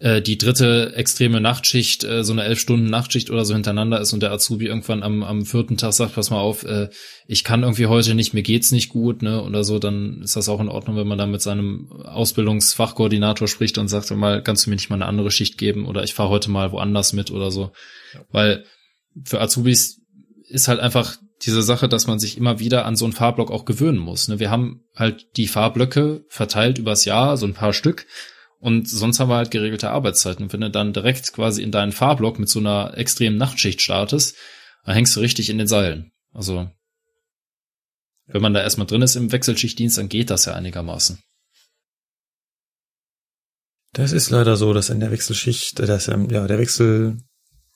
äh, die dritte extreme Nachtschicht, äh, so eine elf Stunden Nachtschicht oder so hintereinander ist und der Azubi irgendwann am, am vierten Tag sagt, pass mal auf, äh, ich kann irgendwie heute nicht, mir geht's nicht gut, ne, oder so, dann ist das auch in Ordnung, wenn man dann mit seinem Ausbildungsfachkoordinator spricht und sagt mal, kannst du mir nicht mal eine andere Schicht geben oder ich fahre heute mal woanders mit oder so. Ja. Weil für Azubis ist halt einfach diese Sache, dass man sich immer wieder an so einen Fahrblock auch gewöhnen muss. Ne? Wir haben halt die Fahrblöcke verteilt übers Jahr, so ein paar Stück. Und sonst haben wir halt geregelte Arbeitszeiten. Und wenn du dann direkt quasi in deinen Fahrblock mit so einer extremen Nachtschicht startest, dann hängst du richtig in den Seilen. Also, wenn man da erstmal drin ist im Wechselschichtdienst, dann geht das ja einigermaßen. Das ist leider so, dass in der Wechselschicht, dass ähm, ja der Wechsel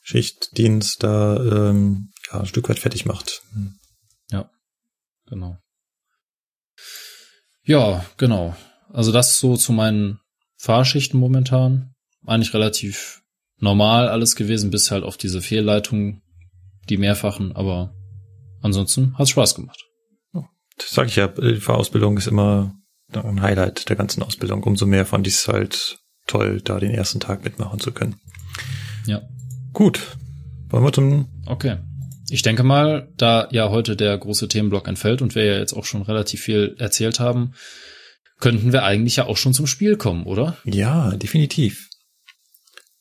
Schichtdienst da ähm, ja, ein Stück weit fertig macht. Ja, genau. Ja, genau. Also das so zu meinen Fahrschichten momentan. Eigentlich relativ normal alles gewesen, bis halt auf diese Fehlleitung, die mehrfachen, aber ansonsten hat's Spaß gemacht. Das sage ich ja, die Fahrausbildung ist immer ein Highlight der ganzen Ausbildung. Umso mehr fand ich es halt toll, da den ersten Tag mitmachen zu können. Ja. Gut. Wollen wir zum Okay. Ich denke mal, da ja heute der große Themenblock entfällt und wir ja jetzt auch schon relativ viel erzählt haben, könnten wir eigentlich ja auch schon zum Spiel kommen, oder? Ja, definitiv.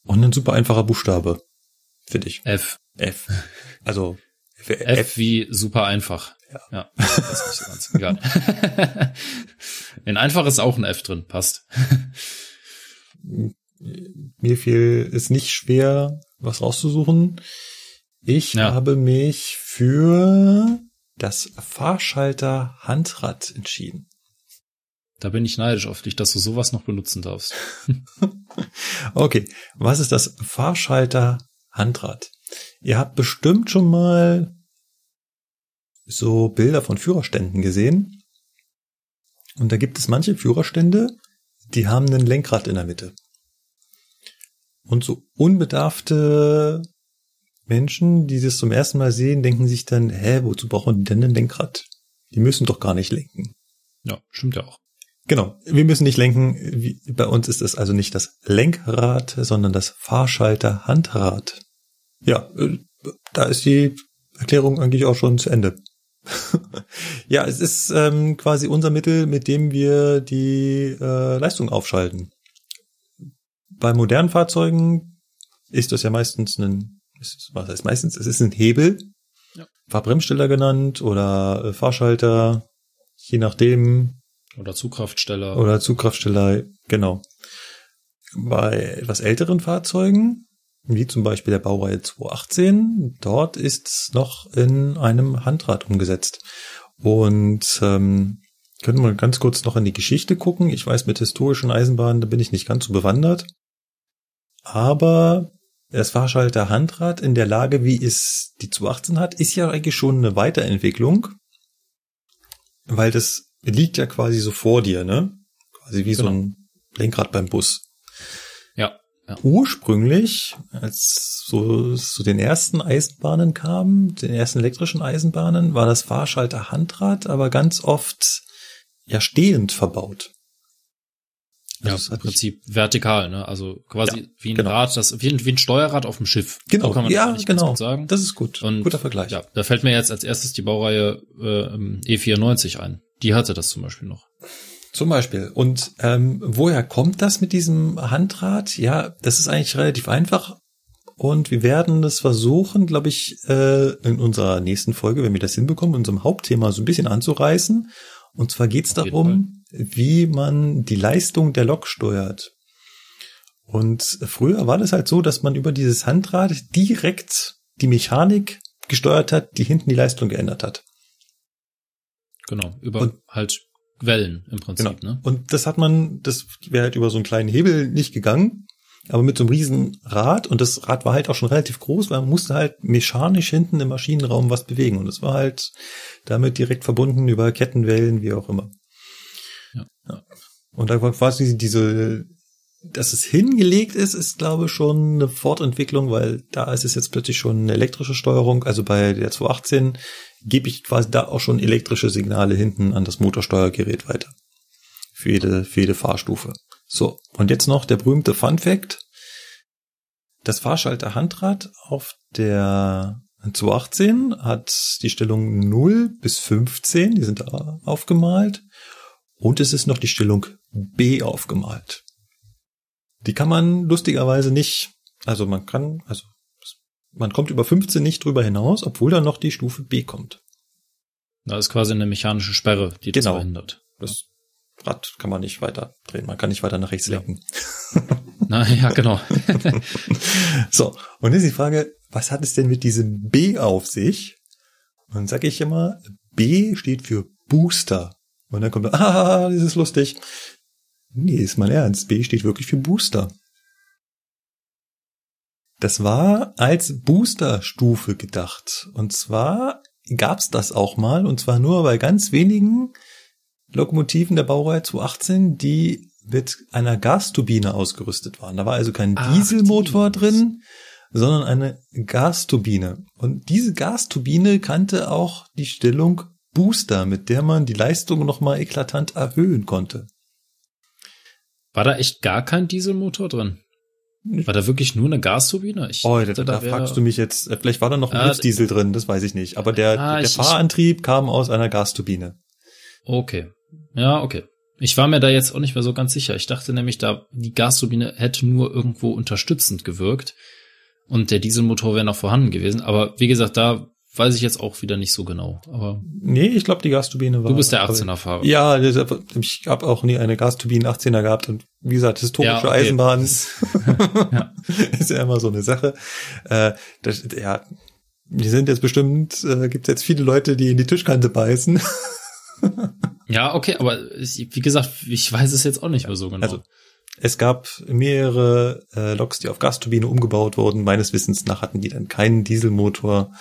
Und ein super einfacher Buchstabe, finde ich. F. F. Also F, F wie super einfach. Ja. ja das ist nicht so ganz egal. In einfach ist auch ein F drin, passt. Mir fiel es nicht schwer, was rauszusuchen. Ich Ja. habe mich für das Fahrschalter Handrad entschieden. Da bin ich neidisch auf dich, dass du sowas noch benutzen darfst. Okay, was ist das Fahrschalter Handrad? Ihr habt bestimmt schon mal so Bilder von Führerständen gesehen. Und da gibt es manche Führerstände, die haben ein Lenkrad in der Mitte. Und so unbedarfte Menschen, die das zum ersten Mal sehen, denken sich dann, hä, wozu brauchen die denn ein Lenkrad? Die müssen doch gar nicht lenken. Ja, stimmt ja auch. Genau, wir müssen nicht lenken. Bei uns ist es also nicht das Lenkrad, sondern das Fahrschalter-Handrad. Ja, äh, da ist die Erklärung eigentlich auch schon zu Ende. ja, es ist ähm, quasi unser Mittel, mit dem wir die äh, Leistung aufschalten. Bei modernen Fahrzeugen ist das ja meistens ein, ist, was heißt meistens? Es ist ein Hebel, Ja. Fahrbremsstiller genannt oder äh, Fahrschalter, je nachdem, Oder Zugkraftsteller. oder Zugkraftsteller, genau. Bei etwas älteren Fahrzeugen, wie zum Beispiel der Baureihe 218, dort ist es noch in einem Handrad umgesetzt. Und ähm, können wir ganz kurz noch in die Geschichte gucken. Ich weiß, mit historischen Eisenbahnen, da bin ich nicht ganz so bewandert. Aber das Fahrschalter Handrad in der Lage, wie es die 218 hat, ist ja eigentlich schon eine Weiterentwicklung. Weil das liegt ja quasi so vor dir, ne? Quasi wie so Genau. ein Lenkrad beim Bus. Ja, ja. Ursprünglich, als so zu den ersten Eisenbahnen kam, den ersten elektrischen Eisenbahnen, war das Fahrschalter Handrad aber ganz oft ja stehend verbaut. Ja, Also es im Prinzip vertikal, ne? Also quasi Ja, wie ein genau. Rad, das wie ein, wie ein Steuerrad auf dem Schiff. Genau, So kann man ja, das genau. gut sagen. Das ist gut. Und Guter Vergleich. Ja, da fällt mir jetzt als erstes die Baureihe äh, E94 ein. Die hatte das zum Beispiel noch. Zum Beispiel. Und ähm, woher kommt das mit diesem Handrad? Ja, das ist eigentlich relativ einfach. Und wir werden das versuchen, glaube ich, äh, in unserer nächsten Folge, wenn wir das hinbekommen, unserem Hauptthema so ein bisschen anzureißen. Und zwar geht es darum, wie man die Leistung der Lok steuert. Und früher war das halt so, dass man über dieses Handrad direkt die Mechanik gesteuert hat, die hinten die Leistung geändert hat. Genau. Über Und- halt Wellen im Prinzip, ne? Und das hat man, das wäre halt über so einen kleinen Hebel nicht gegangen, aber mit so einem riesen Rad und das Rad war halt auch schon relativ groß, weil man musste halt mechanisch hinten im Maschinenraum was bewegen und es war halt damit direkt verbunden über Kettenwellen, wie auch immer. Ja. Und da war quasi diese, dass es hingelegt ist, ist glaube ich schon eine Fortentwicklung, weil da ist es jetzt plötzlich schon eine elektrische Steuerung. Also bei der 218 gebe ich quasi da auch schon elektrische Signale hinten an das Motorsteuergerät weiter. Für jede, für jede Fahrstufe. So. Und jetzt noch der berühmte Fun Fact. Das Fahrschalter Handrad auf der 218 hat die Stellung 0 bis 15, die sind da aufgemalt. Und es ist noch die Stellung B aufgemalt. Die kann man lustigerweise nicht, also man kann, also man kommt über 15 nicht drüber hinaus, obwohl dann noch die Stufe B kommt. Da ist quasi eine mechanische Sperre, die das Genau. verhindert. Das Rad kann man nicht weiter drehen, man kann nicht weiter nach rechts Ja. lenken. Na ja, genau. So, und jetzt die Frage, was hat es denn mit diesem B auf sich? Und dann sage ich immer, B steht für Booster. Und dann kommt, ah, das ist lustig. Nee, ist mein Ernst. B steht wirklich für Booster. Das war als Boosterstufe gedacht. Und zwar gab's das auch mal, und zwar nur bei ganz wenigen Lokomotiven der Baureihe 218, die mit einer Gasturbine ausgerüstet waren. Da war also kein Ach, Dieselmotor die. drin, sondern eine Gasturbine. Und diese Gasturbine kannte auch die Stellung Booster, mit der man die Leistung nochmal eklatant erhöhen konnte. War da echt gar kein Dieselmotor drin? War da wirklich nur eine Gasturbine? Ich Oh, da, dachte, da wär- fragst du mich jetzt, äh, vielleicht war da noch ein Ah, Hilfsdiesel drin, das weiß ich nicht. Aber der, Ah, der ich- ich- Fahrantrieb kam aus einer Gasturbine. Okay. Ja, okay. Ich war mir da jetzt auch nicht mehr so ganz sicher. Ich dachte nämlich, da die Gasturbine hätte nur irgendwo unterstützend gewirkt und der Dieselmotor wäre noch vorhanden gewesen. Aber wie gesagt, da weiß ich jetzt auch wieder nicht so genau. Aber Nee, ich glaube, die Gasturbine war. du bist der aber- 18er-Fahrer. Ja, das- ich habe auch nie eine Gasturbine 18er gehabt und wie gesagt, historische Ja, okay. Eisenbahn Das- Ja. ist ja immer so eine Sache. Äh, das, ja, die sind jetzt bestimmt, äh, gibt jetzt viele Leute, die in die Tischkante beißen. Ja, okay, aber ich, wie gesagt, ich weiß es jetzt auch nicht mehr so genau. Also, Es gab mehrere äh, Loks, die auf Gasturbine umgebaut wurden. Meines Wissens nach hatten die dann keinen Dieselmotor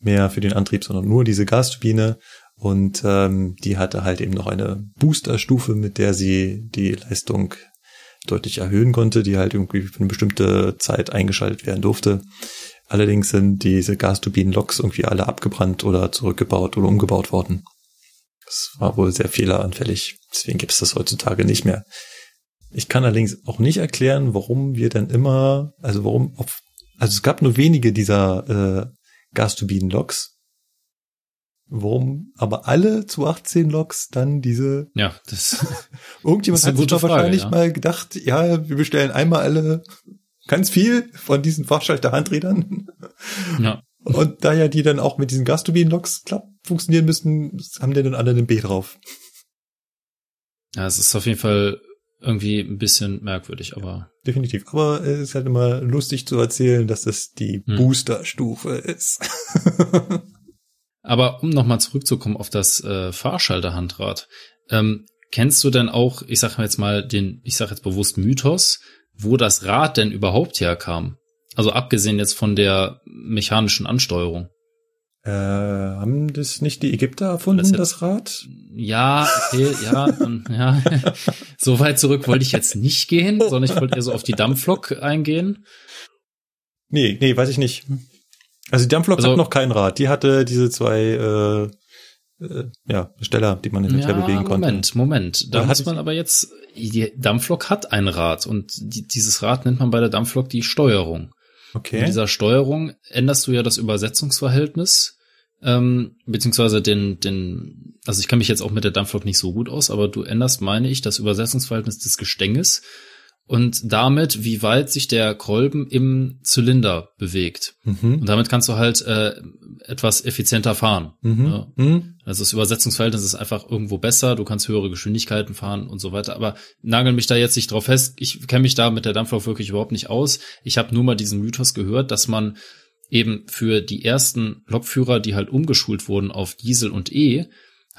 mehr für den Antrieb, sondern nur diese Gasturbine. Und ähm, die hatte halt eben noch eine Boosterstufe, mit der sie die Leistung deutlich erhöhen konnte, die halt irgendwie für eine bestimmte Zeit eingeschaltet werden durfte. Allerdings sind diese Gasturbinen-Loks irgendwie alle abgebrannt oder zurückgebaut oder umgebaut worden. Das war wohl sehr fehleranfällig. Deswegen gibt es das heutzutage nicht mehr. Ich kann allerdings auch nicht erklären, warum wir dann immer, also warum, auf, also es gab nur wenige dieser äh, Gasturbinen-Loks. Warum aber alle zu 18 Loks dann diese, ja, das, irgendjemand Das hat sich wahrscheinlich ja. mal gedacht, ja, wir bestellen einmal alle ganz viel von diesen Fahrschalter-Handrädern. ja. Und da ja die dann auch mit diesen Gasturbinen-Loks klapp funktionieren müssen, haben die dann alle einen B drauf. ja, es ist auf jeden Fall irgendwie ein bisschen merkwürdig, aber Definitiv. Aber es ist halt immer lustig zu erzählen, dass das die Hm. Boosterstufe ist. Aber um nochmal zurückzukommen auf das äh, Fahrschalterhandrad, ähm, kennst du denn auch, ich sage jetzt mal den, ich sage jetzt bewusst Mythos, wo das Rad denn überhaupt herkam? Also abgesehen jetzt von der mechanischen Ansteuerung. Äh, haben das nicht die Ägypter erfunden, Das das, Rad? Ja, okay, ja, ja. so weit zurück wollte ich jetzt nicht gehen, sondern ich wollte eher so auf die Dampflok eingehen. Nee, nee, weiß ich nicht. Also die Dampflok Also- hat noch kein Rad. Die hatte diese zwei äh, äh, ja, Steller, die man hin und her bewegen konnte. Moment, Moment. Da muss hat- man aber jetzt, die Dampflok hat ein Rad und die, dieses Rad nennt man bei der Dampflok die Steuerung. Okay. Mit dieser Steuerung änderst du ja das Übersetzungsverhältnis, ähm, beziehungsweise den, den, also ich kann mich jetzt auch mit der Dampflok nicht so gut aus, aber du änderst, meine ich, das Übersetzungsverhältnis des Gestänges und damit, wie weit sich der Kolben im Zylinder bewegt. mhm. Und damit kannst du halt äh, etwas effizienter fahren. Mhm. Ja. Mhm. Also das Übersetzungsverhältnis ist einfach irgendwo besser, du kannst höhere Geschwindigkeiten fahren und so weiter. Aber nagel mich da jetzt nicht drauf fest. Ich kenne mich da mit der Dampflok wirklich überhaupt nicht aus. Ich habe nur mal diesen Mythos gehört, dass man eben für die ersten Lokführer, die halt umgeschult wurden auf Diesel und E,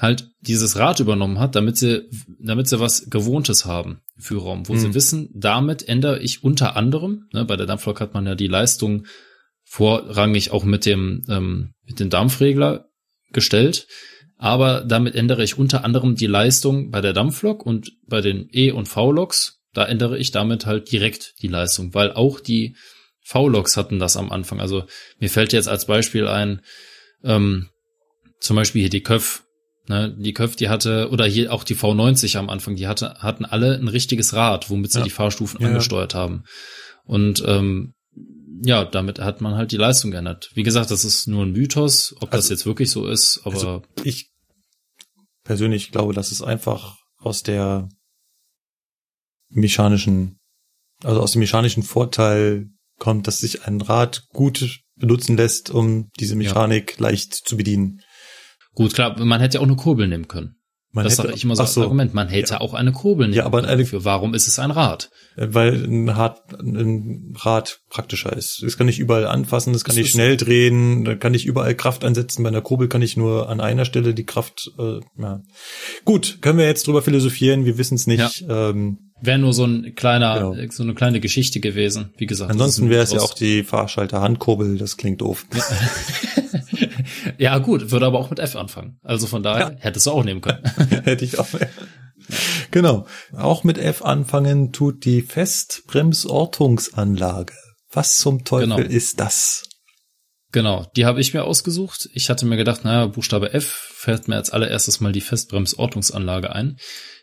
halt dieses Rad übernommen hat, damit sie, damit sie was Gewohntes haben, Führraum, wo Mhm. sie wissen, damit ändere ich unter anderem, ne, bei der Dampflok hat man ja die Leistung vorrangig auch mit dem, ähm, mit dem Dampfregler gestellt, aber damit ändere ich unter anderem die Leistung bei der Dampflok und bei den E- und V-Loks, da ändere ich damit halt direkt die Leistung, weil auch die V-Loks hatten das am Anfang. Also mir fällt jetzt als Beispiel ein, ähm, zum Beispiel hier die Köpf, ne, die Köpf, die hatte, oder hier auch die V90 am Anfang, die hatte, hatten alle ein richtiges Rad, womit sie Ja. die Fahrstufen Ja. angesteuert haben. Und ähm, ja, damit hat man halt die Leistung geändert. Wie gesagt, das ist nur ein Mythos, ob das Also- jetzt wirklich so ist, aber Also ich persönlich glaube, dass es einfach aus der mechanischen, also aus dem mechanischen Vorteil kommt, dass sich ein Rad gut benutzen lässt, um diese Mechanik leicht zu bedienen. Gut, klar, man hätte ja auch eine Kurbel nehmen können. Man das hätte- sage ich immer so als Argument. Man hätte auch eine Kurbel nehmen Ja, aber können. eine- warum ist es ein Rad? Weil ein Rad, ein Rad praktischer ist. Das kann ich überall anfassen, das kann Das ich schnell drehen, da kann ich überall Kraft einsetzen. Bei einer Kurbel kann ich nur an einer Stelle die Kraft. Äh, ja. Gut, können wir jetzt drüber philosophieren. Wir wissen es nicht. Ähm, Wäre nur so ein kleiner, genau. so eine kleine Geschichte gewesen, wie gesagt. Ansonsten wäre es ja auch die Fahrschalter Handkurbel, das klingt doof. ja, gut, würde aber auch mit F anfangen. Also von daher ja. hättest du auch nehmen können. Hätte ich auch. genau. Auch mit F anfangen tut die Festbremsortungsanlage. Was zum Teufel genau. ist das? Genau, die habe ich mir ausgesucht. Ich hatte mir gedacht, naja, Buchstabe F fällt mir als allererstes mal die Festbremsortungsanlage ein.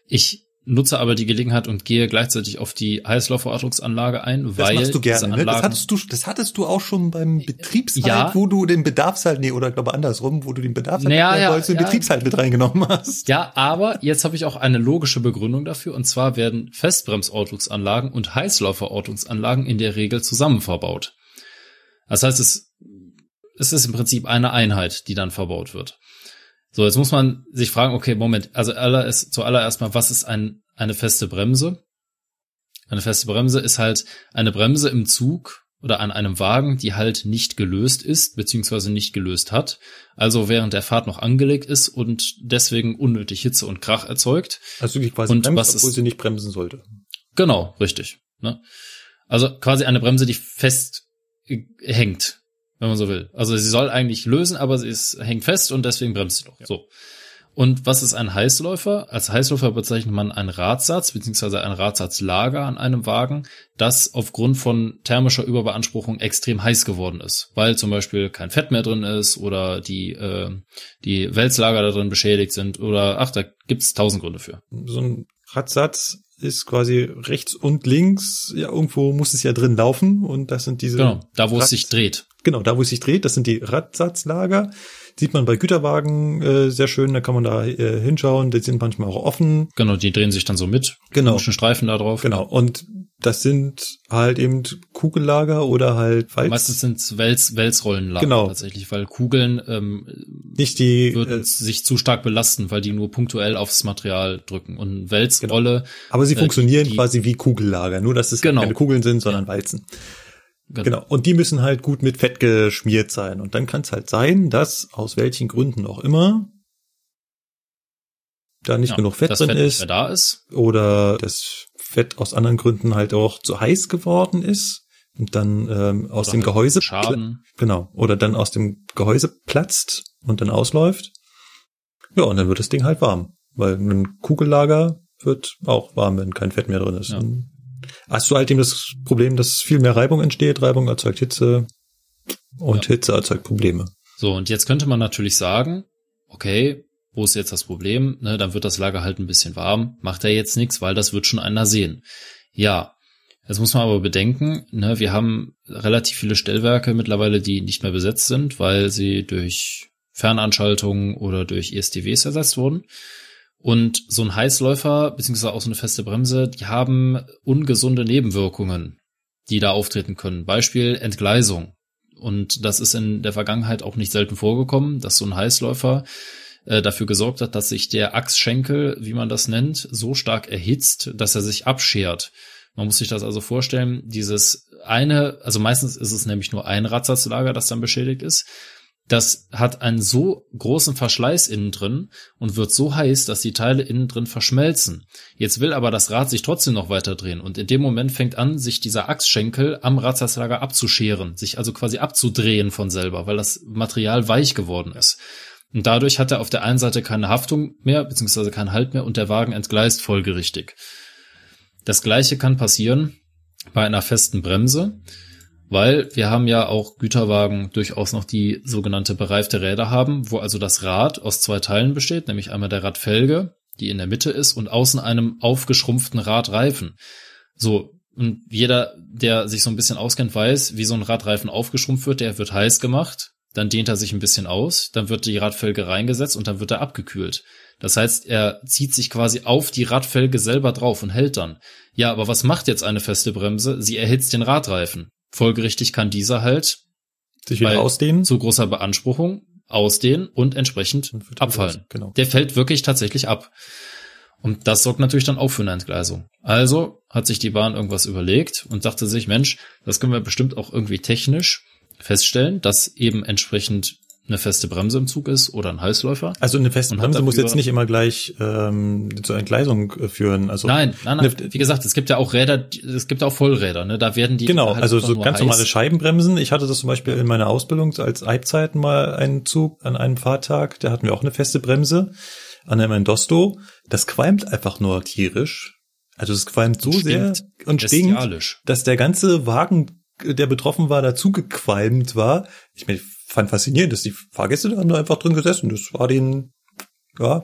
Ich nutze aber die Gelegenheit und gehe gleichzeitig auf die Heißlauferortungsanlage ein, das weil machst du gerne, ne? das hattest du, das hattest du auch schon beim Betriebshalt, ja. wo du den Bedarfshalt, nee, oder glaube andersrum, wo du den Bedarfshalt naja, ja, den ja. Betriebshalt mit reingenommen hast. Ja, aber jetzt habe ich auch eine logische Begründung dafür, und zwar werden Festbremsortungsanlagen und Heißlauferortungsanlagen in der Regel zusammen verbaut. Das heißt, es, es ist im Prinzip eine Einheit, die dann verbaut wird. So, jetzt muss man sich fragen, okay, Moment, also aller ist, zuallererst mal, was ist ein, eine feste Bremse? Eine feste Bremse ist halt eine Bremse im Zug oder an einem Wagen, die halt nicht gelöst ist, beziehungsweise nicht gelöst hat, also während der Fahrt noch angelegt ist und deswegen unnötig Hitze und Krach erzeugt. Also die quasi und bremst, was obwohl sie nicht bremsen sollte. Genau, richtig. Ne? Also quasi eine Bremse, die fest hängt wenn man so will. Also sie soll eigentlich lösen, aber sie ist, hängt fest und deswegen bremst sie doch. Ja. So. Und was ist ein Heißläufer? Als Heißläufer bezeichnet man einen Radsatz beziehungsweise ein Radsatzlager an einem Wagen, das aufgrund von thermischer Überbeanspruchung extrem heiß geworden ist, weil zum Beispiel kein Fett mehr drin ist oder die äh, die Wälzlager da drin beschädigt sind oder ach, da gibt's tausend Gründe für. So ein Radsatz ist quasi rechts und links, ja, irgendwo muss es ja drin laufen und das sind diese. Genau, da wo Rad es sich dreht. Genau, da wo es sich dreht, das sind die Radsatzlager. Sieht man bei Güterwagen äh, sehr schön, da kann man da äh, hinschauen, die sind manchmal auch offen. Genau, die drehen sich dann so mit. Genau. Streifen da drauf. Genau, und das sind halt eben Kugellager oder halt Walz. Meistens sind es Wels, Welsrollenlager genau. tatsächlich, weil Kugeln ähm, nicht die würden äh, sich zu stark belasten, weil die nur punktuell aufs Material drücken. Und Welsrolle. Genau. Aber sie äh, funktionieren die, quasi wie Kugellager, nur dass es genau. keine Kugeln sind, sondern ja. Walzen. Genau. genau. Und die müssen halt gut mit Fett geschmiert sein. Und dann kann es halt sein, dass aus welchen Gründen auch immer da nicht ja, genug Fett drin Fett ist, da ist. Oder das Fett aus anderen Gründen halt auch zu heiß geworden ist und dann ähm, aus oder dem halt Gehäuse Schaden. genau oder dann aus dem Gehäuse platzt und dann ausläuft. Ja, und dann wird das Ding halt warm, weil ein Kugellager wird auch warm, wenn kein Fett mehr drin ist. Ja hast du halt eben das Problem, dass viel mehr Reibung entsteht. Reibung erzeugt Hitze und ja. Hitze erzeugt Probleme. So, und jetzt könnte man natürlich sagen, okay, wo ist jetzt das Problem? Ne, dann wird das Lager halt ein bisschen warm. Macht er jetzt nichts, weil das wird schon einer sehen. Ja, jetzt muss man aber bedenken, ne, wir haben relativ viele Stellwerke mittlerweile, die nicht mehr besetzt sind, weil sie durch Fernanschaltungen oder durch ESTWs ersetzt wurden. Und so ein Heißläufer, beziehungsweise auch so eine feste Bremse, die haben ungesunde Nebenwirkungen, die da auftreten können. Beispiel Entgleisung. Und das ist in der Vergangenheit auch nicht selten vorgekommen, dass so ein Heißläufer äh, dafür gesorgt hat, dass sich der Achsschenkel, wie man das nennt, so stark erhitzt, dass er sich abschert. Man muss sich das also vorstellen, dieses eine, also meistens ist es nämlich nur ein Radsatzlager, das dann beschädigt ist das hat einen so großen Verschleiß innen drin und wird so heiß, dass die Teile innen drin verschmelzen. Jetzt will aber das Rad sich trotzdem noch weiter drehen und in dem Moment fängt an, sich dieser Achsschenkel am Radsatzlager abzuscheren, sich also quasi abzudrehen von selber, weil das Material weich geworden ist. Und dadurch hat er auf der einen Seite keine Haftung mehr, beziehungsweise keinen Halt mehr und der Wagen entgleist folgerichtig. Das gleiche kann passieren bei einer festen Bremse. Weil wir haben ja auch Güterwagen durchaus noch die sogenannte bereifte Räder haben, wo also das Rad aus zwei Teilen besteht, nämlich einmal der Radfelge, die in der Mitte ist, und außen einem aufgeschrumpften Radreifen. So, und jeder, der sich so ein bisschen auskennt, weiß, wie so ein Radreifen aufgeschrumpft wird, der wird heiß gemacht, dann dehnt er sich ein bisschen aus, dann wird die Radfelge reingesetzt und dann wird er abgekühlt. Das heißt, er zieht sich quasi auf die Radfelge selber drauf und hält dann. Ja, aber was macht jetzt eine feste Bremse? Sie erhitzt den Radreifen. Folgerichtig kann dieser halt sich wieder ausdehnen. Zu großer Beanspruchung ausdehnen und entsprechend und abfallen. Genau. Der fällt wirklich tatsächlich ab. Und das sorgt natürlich dann auch für eine Entgleisung. Also hat sich die Bahn irgendwas überlegt und dachte sich, Mensch, das können wir bestimmt auch irgendwie technisch feststellen, dass eben entsprechend eine feste Bremse im Zug ist oder ein Heißläufer. Also eine feste Bremse muss jetzt nicht immer gleich ähm, zur Entgleisung äh, führen. Also nein, nein, nein. Wie gesagt, es gibt ja auch Räder, es gibt auch Vollräder. Ne? Da werden die genau, halt also so ganz heiß. normale Scheibenbremsen. Ich hatte das zum Beispiel in meiner Ausbildung als Eibzeiten mal einen Zug an einem Fahrtag. Da hatten wir auch eine feste Bremse an einem Endosto. Das qualmt einfach nur tierisch. Also es qualmt so sehr und stinkt, dass der ganze Wagen, der betroffen war, dazu gequalmt war. Ich meine, fand faszinierend, dass die Fahrgäste da haben da einfach drin gesessen. Das war den, ja,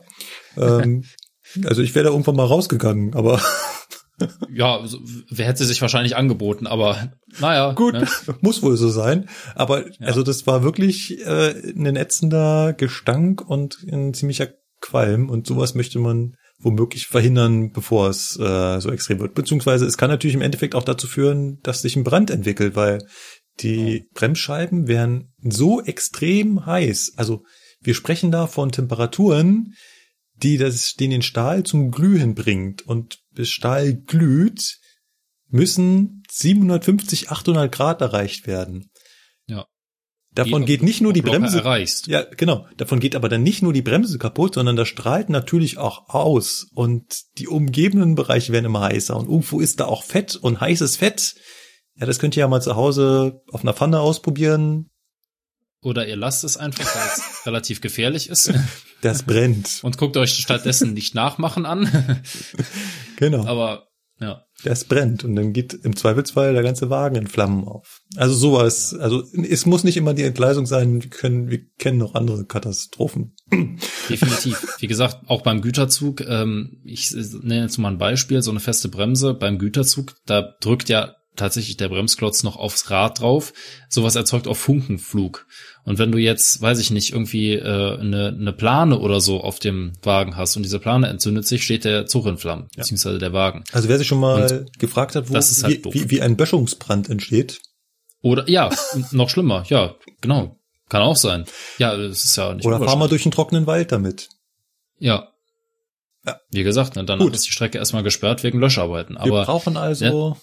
ähm, also ich wäre da irgendwann mal rausgegangen, aber ja, also, wer hätte sich wahrscheinlich angeboten, aber naja. Gut, ne? muss wohl so sein. Aber ja. also das war wirklich äh, ein ätzender Gestank und ein ziemlicher Qualm und sowas möchte man womöglich verhindern, bevor es äh, so extrem wird. Beziehungsweise es kann natürlich im Endeffekt auch dazu führen, dass sich ein Brand entwickelt, weil die Bremsscheiben werden so extrem heiß. Also wir sprechen da von Temperaturen, die das, den den Stahl zum Glühen bringt. Und bis Stahl glüht, müssen 750, 800 Grad erreicht werden. Ja. Davon geht nicht nur die Bremse. Erreichst. Ja, genau. Davon geht aber dann nicht nur die Bremse kaputt, sondern das strahlt natürlich auch aus und die umgebenden Bereiche werden immer heißer und irgendwo ist da auch Fett und heißes Fett ja, das könnt ihr ja mal zu Hause auf einer Pfanne ausprobieren. Oder ihr lasst es einfach, weil es relativ gefährlich ist. Das brennt. Und guckt euch stattdessen nicht nachmachen an. Genau. Aber ja. Das brennt und dann geht im Zweifelsfall der ganze Wagen in Flammen auf. Also sowas, also es muss nicht immer die Entgleisung sein, wir können, wir kennen noch andere Katastrophen. Definitiv. Wie gesagt, auch beim Güterzug, ähm, ich nenne jetzt mal ein Beispiel, so eine feste Bremse beim Güterzug, da drückt ja tatsächlich der Bremsklotz noch aufs Rad drauf. Sowas erzeugt auch Funkenflug. Und wenn du jetzt, weiß ich nicht, irgendwie äh, eine, eine Plane oder so auf dem Wagen hast und diese Plane entzündet sich, steht der Zug in Flammen, ja. beziehungsweise der Wagen. Also wer sich schon mal und gefragt hat, wo, halt wie, wie, wie ein Böschungsbrand entsteht. Oder ja, noch schlimmer, ja, genau. Kann auch sein. Ja, das ist ja nicht Oder fahr mal durch einen trockenen Wald damit. Ja. ja. Wie gesagt, ne, danach Gut. ist die Strecke erstmal gesperrt wegen Löscharbeiten. Aber, Wir brauchen also ja,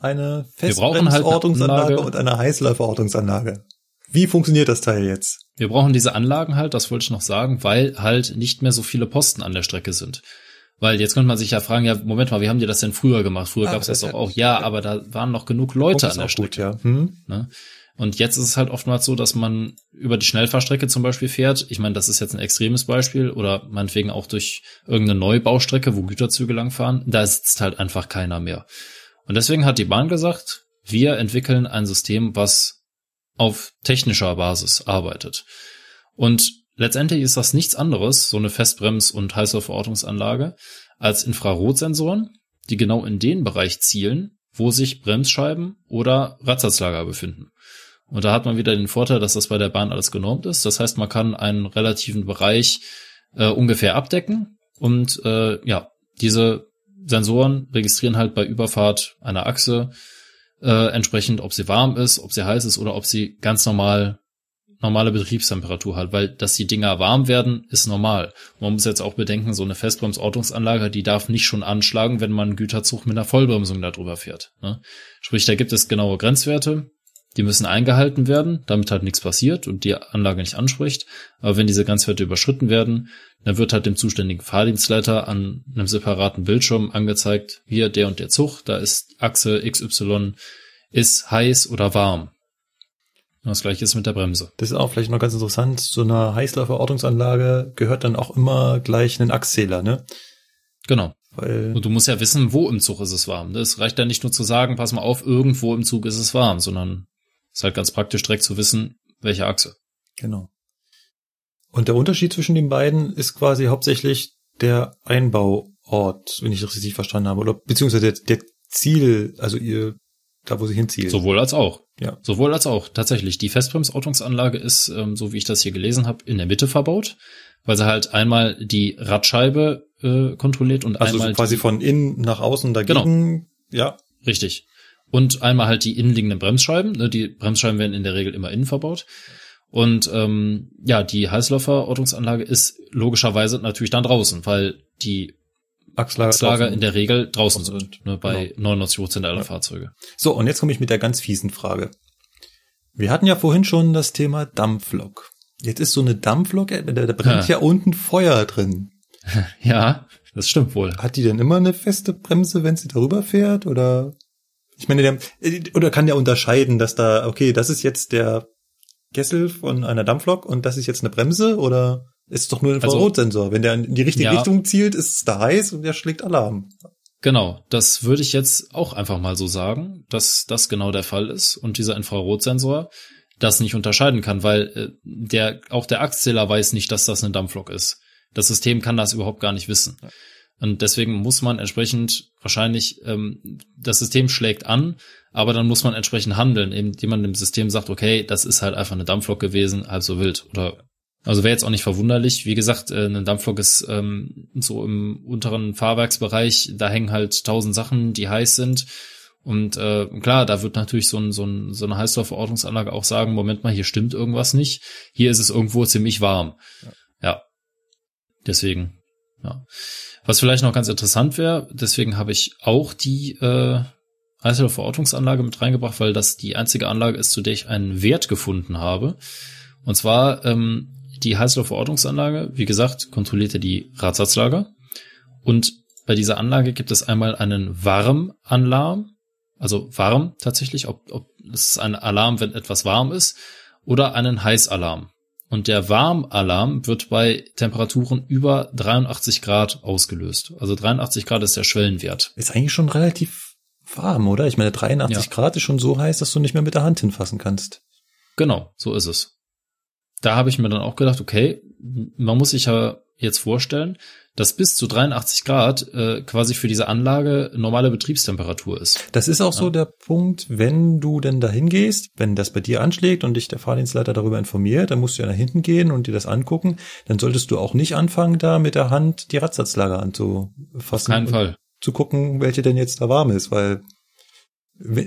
eine Festbremsortungsanlage halt und eine Heißläuferortungsanlage. Wie funktioniert das Teil jetzt? Wir brauchen diese Anlagen halt, das wollte ich noch sagen, weil halt nicht mehr so viele Posten an der Strecke sind. Weil jetzt könnte man sich ja fragen, ja, Moment mal, wie haben die das denn früher gemacht? Früher ah, gab es das doch auch, ja, aber da waren noch genug Leute an der Strecke. Gut, ja. Hm? Ne? Und jetzt ist es halt oftmals so, dass man über die Schnellfahrstrecke zum Beispiel fährt. Ich meine, das ist jetzt ein extremes Beispiel oder meinetwegen auch durch irgendeine Neubaustrecke, wo Güterzüge langfahren. Da sitzt halt einfach keiner mehr. Und deswegen hat die Bahn gesagt, wir entwickeln ein System, was auf technischer Basis arbeitet. Und letztendlich ist das nichts anderes, so eine Festbrems- und Heißluftverortungsanlage, als Infrarotsensoren, die genau in den Bereich zielen, wo sich Bremsscheiben oder Radsatzlager befinden. Und da hat man wieder den Vorteil, dass das bei der Bahn alles genormt ist. Das heißt, man kann einen relativen Bereich äh, ungefähr abdecken und äh, ja, diese Sensoren registrieren halt bei Überfahrt einer Achse äh, entsprechend, ob sie warm ist, ob sie heiß ist oder ob sie ganz normal normale Betriebstemperatur hat, weil dass die Dinger warm werden, ist normal. Man muss jetzt auch bedenken, so eine Festbremsortungsanlage, die darf nicht schon anschlagen, wenn man einen Güterzug mit einer Vollbremsung darüber fährt. Ne? Sprich, da gibt es genaue Grenzwerte, die müssen eingehalten werden, damit halt nichts passiert und die Anlage nicht anspricht. Aber wenn diese Grenzwerte überschritten werden, dann wird halt dem zuständigen Fahrdienstleiter an einem separaten Bildschirm angezeigt, hier der und der Zug, da ist Achse XY, ist heiß oder warm. Das gleiche ist mit der Bremse. Das ist auch vielleicht noch ganz interessant. So eine Heißlauferortungsanlage gehört dann auch immer gleich einen Achszähler, ne? Genau. Weil und du musst ja wissen, wo im Zug ist es warm. Es reicht ja nicht nur zu sagen, pass mal auf, irgendwo im Zug ist es warm, sondern ist halt ganz praktisch direkt zu wissen, welche Achse. Genau. Und der Unterschied zwischen den beiden ist quasi hauptsächlich der Einbauort, wenn ich das richtig verstanden habe, oder beziehungsweise der, der Ziel, also ihr, da wo sie hinzielt. Sowohl als auch. Ja. Sowohl als auch. Tatsächlich. Die Festbremsortungsanlage ist, ähm, so wie ich das hier gelesen habe, in der Mitte verbaut, weil sie halt einmal die Radscheibe äh, kontrolliert und also einmal so quasi von innen nach außen dagegen. Genau. Ja. Richtig. Und einmal halt die innenliegenden Bremsscheiben. Ne? Die Bremsscheiben werden in der Regel immer innen verbaut. Und ähm, ja, die Heißläuferortungsanlage ist logischerweise natürlich dann draußen, weil die Achslager, Achslager in der Regel draußen sind, ne, bei genau. 99 Prozent aller ja. Fahrzeuge. So, und jetzt komme ich mit der ganz fiesen Frage. Wir hatten ja vorhin schon das Thema Dampflok. Jetzt ist so eine Dampflok, da, da brennt ja. ja unten Feuer drin. Ja, das stimmt wohl. Hat die denn immer eine feste Bremse, wenn sie darüber fährt? Oder ich meine, der, oder kann der unterscheiden, dass da, okay, das ist jetzt der Kessel von einer Dampflok und das ist jetzt eine Bremse oder ist doch nur ein also, Infrarotsensor? Also, Wenn der in die richtige ja, Richtung zielt, ist es da heiß und der schlägt Alarm. Genau, das würde ich jetzt auch einfach mal so sagen, dass das genau der Fall ist und dieser Infrarotsensor das nicht unterscheiden kann, weil äh, der auch der Achszähler weiß nicht, dass das eine Dampflok ist. Das System kann das überhaupt gar nicht wissen. Und deswegen muss man entsprechend wahrscheinlich, ähm, das System schlägt an, aber dann muss man entsprechend handeln, indem man dem System sagt, okay, das ist halt einfach eine Dampflok gewesen, halb so wild. Oder also wäre jetzt auch nicht verwunderlich. Wie gesagt, äh, eine Dampflok ist ähm, so im unteren Fahrwerksbereich, da hängen halt tausend Sachen, die heiß sind. Und äh, klar, da wird natürlich so, ein, so, ein, so eine Heißstoffverordnungsanlage auch sagen, Moment mal, hier stimmt irgendwas nicht. Hier ist es irgendwo ziemlich warm. Ja. ja. Deswegen, ja. Was vielleicht noch ganz interessant wäre, deswegen habe ich auch die äh, Heißstoffverordnungsanlage mit reingebracht, weil das die einzige Anlage ist, zu der ich einen Wert gefunden habe. Und zwar ähm, die Heißluftverordnungsanlage, wie gesagt, kontrolliert ja die Radsatzlager. Und bei dieser Anlage gibt es einmal einen Warmalarm, also warm tatsächlich, ob, ob es ein Alarm, wenn etwas warm ist, oder einen Heißalarm. Und der Warmalarm wird bei Temperaturen über 83 Grad ausgelöst. Also 83 Grad ist der Schwellenwert. Ist eigentlich schon relativ warm, oder? Ich meine, 83 ja. Grad ist schon so heiß, dass du nicht mehr mit der Hand hinfassen kannst. Genau, so ist es da habe ich mir dann auch gedacht, okay, man muss sich ja jetzt vorstellen, dass bis zu 83 Grad äh, quasi für diese Anlage normale Betriebstemperatur ist. Das ist auch ja. so der Punkt, wenn du denn dahin gehst, wenn das bei dir anschlägt und dich der Fahrdienstleiter darüber informiert, dann musst du ja nach hinten gehen und dir das angucken. Dann solltest du auch nicht anfangen, da mit der Hand die Radsatzlager anzufassen. Auf keinen Fall. Zu gucken, welche denn jetzt da warm ist, weil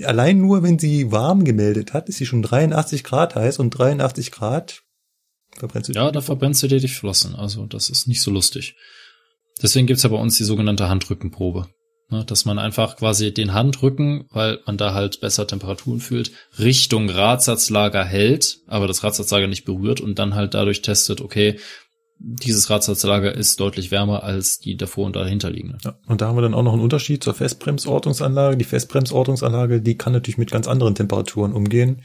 allein nur, wenn sie warm gemeldet hat, ist sie schon 83 Grad heiß und 83 Grad Verbrennst du ja, da verbrennst du dir die Flossen. Also das ist nicht so lustig. Deswegen gibt's ja bei uns die sogenannte Handrückenprobe. Ne, dass man einfach quasi den Handrücken, weil man da halt besser Temperaturen fühlt, Richtung Radsatzlager hält, aber das Radsatzlager nicht berührt und dann halt dadurch testet, okay, dieses Radsatzlager ist deutlich wärmer als die davor und dahinter liegende. Ja, und da haben wir dann auch noch einen Unterschied zur Festbremsortungsanlage. Die Festbremsortungsanlage, die kann natürlich mit ganz anderen Temperaturen umgehen.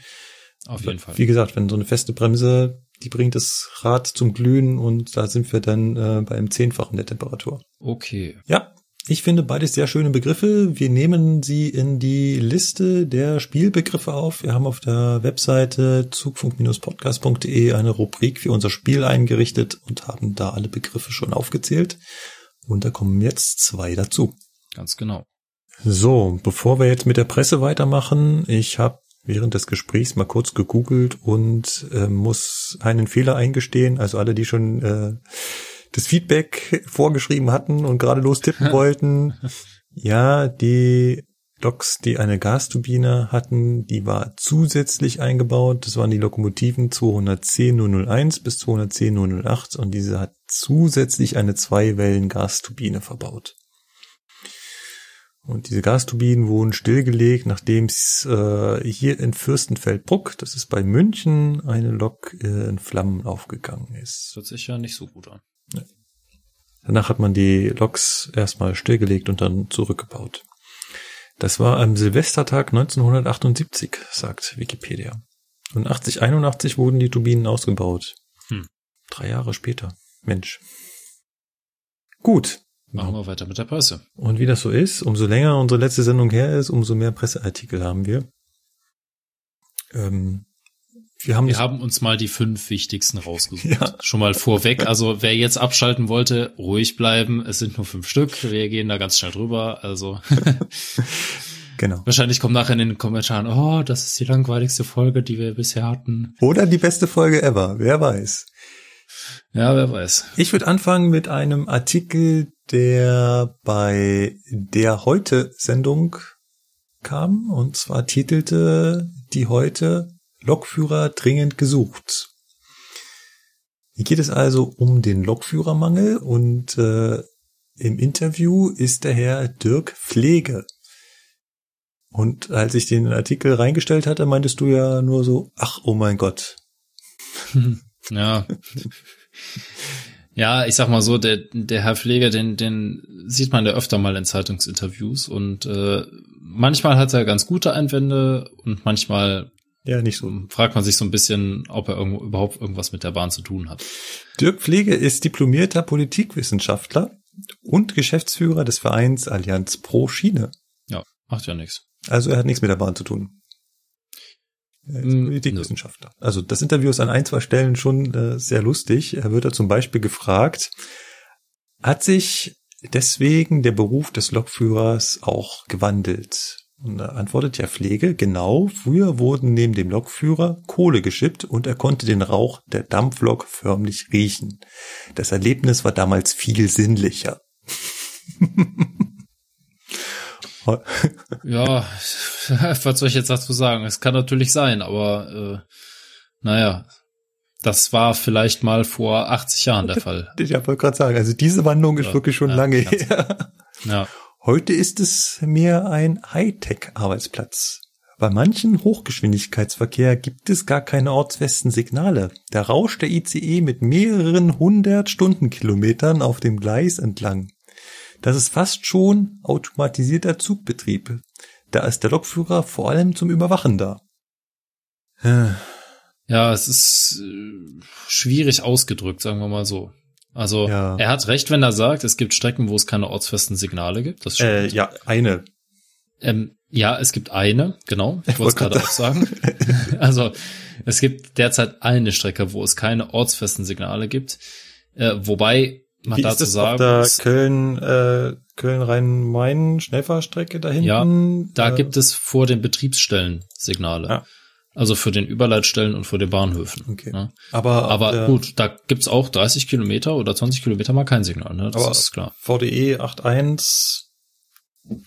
Auf jeden Fall. Wie gesagt, wenn so eine feste Bremse die bringt das Rad zum Glühen und da sind wir dann äh, beim Zehnfachen der Temperatur. Okay. Ja, ich finde beides sehr schöne Begriffe. Wir nehmen sie in die Liste der Spielbegriffe auf. Wir haben auf der Webseite zugfunk-podcast.de eine Rubrik für unser Spiel eingerichtet und haben da alle Begriffe schon aufgezählt. Und da kommen jetzt zwei dazu. Ganz genau. So, bevor wir jetzt mit der Presse weitermachen, ich habe während des Gesprächs mal kurz gegoogelt und äh, muss einen Fehler eingestehen. Also alle, die schon äh, das Feedback vorgeschrieben hatten und gerade lostippen wollten. Ja, die Loks, die eine Gasturbine hatten, die war zusätzlich eingebaut. Das waren die Lokomotiven 210 001 bis 210 008 und diese hat zusätzlich eine Zweiwellen-Gasturbine verbaut. Und diese Gasturbinen wurden stillgelegt, nachdem es äh, hier in Fürstenfeldbruck, das ist bei München, eine Lok äh, in Flammen aufgegangen ist. Das hört sich ja nicht so gut an. Ja. Danach hat man die Loks erstmal stillgelegt und dann zurückgebaut. Das war am Silvestertag 1978, sagt Wikipedia. Und 80, 81 wurden die Turbinen ausgebaut. Hm. Drei Jahre später. Mensch. Gut, Machen wir weiter mit der Presse. Und wie das so ist, umso länger unsere letzte Sendung her ist, umso mehr Presseartikel haben wir. Ähm, wir haben, wir haben uns mal die fünf wichtigsten rausgesucht. ja. Schon mal vorweg. Also wer jetzt abschalten wollte, ruhig bleiben. Es sind nur fünf Stück. Wir gehen da ganz schnell drüber. Also genau. Wahrscheinlich kommt nachher in den Kommentaren, oh, das ist die langweiligste Folge, die wir bisher hatten. Oder die beste Folge ever. Wer weiß. Ja, wer weiß. Ich würde anfangen mit einem Artikel, der bei der Heute-Sendung kam. Und zwar titelte die Heute Lokführer dringend gesucht. Hier geht es also um den Lokführermangel und äh, im Interview ist der Herr Dirk Pflege. Und als ich den Artikel reingestellt hatte, meintest du ja nur so, ach, oh mein Gott. Ja. Ja, ich sag mal so, der, der Herr Pfleger, den, den sieht man ja öfter mal in Zeitungsinterviews und äh, manchmal hat er ganz gute Einwände und manchmal ja, nicht so. fragt man sich so ein bisschen, ob er irgendwo, überhaupt irgendwas mit der Bahn zu tun hat. Dirk Pflege ist diplomierter Politikwissenschaftler und Geschäftsführer des Vereins Allianz Pro Schiene. Ja, macht ja nichts. Also er hat nichts mit der Bahn zu tun. Er Mm, Politikwissenschaftler. Also das Interview ist an ein, zwei Stellen schon äh, sehr lustig. Er wird da zum Beispiel gefragt, hat sich deswegen der Beruf des Lokführers auch gewandelt? Und da antwortet ja Pflege, genau, früher wurden neben dem Lokführer Kohle geschippt und er konnte den Rauch der Dampflok förmlich riechen. Das Erlebnis war damals viel sinnlicher. Ja, was soll ich jetzt dazu sagen? Es kann natürlich sein, aber äh, naja, das war vielleicht mal vor 80 Jahren der Fall. Ich wollte gerade sagen, also diese Wandlung ist Ja, wirklich schon ja, lange her. Ja, Heute ist es mehr ein Hightech-Arbeitsplatz. Bei manchen Hochgeschwindigkeitsverkehr gibt es gar keine ortsfesten Signale. Da rauscht der ICE mit mehreren hundert Stundenkilometern auf dem Gleis entlang. Das ist fast schon automatisierter Zugbetrieb. Da ist der Lokführer vor allem zum Überwachen da. Äh, ja, es ist äh, schwierig ausgedrückt, sagen wir mal so. Also Ja. er hat recht, wenn er sagt, es gibt Strecken, wo es keine ortsfesten Signale gibt. Das stimmt. Äh, ja, eine. Ähm, ja, es gibt eine, genau. Ich wollte es gerade auch sagen. also es gibt derzeit eine Strecke, wo es keine ortsfesten Signale gibt. Äh, wobei man Wie dazu ist das auf sagen der Köln, äh, Köln-Rhein-Main Schnellfahrstrecke da hinten? Ja, da äh, gibt es vor den Betriebsstellen Signale. Ja. Also für den Überleitstellen und für den Bahnhöfen. Okay. Ja. Aber, Aber der gut, da gibt's auch 30 Kilometer oder 20 Kilometer mal kein Signal, ne? Das Aber- ist klar. VDE 8.1,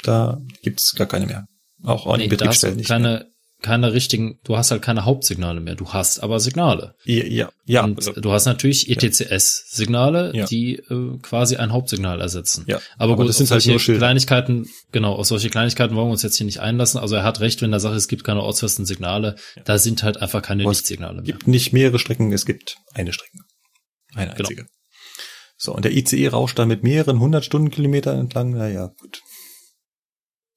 da gibt's gar keine mehr. Auch an Nee, den Betriebsstellen nicht mehr. Keine, richtigen, du hast halt keine Hauptsignale mehr. Du hast aber Signale. Ja, ja, ja. und also, du hast natürlich ETCS-Signale, Ja. die äh, quasi ein Hauptsignal ersetzen. ja. Aber, gut, das sind halt solche nur Schilder. Kleinigkeiten, genau, auf solche Kleinigkeiten wollen wir uns jetzt hier nicht einlassen. Also er hat recht, wenn er sagt, es gibt keine ortsfesten Signale. Da sind halt einfach keine Aber es Lichtsignale mehr. gibt nicht mehrere Strecken, es gibt eine Strecke. Eine Genau. einzige. So, und der ICE rauscht da mit mehreren hundert Stundenkilometern entlang. Naja, gut.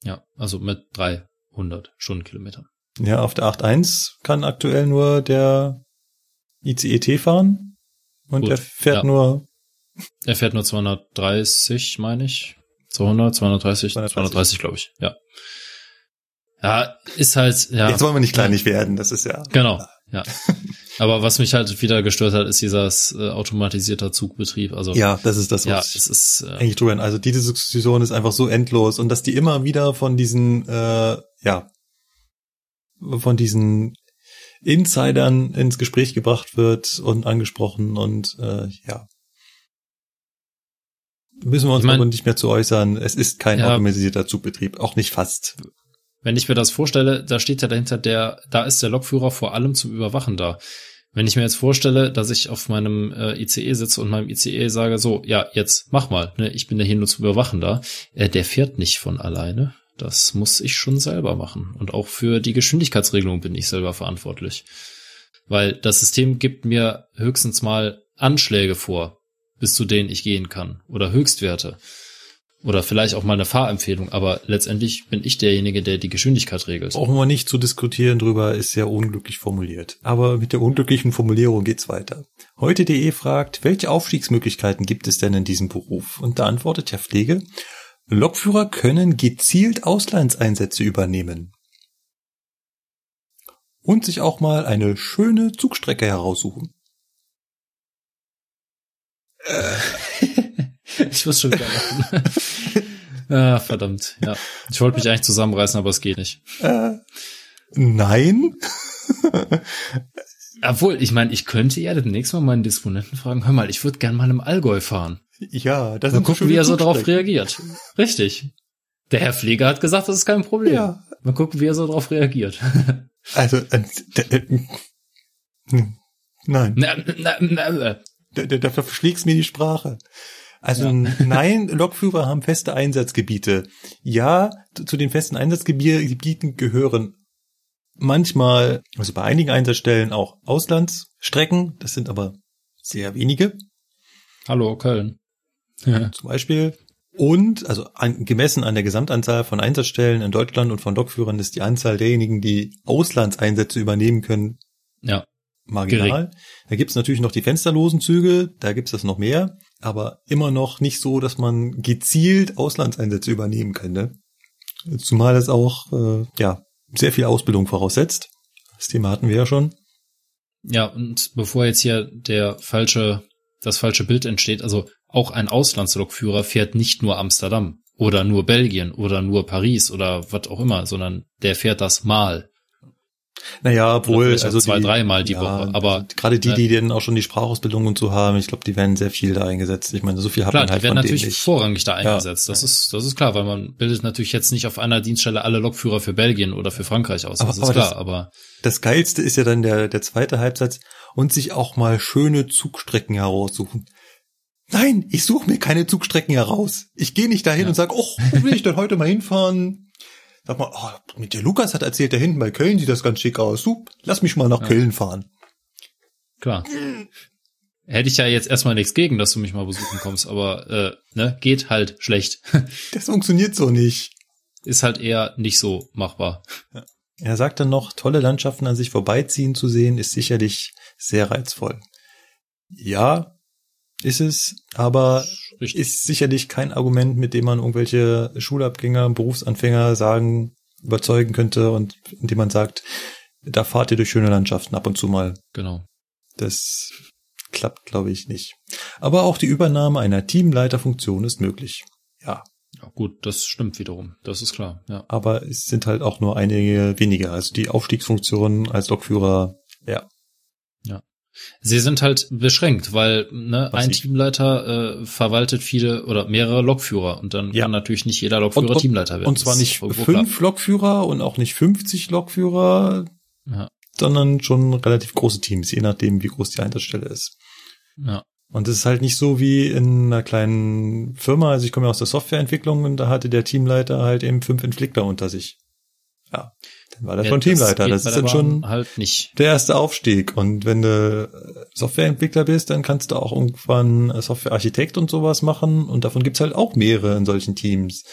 Ja, also mit 300 Stundenkilometern. Ja, auf der 8.1 kann aktuell nur der ICE-T fahren. Und Gut, er fährt ja. nur, Er fährt nur 230, meine ich. 200, 230, 230. 230, glaube ich. Ja. Ja, ist halt, ja. jetzt wollen wir nicht kleinig werden, das ist ja. Genau, ja. Aber was mich halt wieder gestört hat, ist dieser äh, automatisierter Zugbetrieb. Also Ja, das ist das, ja, was es ist äh, eigentlich drüber. Also diese Diskussion ist einfach so endlos und dass die immer wieder von diesen, äh, ja, von diesen Insidern ins Gespräch gebracht wird und angesprochen und äh, ja. Müssen wir uns Ich mein- aber nicht mehr zu äußern. Es ist kein Ja. automatisierter Zugbetrieb, auch nicht fast. wenn ich mir das vorstelle, da steht ja dahinter der, da ist der Lokführer vor allem zum Überwachen da. Wenn ich mir jetzt vorstelle, dass ich auf meinem äh, ICE sitze und meinem ICE sage, so, ja, jetzt mach mal, ne, ich bin ja hier nur zum Überwachen da, äh, der fährt nicht von alleine. Das muss ich schon selber machen. Und auch für die Geschwindigkeitsregelung bin ich selber verantwortlich. Weil das System gibt mir höchstens mal Anschläge vor, bis zu denen ich gehen kann. Oder Höchstwerte. Oder vielleicht auch mal eine Fahrempfehlung. Aber letztendlich bin ich derjenige, der die Geschwindigkeit regelt. Brauchen wir nicht zu diskutieren drüber, ist sehr unglücklich formuliert. Aber mit der unglücklichen Formulierung geht's weiter. Heute.de fragt, welche Aufstiegsmöglichkeiten gibt es denn in diesem Beruf? Und da antwortet Herr Pflege, Lokführer können gezielt Auslandseinsätze übernehmen. Und sich auch mal eine schöne Zugstrecke heraussuchen. ich muss schon wieder lachen. ah, verdammt, ja. Ich wollte mich eigentlich zusammenreißen, aber es geht nicht. Äh, nein? Obwohl, ich meine, ich könnte ja demnächst mal meinen Disponenten fragen, hör mal, ich würde gern mal im Allgäu fahren. Ja, das Mal sind gucken, wie er so darauf Zugstrecken. reagiert. Richtig. Der Herr Pfleger hat gesagt, das ist kein Problem. Ja. Mal gucken, wie er so darauf reagiert. Also, äh, äh, nein. na, na, na, Da, da, verschlägst mir die Sprache. Also nein, Lokführer haben feste Einsatzgebiete. Ja, zu den festen Einsatzgebieten gehören manchmal, also bei einigen Einsatzstellen auch Auslandsstrecken Strecken. Das sind aber sehr wenige. Hallo, Köln. Zum Beispiel. Und, also an, gemessen an der Gesamtanzahl von Einsatzstellen in Deutschland und von Lokführern ist die Anzahl derjenigen, die Auslandseinsätze übernehmen können, ja. marginal. Gering. Da gibt's natürlich noch die fensterlosen Züge, da gibt's das noch mehr, aber immer noch nicht so, dass man gezielt Auslandseinsätze übernehmen könnte. Zumal es auch äh, ja sehr viel Ausbildung voraussetzt. Das Thema hatten wir ja schon. Ja, und bevor jetzt hier der falsche, das falsche Bild entsteht, also auch ein Auslandslokführer fährt nicht nur Amsterdam oder nur Belgien oder nur Paris oder was auch immer, sondern der fährt das mal. Naja, obwohl, also zwei, dreimal die ja, Woche. Aber gerade die, die dann auch schon die Sprachausbildung und so haben, ich glaube, die werden sehr viel da eingesetzt. Ich meine, so viel hat klar, man halt die werden natürlich nicht. vorrangig da eingesetzt. Ja. Das ist, das ist klar, weil man bildet natürlich jetzt nicht auf einer Dienststelle alle Lokführer für Belgien oder für Frankreich aus. Aber, das ist aber klar. Das, aber das geilste ist ja dann der der zweite Halbsatz und sich auch mal schöne Zugstrecken heraussuchen. Nein, ich suche mir keine Zugstrecken heraus. Ich gehe nicht dahin ja. und sage, oh, wo will ich denn heute mal hinfahren? Sag mal, oh, mit der Lukas hat erzählt, da hinten bei Köln sieht das ganz schick aus. Du, lass mich mal nach ja. Köln fahren. Klar. Hätte ich ja jetzt erstmal nichts gegen, dass du mich mal besuchen kommst, aber äh, ne, geht halt schlecht. Das funktioniert so nicht. Ist halt eher nicht so machbar. Ja. Er sagt dann noch, tolle Landschaften an sich vorbeiziehen zu sehen, ist sicherlich sehr reizvoll. Ja, ist es, aber Richtig. ist sicherlich kein Argument, mit dem man irgendwelche Schulabgänger, Berufsanfänger sagen, überzeugen könnte und indem man sagt, da fahrt ihr durch schöne Landschaften ab und zu mal. Genau. Das klappt, glaube ich, nicht. Aber auch die Übernahme einer Teamleiterfunktion ist möglich. Ja. Ja, gut, das stimmt wiederum. Das ist klar, ja. Aber es sind halt auch nur einige weniger. Also die Aufstiegsfunktion als Lokführer, ja, Sie sind halt beschränkt, weil ne, ein ich? Teamleiter äh, verwaltet viele oder mehrere Lokführer und dann ja. kann natürlich nicht jeder Lokführer und, Teamleiter werden. Und zwar nicht fünf klar. Lokführer und auch nicht 50 Lokführer, ja. sondern schon relativ große Teams, je nachdem, wie groß die Einsatzstelle ist. Ja. Und es ist halt nicht so wie in einer kleinen Firma, also ich komme ja aus der Softwareentwicklung und da hatte der Teamleiter halt eben fünf Entwickler unter sich. Ja. War der ja, schon Teamleiter. Das, das ist dann schon halt nicht. der erste Aufstieg. Und wenn du Softwareentwickler bist, dann kannst du auch irgendwann Softwarearchitekt und sowas machen. Und davon gibt's halt auch mehrere in solchen Teams.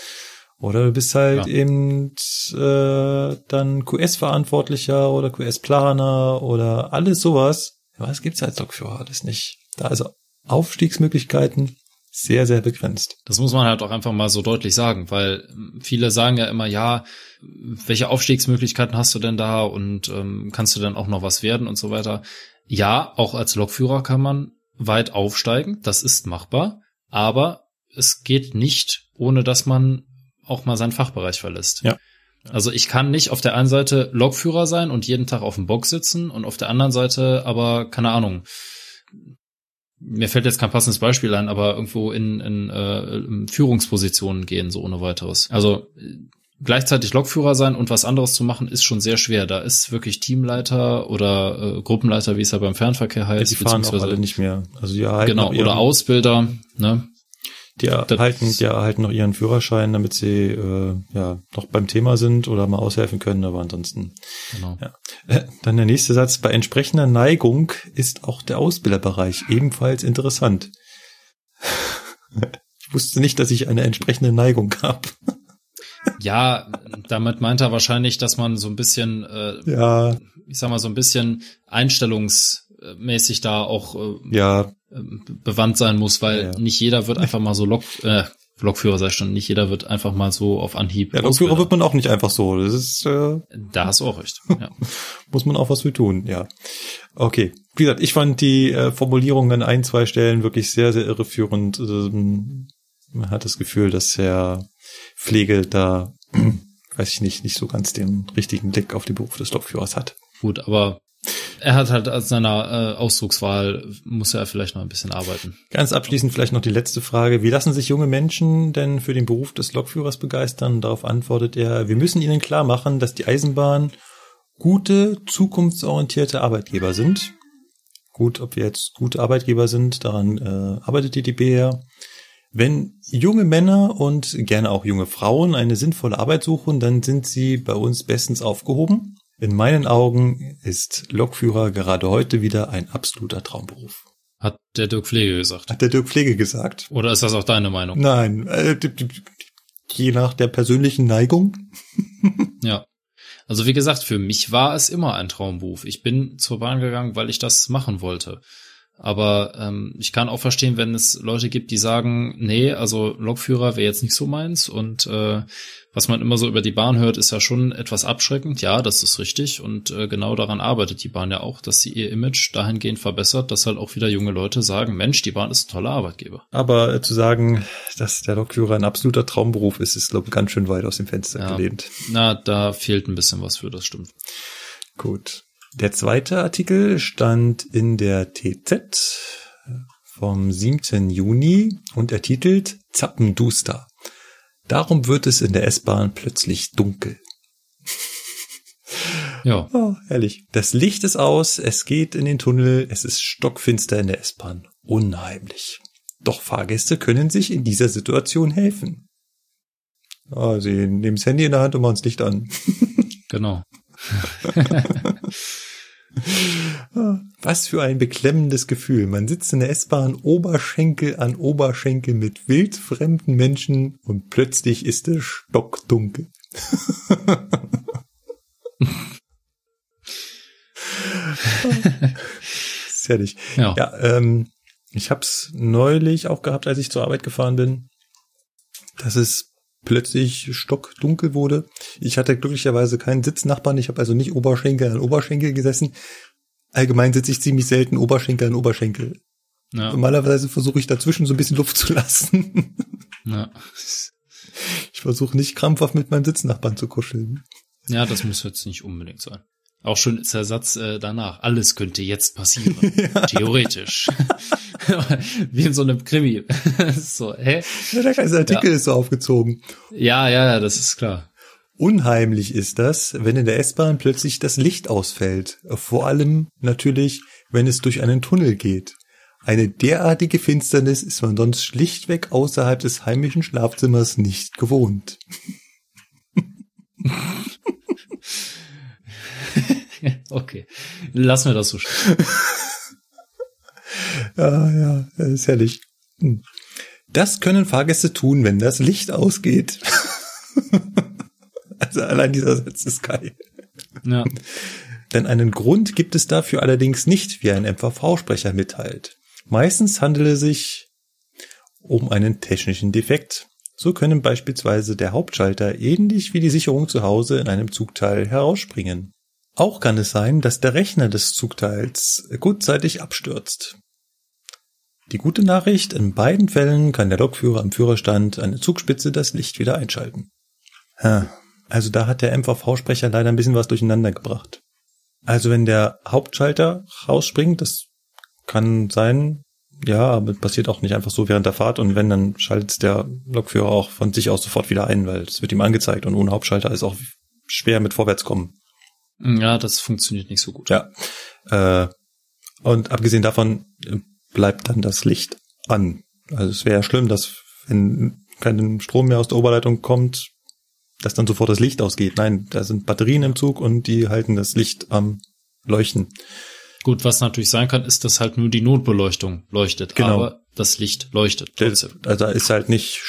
Oder du bist halt ja. eben äh, dann QS-Verantwortlicher oder QS-Planer oder alles sowas. Ja, was gibt's halt für alles nicht. Da also Aufstiegsmöglichkeiten sehr, sehr begrenzt. Das muss man halt auch einfach mal so deutlich sagen, weil viele sagen ja immer, ja, welche Aufstiegsmöglichkeiten hast du denn da und ähm, kannst du denn auch noch was werden und so weiter. Ja, auch als Lokführer kann man weit aufsteigen, das ist machbar, aber es geht nicht, ohne dass man auch mal seinen Fachbereich verlässt. Ja. Also ich kann nicht auf der einen Seite Lokführer sein und jeden Tag auf dem Box sitzen und auf der anderen Seite aber, keine Ahnung, mir fällt jetzt kein passendes Beispiel ein, aber irgendwo in, in, äh, in Führungspositionen gehen, so ohne weiteres. Also gleichzeitig Lokführer sein und was anderes zu machen, ist schon sehr schwer. Da ist wirklich Teamleiter oder äh, Gruppenleiter, wie es ja beim Fernverkehr heißt. Ja, die fahren auch alle nicht mehr. Also die erhalten genau, oder Ausbilder, ne? Die erhalten, die erhalten noch ihren Führerschein, damit sie äh, ja noch beim Thema sind oder mal aushelfen können, aber ansonsten. Genau. Ja. Äh, dann der nächste Satz. Bei entsprechender Neigung ist auch der Ausbilderbereich ebenfalls interessant. ich wusste nicht, dass ich eine entsprechende Neigung habe. Ja, damit meint er wahrscheinlich, dass man so ein bisschen, äh, ja. ich sag mal, so ein bisschen einstellungsmäßig da auch äh, ja. Bewandt sein muss, weil ja. nicht jeder wird einfach mal so Lok, äh, Lokführer sei schon, nicht jeder wird einfach mal so auf Anhieb. Ja, Lokführer wird man auch nicht einfach so. Das ist äh, Da hast du auch recht. Ja. muss man auch was für tun, ja. Okay. Wie gesagt, ich fand die äh, Formulierung an ein, zwei Stellen wirklich sehr, sehr irreführend. Ähm, man hat das Gefühl, dass Herr Pflege da, weiß ich nicht, nicht so ganz den richtigen Blick auf die Beruf des Lokführers hat. Gut, aber er hat halt als seiner äh, Ausdruckswahl, muss er vielleicht noch ein bisschen arbeiten. Ganz abschließend vielleicht noch die letzte Frage. Wie lassen sich junge Menschen denn für den Beruf des Lokführers begeistern? Darauf antwortet er, wir müssen ihnen klar machen, dass die Eisenbahn gute, zukunftsorientierte Arbeitgeber sind. Gut, ob wir jetzt gute Arbeitgeber sind, daran äh, arbeitet die DB ja. Wenn junge Männer und gerne auch junge Frauen eine sinnvolle Arbeit suchen, dann sind sie bei uns bestens aufgehoben. In meinen Augen ist Lokführer gerade heute wieder ein absoluter Traumberuf. Hat der Dirk Pflege gesagt. Hat der Dirk Pflege gesagt. Oder ist das auch deine Meinung? Nein, äh, je nach der persönlichen Neigung. ja. Also wie gesagt, für mich war es immer ein Traumberuf. Ich bin zur Bahn gegangen, weil ich das machen wollte. Aber ähm, ich kann auch verstehen, wenn es Leute gibt, die sagen, nee, also Lokführer wäre jetzt nicht so meins. Und äh, was man immer so über die Bahn hört, ist ja schon etwas abschreckend. Ja, das ist richtig. Und äh, genau daran arbeitet die Bahn ja auch, dass sie ihr Image dahingehend verbessert, dass halt auch wieder junge Leute sagen, Mensch, die Bahn ist ein toller Arbeitgeber. Aber äh, zu sagen, dass der Lokführer ein absoluter Traumberuf ist, ist, glaube ich, ganz schön weit aus dem Fenster ja, gelehnt. Na, da fehlt ein bisschen was für, das stimmt. Gut. Der zweite Artikel stand in der TZ vom 7. Juni und er titelt Zappenduster. Darum wird es in der S-Bahn plötzlich dunkel. Ja. Oh, herrlich. Das Licht ist aus, es geht in den Tunnel, es ist stockfinster in der S-Bahn. Unheimlich. Doch Fahrgäste können sich in dieser Situation helfen. Ah, sie nehmen das Handy in der Hand und machen das Licht an. Genau. Was für ein beklemmendes Gefühl. Man sitzt in der S-Bahn Oberschenkel an Oberschenkel mit wildfremden Menschen und plötzlich ist es stockdunkel. Sehr herrlich. Ja. ja ähm, ich habe es neulich auch gehabt, als ich zur Arbeit gefahren bin, dass es plötzlich stockdunkel wurde. Ich hatte glücklicherweise keinen Sitznachbarn. Ich habe also nicht Oberschenkel an Oberschenkel gesessen. Allgemein sitze ich ziemlich selten Oberschenkel an Oberschenkel. Ja. Normalerweise versuche ich dazwischen so ein bisschen Luft zu lassen. Ja. Ich versuche nicht krampfhaft mit meinem Sitznachbarn zu kuscheln. Ja, das muss jetzt nicht unbedingt sein. Auch schön ist der Satz äh, danach. Alles könnte jetzt passieren. Ja. Theoretisch. Wie in so einem Krimi. so, hä? Ja, der ganze Artikel ist so aufgezogen. Ja, ja, ja, das ist klar. Unheimlich ist das, wenn in der S-Bahn plötzlich das Licht ausfällt. Vor allem natürlich, wenn es durch einen Tunnel geht. Eine derartige Finsternis ist man sonst schlichtweg außerhalb des heimischen Schlafzimmers nicht gewohnt. Okay. Lassen wir das so stehen. Ja, ja, das ist herrlich. Hm. Das können Fahrgäste tun, wenn das Licht ausgeht. also allein dieser Satz ist geil. Ja. Denn einen Grund gibt es dafür allerdings nicht, wie ein MVV-Sprecher mitteilt. Meistens handelt es sich um einen technischen Defekt. So können beispielsweise der Hauptschalter ähnlich wie die Sicherung zu Hause in einem Zugteil herausspringen. Auch kann es sein, dass der Rechner des Zugteils kurzzeitig abstürzt. Die gute Nachricht, in beiden Fällen kann der Lokführer am Führerstand an der Zugspitze das Licht wieder einschalten. Also da hat der MVV-Sprecher leider ein bisschen was durcheinander gebracht. Also wenn der Hauptschalter rausspringt, das kann sein, ja, aber passiert auch nicht einfach so während der Fahrt und wenn, dann schaltet der Lokführer auch von sich aus sofort wieder ein, weil es wird ihm angezeigt und ohne Hauptschalter ist auch schwer mit vorwärts kommen. Ja, das funktioniert nicht so gut. Ja. Äh, und abgesehen davon äh, bleibt dann das Licht an. Also es wäre schlimm, dass wenn kein Strom mehr aus der Oberleitung kommt, dass dann sofort das Licht ausgeht. Nein, da sind Batterien im Zug und die halten das Licht am Leuchten. Gut, was natürlich sein kann, ist, dass halt nur die Notbeleuchtung leuchtet. Genau. Aber das Licht leuchtet trotzdem. Also da ist halt nicht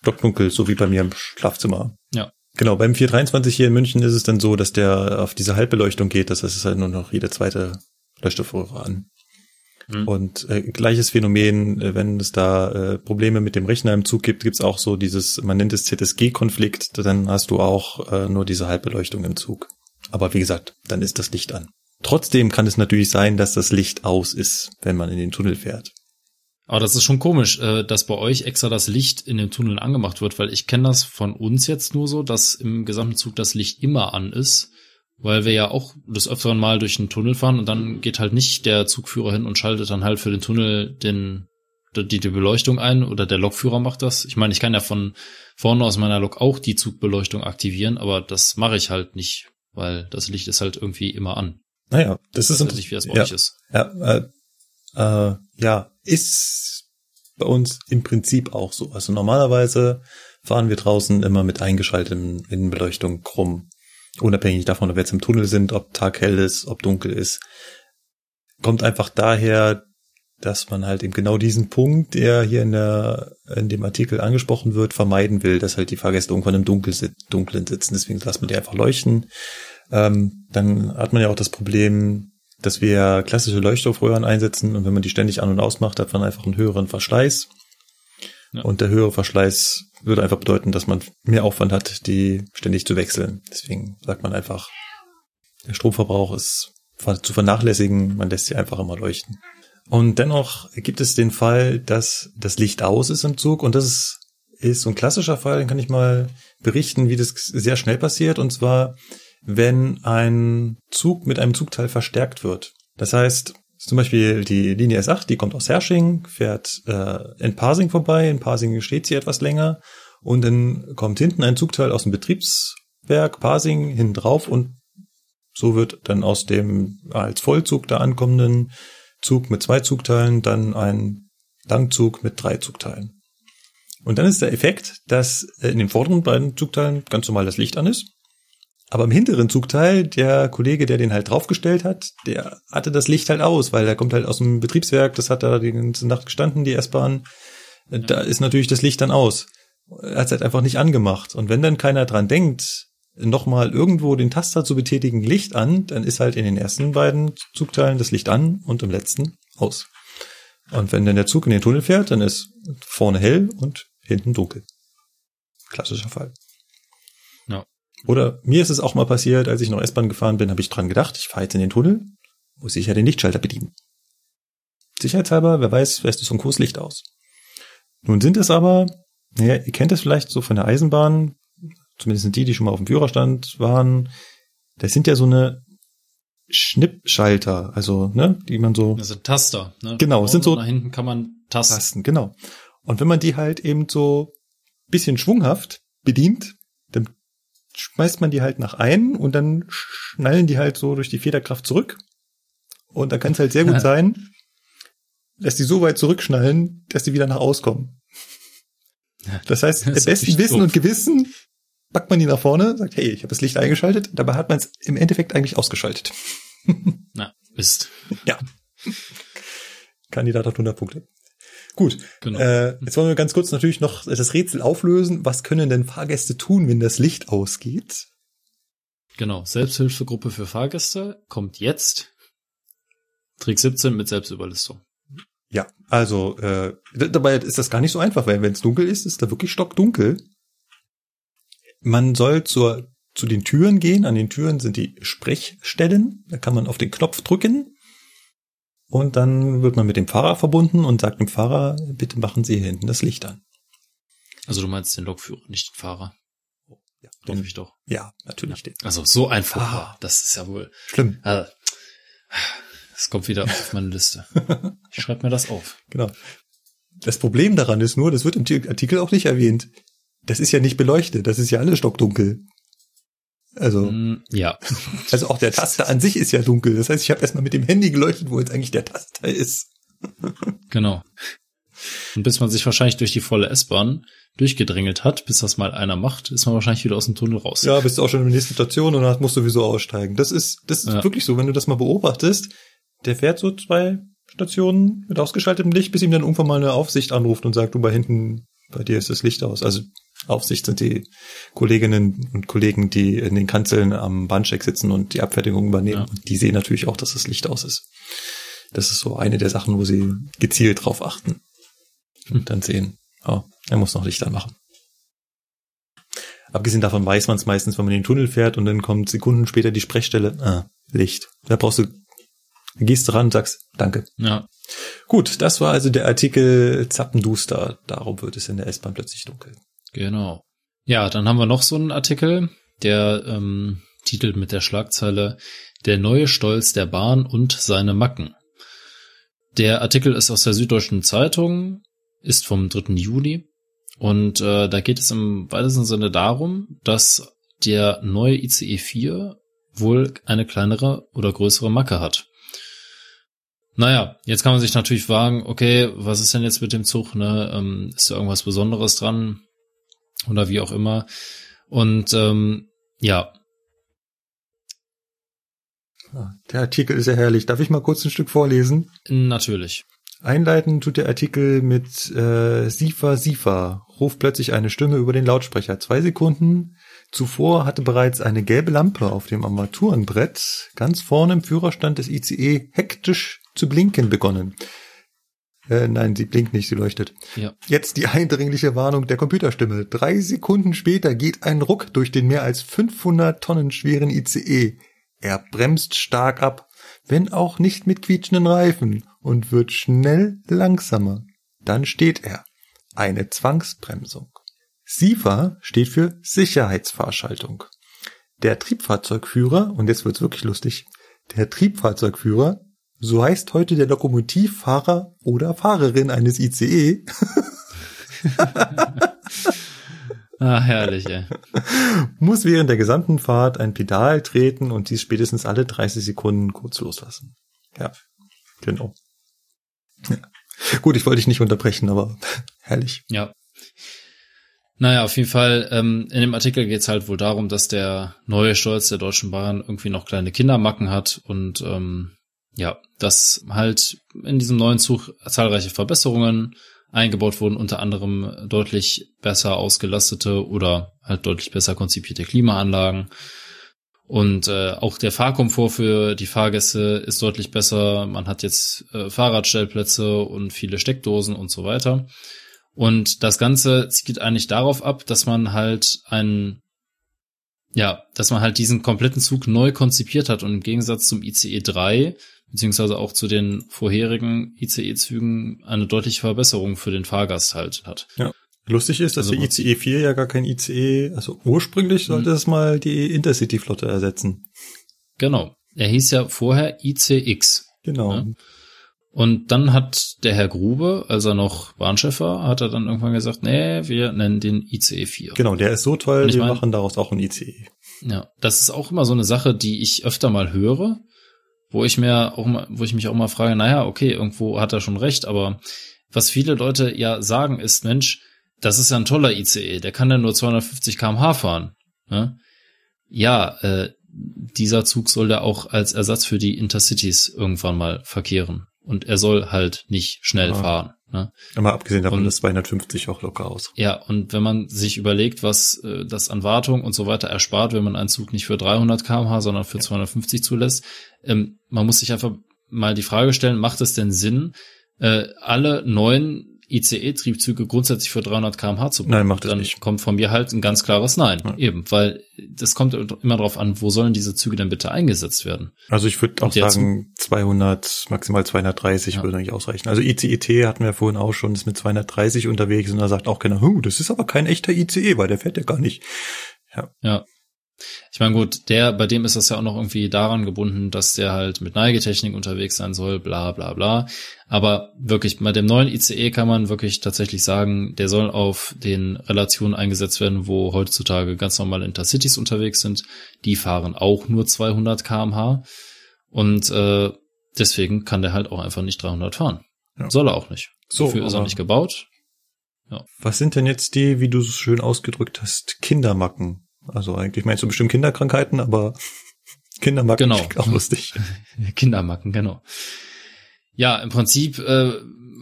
stockdunkel, so wie bei mir im Schlafzimmer. Ja. Genau, beim 423 hier in München ist es dann so, dass der auf diese Halbbeleuchtung geht. Das heißt, es ist halt nur noch jede zweite Leuchtstoffröhre an. Hm. Und äh, gleiches Phänomen, äh, wenn es da äh, Probleme mit dem Rechner im Zug gibt, gibt's auch so dieses, man nennt es ZSG-Konflikt, dann hast du auch äh, nur diese Halbbeleuchtung im Zug. Aber wie gesagt, dann ist das Licht an. Trotzdem kann es natürlich sein, dass das Licht aus ist, wenn man in den Tunnel fährt. Aber das ist schon komisch, äh, dass bei euch extra das Licht in den Tunneln angemacht wird, weil ich kenne das von uns jetzt nur so, dass im gesamten Zug das Licht immer an ist, weil wir ja auch des Öfteren mal durch einen Tunnel fahren und dann geht halt nicht der Zugführer hin und schaltet dann halt für den Tunnel den die, die Beleuchtung ein oder der Lokführer macht das. Ich meine, ich kann ja von vorne aus meiner Lok auch die Zugbeleuchtung aktivieren, aber das mache ich halt nicht, weil das Licht ist halt irgendwie immer an. Naja, das ist Ich weiß nicht, wie das bei ja, euch ist. Ja, äh, äh, ja, ist bei uns im Prinzip auch so. Also normalerweise fahren wir draußen immer mit eingeschaltetem Innenbeleuchtung rum. unabhängig davon, ob wir jetzt im Tunnel sind, ob Tag hell ist, ob dunkel ist, kommt einfach daher, dass man halt eben genau diesen Punkt, der hier in der in dem Artikel angesprochen wird, vermeiden will, dass halt die Fahrgäste irgendwann im Dunkel, Dunklen sitzen. Deswegen lässt man die einfach leuchten. Ähm, dann hat man ja auch das Problem, dass wir klassische Leuchtaufröhren einsetzen und wenn man die ständig an und ausmacht, hat man einfach einen höheren Verschleiß. Ja. Und der höhere Verschleiß würde einfach bedeuten, dass man mehr Aufwand hat, die ständig zu wechseln. Deswegen sagt man einfach, der Stromverbrauch ist zu vernachlässigen, man lässt sie einfach immer leuchten. Und dennoch gibt es den Fall, dass das Licht aus ist im Zug und das ist, ist so ein klassischer Fall, den kann ich mal berichten, wie das sehr schnell passiert und zwar, wenn ein Zug mit einem Zugteil verstärkt wird. Das heißt, zum Beispiel die Linie S8, die kommt aus Hersching, fährt äh, in Parsing vorbei, in Parsing steht sie etwas länger und dann kommt hinten ein Zugteil aus dem Betriebswerk Parsing hinten drauf und so wird dann aus dem als Vollzug da ankommenden Zug mit zwei Zugteilen, dann ein Langzug mit drei Zugteilen. Und dann ist der Effekt, dass in den vorderen beiden Zugteilen ganz normal das Licht an ist. Aber im hinteren Zugteil, der Kollege, der den halt draufgestellt hat, der hatte das Licht halt aus, weil der kommt halt aus dem Betriebswerk, das hat da die ganze Nacht gestanden, die S-Bahn. Da ist natürlich das Licht dann aus. Er hat es halt einfach nicht angemacht. Und wenn dann keiner dran denkt, nochmal irgendwo den Taster zu betätigen, Licht an, dann ist halt in den ersten beiden Zugteilen das Licht an und im letzten aus. Und wenn dann der Zug in den Tunnel fährt, dann ist vorne hell und hinten dunkel. Klassischer Fall. Ja. Oder mir ist es auch mal passiert, als ich noch S-Bahn gefahren bin, habe ich dran gedacht, ich fahre jetzt in den Tunnel, muss ich ja den Lichtschalter bedienen. Sicherheitshalber, wer weiß, lässt du so ein Kurslicht aus. Nun sind es aber, naja, ihr kennt es vielleicht so von der Eisenbahn, zumindest sind die, die schon mal auf dem Führerstand waren, das sind ja so eine Schnippschalter, also ne, die man so. Das sind Taster. Ne? Genau, es sind so. Nach hinten kann man tasten. tasten. Genau. Und wenn man die halt eben so bisschen schwunghaft bedient, schmeißt man die halt nach ein und dann schnallen die halt so durch die Federkraft zurück. Und da kann es halt sehr gut sein, dass die so weit zurückschnallen, dass die wieder nach auskommen. Das heißt, das im besten Wissen doof. und Gewissen packt man die nach vorne, sagt, hey, ich habe das Licht eingeschaltet, dabei hat man es im Endeffekt eigentlich ausgeschaltet. Na, ist. Ja. Kandidat hat 100 Punkte. Gut. Genau. Äh, jetzt wollen wir ganz kurz natürlich noch das Rätsel auflösen. Was können denn Fahrgäste tun, wenn das Licht ausgeht? Genau. Selbsthilfegruppe für Fahrgäste kommt jetzt. Trick 17 mit Selbstüberlistung. Ja, also äh, dabei ist das gar nicht so einfach, weil wenn es dunkel ist, ist da wirklich stockdunkel. Man soll zur, zu den Türen gehen. An den Türen sind die Sprechstellen. Da kann man auf den Knopf drücken. Und dann wird man mit dem Fahrer verbunden und sagt dem Fahrer, bitte machen Sie hier hinten das Licht an. Also du meinst den Lokführer, nicht den Fahrer. Oh, ja, Hoffe ich doch. Ja, natürlich den. Also so einfach. Ah, das ist ja wohl. Schlimm. Also, das kommt wieder auf meine Liste. Ich schreibe mir das auf. Genau. Das Problem daran ist nur, das wird im Artikel auch nicht erwähnt das ist ja nicht beleuchtet, das ist ja alles stockdunkel. Also mm, ja. Also auch der Taster an sich ist ja dunkel. Das heißt, ich habe erstmal mit dem Handy geleuchtet, wo jetzt eigentlich der Taster ist. Genau. Und bis man sich wahrscheinlich durch die volle S-Bahn durchgedrängelt hat, bis das mal einer macht, ist man wahrscheinlich wieder aus dem Tunnel raus. Ja, bist du auch schon in der nächsten Station und dann musst du sowieso aussteigen. Das ist, das ist ja. wirklich so, wenn du das mal beobachtest. Der fährt so zwei Stationen mit ausgeschaltetem Licht, bis ihm dann irgendwann mal eine Aufsicht anruft und sagt, du bei hinten, bei dir ist das Licht aus. Also Aufsicht sind die Kolleginnen und Kollegen, die in den Kanzeln am Bahnsteig sitzen und die Abfertigung übernehmen. Ja. Die sehen natürlich auch, dass das Licht aus ist. Das ist so eine der Sachen, wo sie gezielt drauf achten. Und dann sehen, oh, er muss noch Licht anmachen. Abgesehen davon weiß man es meistens, wenn man in den Tunnel fährt und dann kommt Sekunden später die Sprechstelle, ah, Licht. Da brauchst du, gehst du ran und sagst, danke. Ja. Gut, das war also der Artikel Zappenduster. Darum wird es in der S-Bahn plötzlich dunkel. Genau. Ja, dann haben wir noch so einen Artikel, der ähm, titelt mit der Schlagzeile Der neue Stolz der Bahn und seine Macken. Der Artikel ist aus der Süddeutschen Zeitung, ist vom 3. Juli und äh, da geht es im weitesten Sinne darum, dass der neue ICE 4 wohl eine kleinere oder größere Macke hat. Naja, jetzt kann man sich natürlich fragen, okay, was ist denn jetzt mit dem Zug? Ne? Ähm, ist da irgendwas Besonderes dran? Oder wie auch immer. Und ähm, ja, Der Artikel ist ja herrlich. Darf ich mal kurz ein Stück vorlesen? Natürlich. Einleiten tut der Artikel mit äh, Sifa Sifa. Ruft plötzlich eine Stimme über den Lautsprecher. Zwei Sekunden zuvor hatte bereits eine gelbe Lampe auf dem Armaturenbrett ganz vorne im Führerstand des ICE hektisch zu blinken begonnen. Äh, nein, sie blinkt nicht, sie leuchtet. Ja. Jetzt die eindringliche Warnung der Computerstimme. Drei Sekunden später geht ein Ruck durch den mehr als 500 Tonnen schweren ICE. Er bremst stark ab, wenn auch nicht mit quietschenden Reifen und wird schnell langsamer. Dann steht er. Eine Zwangsbremsung. SIFA steht für Sicherheitsfahrschaltung. Der Triebfahrzeugführer, und jetzt wird's wirklich lustig, der Triebfahrzeugführer, so heißt heute der Lokomotivfahrer oder Fahrerin eines ICE, Ah, herrlich, ey. muss während der gesamten Fahrt ein Pedal treten und dies spätestens alle 30 Sekunden kurz loslassen. Ja, genau. Ja. Gut, ich wollte dich nicht unterbrechen, aber herrlich. Ja. Naja, auf jeden Fall, ähm, in dem Artikel geht's halt wohl darum, dass der neue Stolz der Deutschen Bahn irgendwie noch kleine Kindermacken hat und ähm, ja, dass halt in diesem neuen Zug zahlreiche Verbesserungen eingebaut wurden, unter anderem deutlich besser ausgelastete oder halt deutlich besser konzipierte Klimaanlagen. Und äh, auch der Fahrkomfort für die Fahrgäste ist deutlich besser. Man hat jetzt äh, Fahrradstellplätze und viele Steckdosen und so weiter. Und das Ganze zielt eigentlich darauf ab, dass man halt einen, ja, dass man halt diesen kompletten Zug neu konzipiert hat und im Gegensatz zum ICE 3 beziehungsweise auch zu den vorherigen ICE-Zügen eine deutliche Verbesserung für den Fahrgast halt hat. Ja. Lustig ist, dass Also der ICE 4 ja gar kein ICE, also ursprünglich sollte es mal die Intercity-Flotte ersetzen. Genau. Er hieß ja vorher ICX. Genau. Ja. Und dann hat der Herr Grube, als er noch Bahnchef war, hat er dann irgendwann gesagt, nee, wir nennen den ICE 4. Genau, der ist so toll, wir mein- machen daraus auch ein ICE. Ja, das ist auch immer so eine Sache, die ich öfter mal höre, wo ich mir auch mal, wo ich mich auch mal frage, naja, okay, irgendwo hat er schon recht, aber was viele Leute ja sagen ist, Mensch, das ist ja ein toller ICE, der kann ja nur 250 kmh fahren. Ne? Ja, äh, dieser Zug soll ja auch als Ersatz für die Intercities irgendwann mal verkehren. Und er soll halt nicht schnell Ah. fahren. Ne? Mal abgesehen davon, Und- dass 250 auch locker aus. Ja, und wenn man sich überlegt, was äh, das an Wartung und so weiter erspart, wenn man einen Zug nicht für 300 kmh, sondern für 250 zulässt, ähm, man muss sich einfach mal die Frage stellen, macht es denn Sinn, äh, alle neuen ICE-Triebzüge grundsätzlich für 300 kmh zu bauen? Nein, macht es Dann nicht. kommt von mir halt ein ganz klares Nein. Ja. Eben, weil das kommt immer darauf an, wo sollen diese Züge denn bitte eingesetzt werden? Also ich würde auch sagen, 200, maximal 230 Ja. würde eigentlich ausreichen. Also ICET hatten wir vorhin auch schon, ist mit 230 unterwegs und da sagt auch keiner, huh, das ist aber kein echter ICE, weil der fährt ja gar nicht. Ja. Ich meine, gut, der, bei dem ist das ja auch noch irgendwie daran gebunden, dass der halt mit Neigetechnik unterwegs sein soll, bla bla bla. Aber wirklich, bei dem neuen ICE kann man wirklich tatsächlich sagen, der soll auf den Relationen eingesetzt werden, wo heutzutage ganz normale Intercities unterwegs sind. Die fahren auch nur 200 kmh. Und äh, deswegen kann der halt auch einfach nicht 300 fahren. Ja. Soll er auch nicht. So, Dafür ist er nicht gebaut. Was sind denn jetzt die, wie du es schön ausgedrückt hast, Kindermacken? Also eigentlich meinst du bestimmt Kinderkrankheiten, aber Kindermacken Genau. auch lustig. Kindermacken, genau. Ja, im Prinzip äh,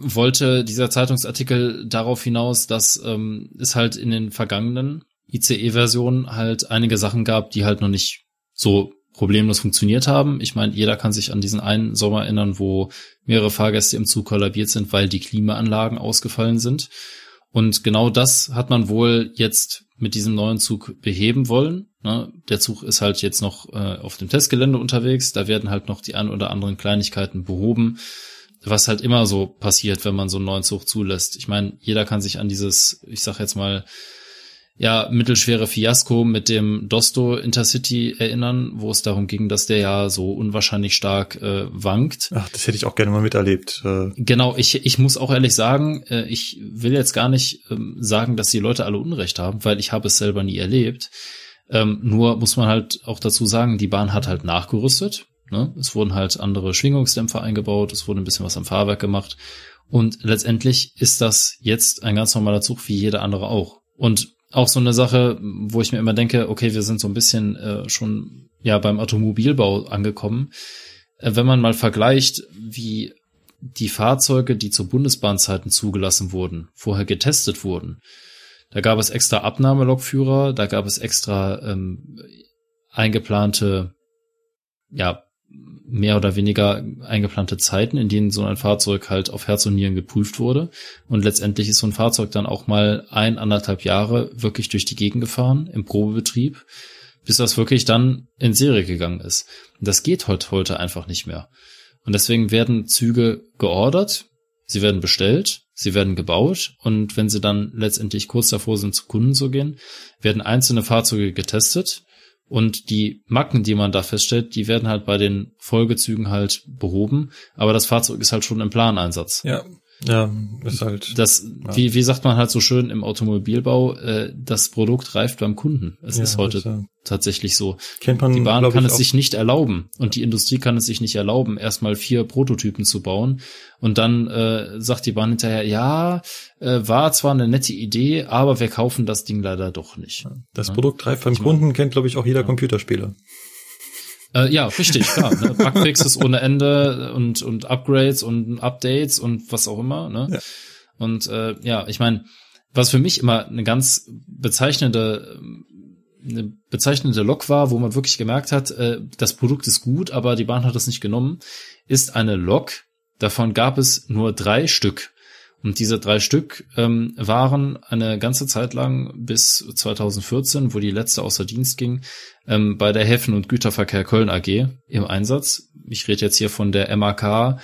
wollte dieser Zeitungsartikel darauf hinaus, dass ähm, es halt in den vergangenen ICE-Versionen halt einige Sachen gab, die halt noch nicht so problemlos funktioniert haben. Ich meine, jeder kann sich an diesen einen Sommer erinnern, wo mehrere Fahrgäste im Zug kollabiert sind, weil die Klimaanlagen ausgefallen sind. Und genau das hat man wohl jetzt mit diesem neuen Zug beheben wollen. Ne? Der Zug ist halt jetzt noch äh, auf dem Testgelände unterwegs. Da werden halt noch die ein oder anderen Kleinigkeiten behoben, was halt immer so passiert, wenn man so einen neuen Zug zulässt. Ich meine, jeder kann sich an dieses, ich sag jetzt mal, ja, mittelschwere Fiasko mit dem Dosto Intercity erinnern, wo es darum ging, dass der ja so unwahrscheinlich stark äh, wankt. Ach, das hätte ich auch gerne mal miterlebt. Äh, Genau, ich, ich muss auch ehrlich sagen, äh, ich will jetzt gar nicht ähm, sagen, dass die Leute alle Unrecht haben, weil ich habe es selber nie erlebt. Ähm, nur muss man halt auch dazu sagen, die Bahn hat halt nachgerüstet. Ne? Es wurden halt andere Schwingungsdämpfer eingebaut, es wurde ein bisschen was am Fahrwerk gemacht. Und letztendlich ist das jetzt ein ganz normaler Zug wie jeder andere auch. Und auch so eine Sache, wo ich mir immer denke, okay, wir sind so ein bisschen äh, schon ja beim Automobilbau angekommen. Äh, wenn man mal vergleicht, wie die Fahrzeuge, die zu Bundesbahnzeiten zugelassen wurden, vorher getestet wurden. Da gab es extra Abnahmelokführer, da gab es extra ähm, eingeplante, ja, mehr oder weniger eingeplante Zeiten, in denen so ein Fahrzeug halt auf Herz und Nieren geprüft wurde. Und letztendlich ist so ein Fahrzeug dann auch mal ein, anderthalb Jahre wirklich durch die Gegend gefahren im Probebetrieb, bis das wirklich dann in Serie gegangen ist. Und das geht heute, heute einfach nicht mehr. Und deswegen werden Züge geordert, sie werden bestellt, sie werden gebaut und wenn sie dann letztendlich kurz davor sind, zu Kunden zu gehen, werden einzelne Fahrzeuge getestet und die Macken, die man da feststellt, die werden halt bei den Folgezügen halt behoben, aber das Fahrzeug ist halt schon im Planeinsatz. Ja, ja, ist halt. Das, ja. wie, wie sagt man halt so schön im Automobilbau, äh, das Produkt reift beim Kunden. Es ja, ist heute ja. tatsächlich so. Kennt man, die Bahn kann es sich nicht erlauben und die Industrie kann es sich nicht erlauben, erstmal vier Prototypen zu bauen und dann äh, sagt die Bahn hinterher, ja, äh, war zwar eine nette Idee, aber wir kaufen das Ding leider doch nicht. Das Produkt reift beim Kunden kennt, glaube ich, auch jeder Computerspieler. Äh, ja, richtig, klar. Ne? Bugfixes ohne Ende und, und Upgrades und Updates und was auch immer. Ne? Ja. Und äh, ja, ich meine, was für mich immer eine ganz bezeichnende eine bezeichnende Lok war, wo man wirklich gemerkt hat, äh, das Produkt ist gut, aber die Bahn hat es nicht genommen, ist eine Lok. Davon gab es nur drei Stück. Und diese drei Stück ähm, waren eine ganze Zeit lang bis 2014, wo die letzte außer Dienst ging, ähm, bei der Häfen- und Güterverkehr Köln AG im Einsatz. Ich rede jetzt hier von der MAK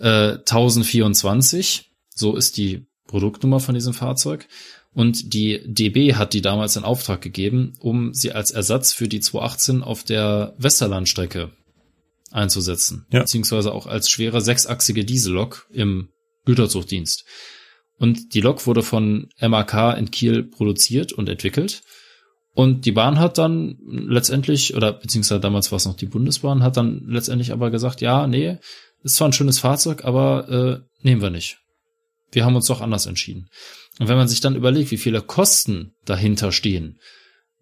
äh, 1024. So ist die Produktnummer von diesem Fahrzeug. Und die DB hat die damals in Auftrag gegeben, um sie als Ersatz für die 218 auf der Westerlandstrecke einzusetzen. Ja. Beziehungsweise auch als schwere sechsachsige Diesellok im Güterzugdienst. Und die Lok wurde von MAK in Kiel produziert und entwickelt. Und die Bahn hat dann letztendlich, oder beziehungsweise damals war es noch die Bundesbahn, hat dann letztendlich aber gesagt, ja, nee, ist zwar ein schönes Fahrzeug, aber äh, nehmen wir nicht. Wir haben uns doch anders entschieden. Und wenn man sich dann überlegt, wie viele Kosten dahinter stehen,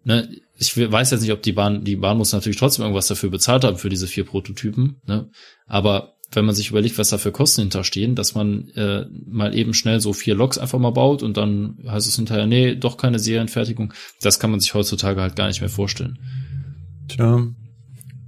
ne, ich weiß jetzt nicht, ob die Bahn, die Bahn muss natürlich trotzdem irgendwas dafür bezahlt haben für diese vier Prototypen, ne, aber wenn man sich überlegt, was da für Kosten hinterstehen, dass man äh, mal eben schnell so vier Loks einfach mal baut und dann heißt es hinterher, nee, doch keine Serienfertigung, das kann man sich heutzutage halt gar nicht mehr vorstellen. Tja.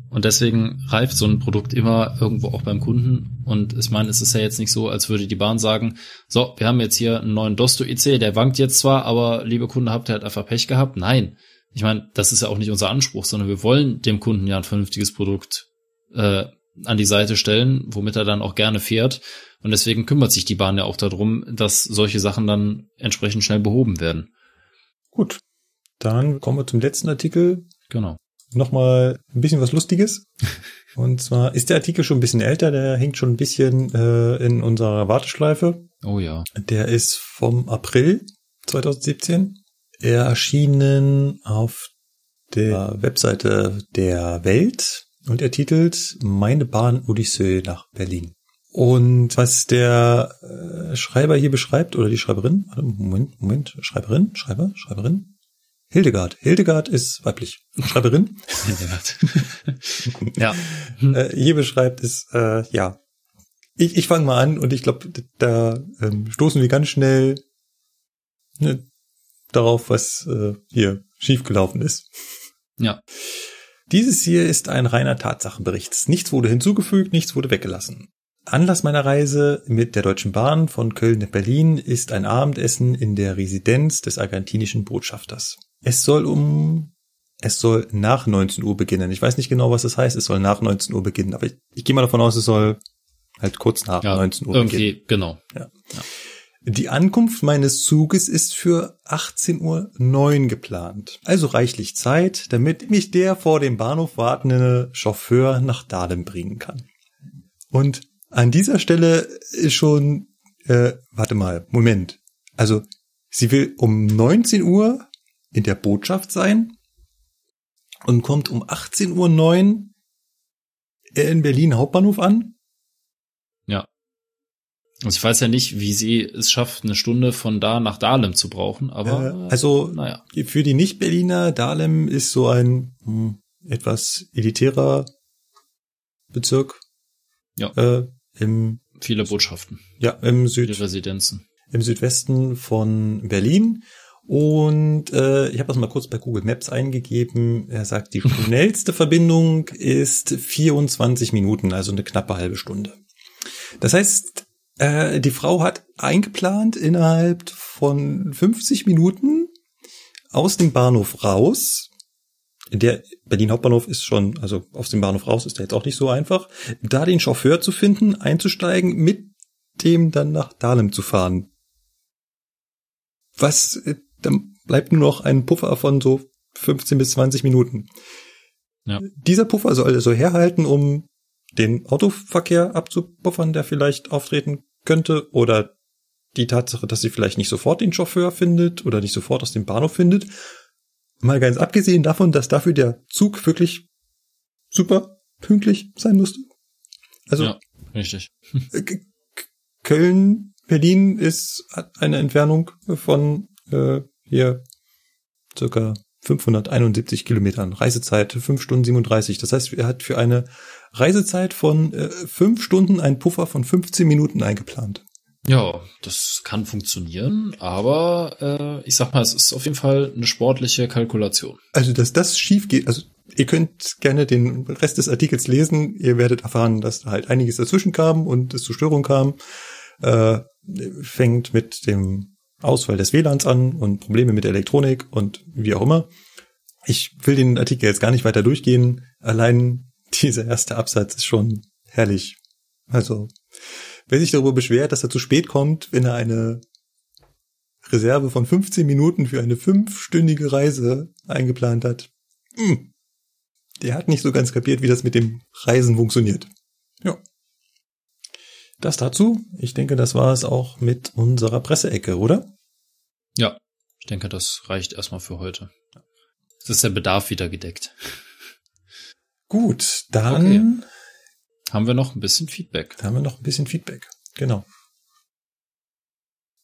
Und deswegen reift so ein Produkt immer irgendwo auch beim Kunden. Und ich meine, es ist ja jetzt nicht so, als würde die Bahn sagen, so, wir haben jetzt hier einen neuen Dosto IC, der wankt jetzt zwar, aber liebe Kunde, habt ihr halt einfach Pech gehabt? Nein. Ich meine, das ist ja auch nicht unser Anspruch, sondern wir wollen dem Kunden ja ein vernünftiges Produkt äh, an die Seite stellen, womit er dann auch gerne fährt. Und deswegen kümmert sich die Bahn ja auch darum, dass solche Sachen dann entsprechend schnell behoben werden. Gut. Dann kommen wir zum letzten Artikel. Genau. Nochmal ein bisschen was Lustiges. Und zwar ist der Artikel schon ein bisschen älter, der hängt schon ein bisschen äh, in unserer Warteschleife. Oh ja. Der ist vom April 2017. Er erschienen auf der Webseite der Welt und er titelt Meine Bahn Odyssee nach Berlin. Und was der äh, Schreiber hier beschreibt, oder die Schreiberin, Moment, Moment, Schreiberin, Schreiber, Schreiberin, Hildegard. Hildegard ist weiblich. Schreiberin. Hildegard. ja. Äh, hier beschreibt ist, äh, ja. Ich, ich fange mal an und ich glaube, da ähm, stoßen wir ganz schnell ne, darauf, was äh, hier schiefgelaufen ist. Ja. Dieses hier ist ein reiner Tatsachenbericht. Nichts wurde hinzugefügt, nichts wurde weggelassen. Anlass meiner Reise mit der Deutschen Bahn von Köln nach Berlin ist ein Abendessen in der Residenz des argentinischen Botschafters. Es soll um, es soll nach 19 Uhr beginnen. Ich weiß nicht genau, was das heißt. Es soll nach 19 Uhr beginnen, aber ich, ich gehe mal davon aus, es soll halt kurz nach ja, 19 Uhr irgendwie, beginnen. Genau. Ja. ja. Die Ankunft meines Zuges ist für 18.09 Uhr geplant. Also reichlich Zeit, damit mich der vor dem Bahnhof wartende Chauffeur nach Dahlem bringen kann. Und an dieser Stelle ist schon, äh, warte mal, Moment. Also, sie will um 19 Uhr in der Botschaft sein und kommt um 18.09 Uhr in Berlin Hauptbahnhof an? Also ich weiß ja nicht, wie sie es schafft, eine Stunde von da nach Dahlem zu brauchen, aber Äh, also naja. für die Nicht-Berliner, Dahlem ist so ein hm, etwas elitärer Bezirk. Ja. Äh, im, Viele Botschaften, ja, im viele Süd, Residenzen. im Südwesten von Berlin. Und äh, ich habe das mal kurz bei Google Maps eingegeben. Er sagt, die schnellste Verbindung ist 24 Minuten, also eine knappe halbe Stunde. Das heißt, äh, die Frau hat eingeplant, innerhalb von 50 Minuten aus dem Bahnhof raus. Der Berlin Hauptbahnhof ist schon, also aus dem Bahnhof raus ist der jetzt auch nicht so einfach, da den Chauffeur zu finden, einzusteigen, mit dem dann nach Dahlem zu fahren. Was, äh, dann bleibt nur noch ein Puffer von so 15 bis 20 Minuten. Ja. Dieser Puffer soll also herhalten, um den Autoverkehr abzupuffern, der vielleicht auftreten könnte, oder die Tatsache, dass sie vielleicht nicht sofort den Chauffeur findet oder nicht sofort aus dem Bahnhof findet. Mal ganz abgesehen davon, dass dafür der Zug wirklich super pünktlich sein musste. Also ja, richtig. Köln, Berlin ist eine Entfernung von äh, hier circa 571 Kilometern. Reisezeit 5 Stunden 37. Das heißt, er hat für eine Reisezeit von äh, 5 Stunden einen Puffer von 15 Minuten eingeplant. Ja, das kann funktionieren, aber äh, ich sag mal, es ist auf jeden Fall eine sportliche Kalkulation. Also, dass das schief geht, also ihr könnt gerne den Rest des Artikels lesen. Ihr werdet erfahren, dass da halt einiges dazwischen kam und es zu Störungen kam. Äh, fängt mit dem Ausfall des WLANs an und Probleme mit der Elektronik und wie auch immer. Ich will den Artikel jetzt gar nicht weiter durchgehen. Allein dieser erste Absatz ist schon herrlich. Also, wer sich darüber beschwert, dass er zu spät kommt, wenn er eine Reserve von 15 Minuten für eine fünfstündige Reise eingeplant hat, hm, der hat nicht so ganz kapiert, wie das mit dem Reisen funktioniert. Ja. Das dazu. Ich denke, das war es auch mit unserer Presseecke, oder? Ja, ich denke, das reicht erstmal für heute. Es ist der Bedarf wieder gedeckt. Gut, dann Haben wir noch ein bisschen Feedback. Da haben wir noch ein bisschen Feedback. Genau.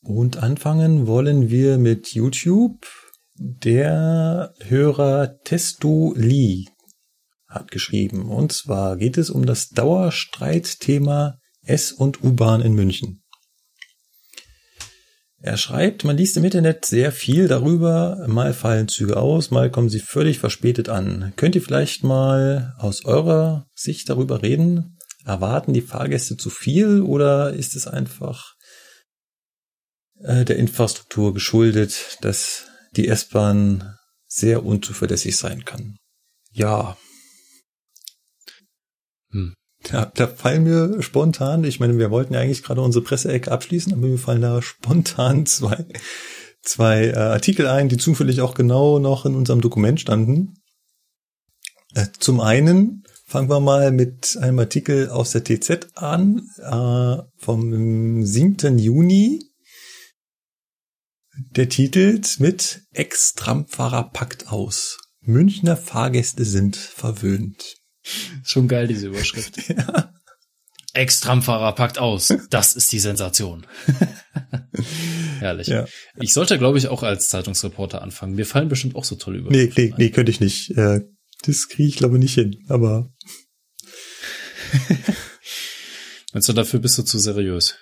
Und anfangen wollen wir mit YouTube. Der Hörer Testo Lee hat geschrieben. Und zwar geht es um das Dauerstreitthema S- und U-Bahn in München. Er schreibt, man liest im Internet sehr viel darüber, mal fallen Züge aus, mal kommen sie völlig verspätet an. Könnt ihr vielleicht mal aus eurer Sicht darüber reden? Erwarten die Fahrgäste zu viel oder ist es einfach äh, der Infrastruktur geschuldet, dass die S-Bahn sehr unzuverlässig sein kann? Ja. Hm. Da, da fallen mir spontan, ich meine, wir wollten ja eigentlich gerade unsere Presseecke abschließen, aber mir fallen da spontan zwei, zwei äh, Artikel ein, die zufällig auch genau noch in unserem Dokument standen. Äh, zum einen fangen wir mal mit einem Artikel aus der TZ an, äh, vom 7. Juni. Der titelt mit Ex-Tramfahrer packt aus. Münchner Fahrgäste sind verwöhnt. Schon geil, diese Überschrift. Ja. Ex-Tramfahrer packt aus. Das ist die Sensation. Herrlich. Ja. Ich sollte, glaube ich, auch als Zeitungsreporter anfangen. Mir fallen bestimmt auch so tolle Nee, Überschriften nee, nee, könnte ich nicht. Äh, Das kriege ich glaube nicht hin, aber Meinst du, dafür bist du zu seriös?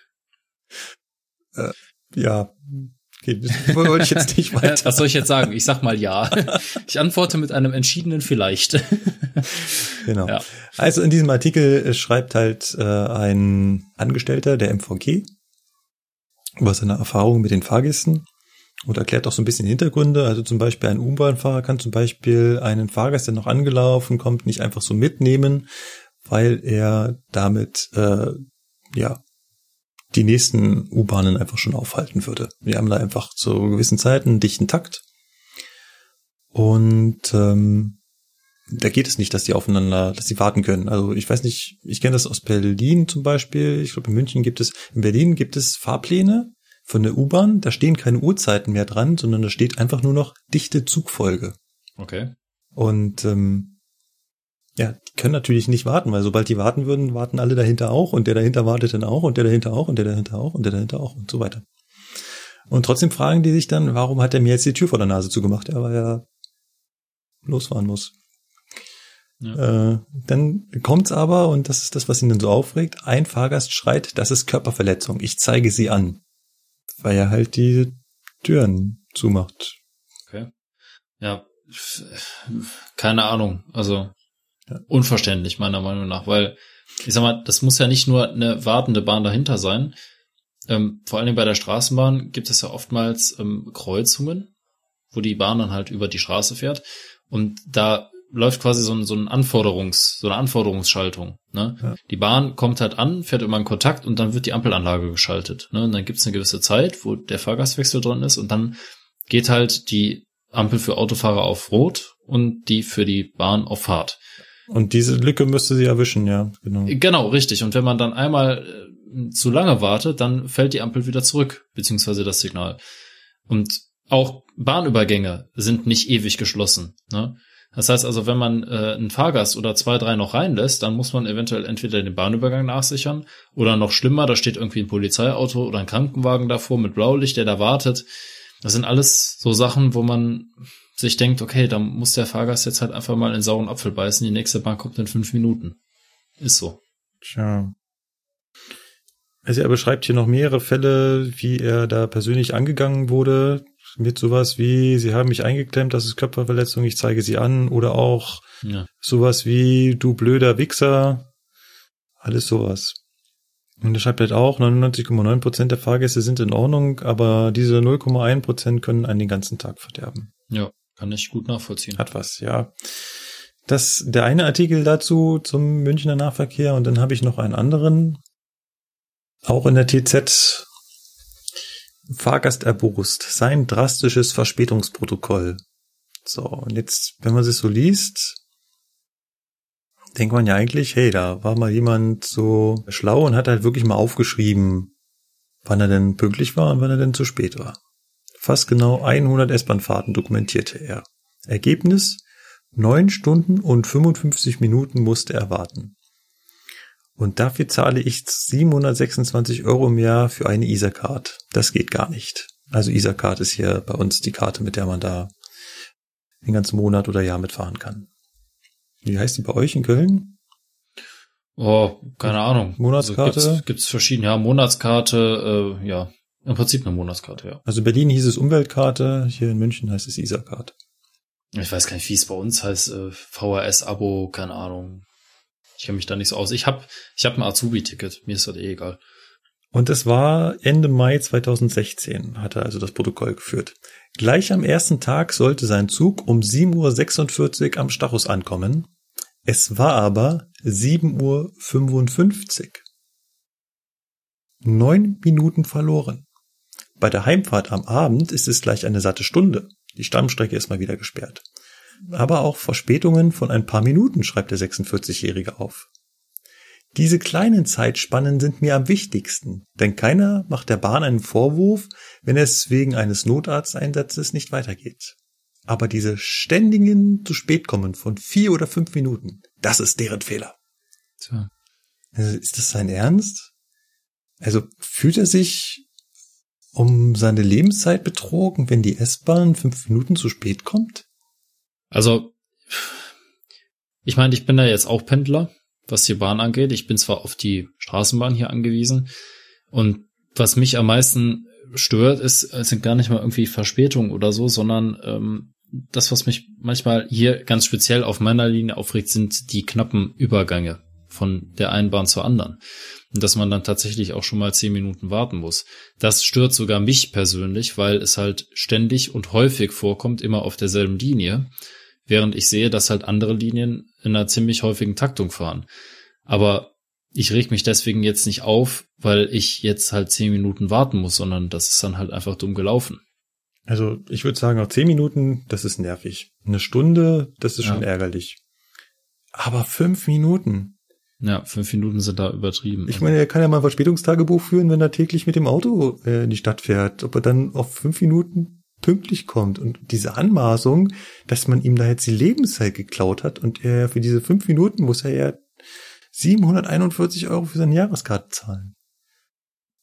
ja, okay, das wollte ich jetzt nicht weiter. Was soll ich jetzt sagen? Ich sag mal ja. Ich antworte mit einem entschiedenen Vielleicht. Genau. Ja. Also in diesem Artikel äh, schreibt halt äh, ein Angestellter der MVG über seine Erfahrungen mit den Fahrgästen und erklärt auch so ein bisschen Hintergründe. Also zum Beispiel ein U-Bahn-Fahrer kann zum Beispiel einen Fahrgast, der noch angelaufen kommt, nicht einfach so mitnehmen, weil er damit äh, ja die nächsten U-Bahnen einfach schon aufhalten würde. Wir haben da einfach zu gewissen Zeiten einen dichten Takt und ähm, da geht es nicht, dass die aufeinander, dass die warten können. Also ich weiß nicht, ich kenne das aus Berlin zum Beispiel. Ich glaube, in München gibt es, in Berlin gibt es Fahrpläne von der U-Bahn. Da stehen keine Uhrzeiten mehr dran, sondern da steht einfach nur noch dichte Zugfolge. Okay. Und ähm, Ja, die können natürlich nicht warten, weil sobald die warten würden, warten alle dahinter auch und der dahinter wartet dann auch und der dahinter auch und der dahinter auch und der dahinter auch und so weiter. Und trotzdem fragen die sich dann, warum hat er mir jetzt die Tür vor der Nase zugemacht? Er war ja losfahren muss. Ja. Äh, dann kommt's aber, und das ist das, was ihn dann so aufregt, ein Fahrgast schreit, das ist Körperverletzung, ich zeige sie an. Weil er halt die Türen zumacht. Okay. Ja, keine Ahnung. Also ja. Unverständlich meiner Meinung nach, weil ich sag mal, das muss ja nicht nur eine wartende Bahn dahinter sein. Ähm, vor allem bei der Straßenbahn gibt es ja oftmals ähm, Kreuzungen, wo die Bahn dann halt über die Straße fährt. Und da läuft quasi so ein, so ein Anforderungs, so eine Anforderungsschaltung. Ne? Ja. Die Bahn kommt halt an, fährt immer in Kontakt und dann wird die Ampelanlage geschaltet. Ne? Und dann gibt es eine gewisse Zeit, wo der Fahrgastwechsel drin ist und dann geht halt die Ampel für Autofahrer auf Rot und die für die Bahn auf Fahrt. Und diese Lücke müsste sie erwischen, ja, genau. Genau, richtig. Und wenn man dann einmal äh, zu lange wartet, dann fällt die Ampel wieder zurück, beziehungsweise das Signal. Und auch Bahnübergänge sind nicht ewig geschlossen. Ne? Das heißt also, wenn man äh, einen Fahrgast oder zwei, drei noch reinlässt, dann muss man eventuell entweder den Bahnübergang nachsichern oder noch schlimmer, da steht irgendwie ein Polizeiauto oder ein Krankenwagen davor mit Blaulicht, der da wartet. Das sind alles so Sachen, wo man sich denkt, okay, da muss der Fahrgast jetzt halt einfach mal in sauren Apfel beißen, die nächste Bahn kommt in fünf Minuten. Ist so. Tja. Also er beschreibt hier noch mehrere Fälle, wie er da persönlich angegangen wurde mit sowas wie, sie haben mich eingeklemmt, das ist Körperverletzung, ich zeige sie an, oder auch ja. sowas wie, du blöder Wichser, alles sowas. Und er schreibt halt auch, 99,9 Prozent der Fahrgäste sind in Ordnung, aber diese 0,1 Prozent können einen den ganzen Tag verderben. Ja, kann ich gut nachvollziehen. Hat was, ja. Das, der eine Artikel dazu zum Münchner Nahverkehr und dann habe ich noch einen anderen, auch in der TZ Fahrgast erbost. Sein drastisches Verspätungsprotokoll. So, und jetzt, wenn man sich so liest, denkt man ja eigentlich, hey, da war mal jemand so schlau und hat halt wirklich mal aufgeschrieben, wann er denn pünktlich war und wann er denn zu spät war. Fast genau 100 S-Bahn-Fahrten dokumentierte er. Ergebnis? 9 Stunden und 55 Minuten musste er warten. Und dafür zahle ich 726 Euro im Jahr für eine ISA-Card. Das geht gar nicht. Also ISA-Card ist hier bei uns die Karte, mit der man da den ganzen Monat oder Jahr mitfahren kann. Wie heißt die bei euch in Köln? Oh, keine Ahnung. Monatskarte? Also gibt's, gibt's verschiedene, ja, Monatskarte, äh, ja. Im Prinzip eine Monatskarte, ja. Also in Berlin hieß es Umweltkarte, hier in München heißt es ISA-Card. Ich weiß gar nicht, wie es bei uns heißt, äh, VHS-Abo, keine Ahnung. Ich kenne mich da nicht so aus. Ich habe ich hab ein Azubi-Ticket. Mir ist das eh egal. Und es war Ende Mai 2016, hat er also das Protokoll geführt. Gleich am ersten Tag sollte sein Zug um 7.46 Uhr am Stachus ankommen. Es war aber 7.55 Uhr. Neun Minuten verloren. Bei der Heimfahrt am Abend ist es gleich eine satte Stunde. Die Stammstrecke ist mal wieder gesperrt aber auch Verspätungen von ein paar Minuten, schreibt der 46-Jährige auf. Diese kleinen Zeitspannen sind mir am wichtigsten, denn keiner macht der Bahn einen Vorwurf, wenn es wegen eines Notarzteinsatzes nicht weitergeht. Aber diese ständigen zu spät kommen von vier oder fünf Minuten, das ist deren Fehler. Tja. Also ist das sein Ernst? Also fühlt er sich um seine Lebenszeit betrogen, wenn die S-Bahn fünf Minuten zu spät kommt? Also, ich meine, ich bin da jetzt auch Pendler, was die Bahn angeht. Ich bin zwar auf die Straßenbahn hier angewiesen und was mich am meisten stört, ist, sind gar nicht mal irgendwie Verspätungen oder so, sondern ähm, das, was mich manchmal hier ganz speziell auf meiner Linie aufregt, sind die knappen Übergänge von der einen Bahn zur anderen. Und dass man dann tatsächlich auch schon mal zehn Minuten warten muss. Das stört sogar mich persönlich, weil es halt ständig und häufig vorkommt, immer auf derselben Linie während ich sehe, dass halt andere Linien in einer ziemlich häufigen Taktung fahren. Aber ich reg mich deswegen jetzt nicht auf, weil ich jetzt halt zehn Minuten warten muss, sondern das ist dann halt einfach dumm gelaufen. Also ich würde sagen, auch zehn Minuten, das ist nervig. Eine Stunde, das ist ja. schon ärgerlich. Aber fünf Minuten. Ja, fünf Minuten sind da übertrieben. Ich meine, er kann ja mal ein Verspätungstagebuch führen, wenn er täglich mit dem Auto äh, in die Stadt fährt. Ob er dann auf fünf Minuten pünktlich kommt und diese Anmaßung, dass man ihm da jetzt die Lebenszeit geklaut hat und er für diese fünf Minuten muss er ja 741 Euro für seine Jahreskarte zahlen.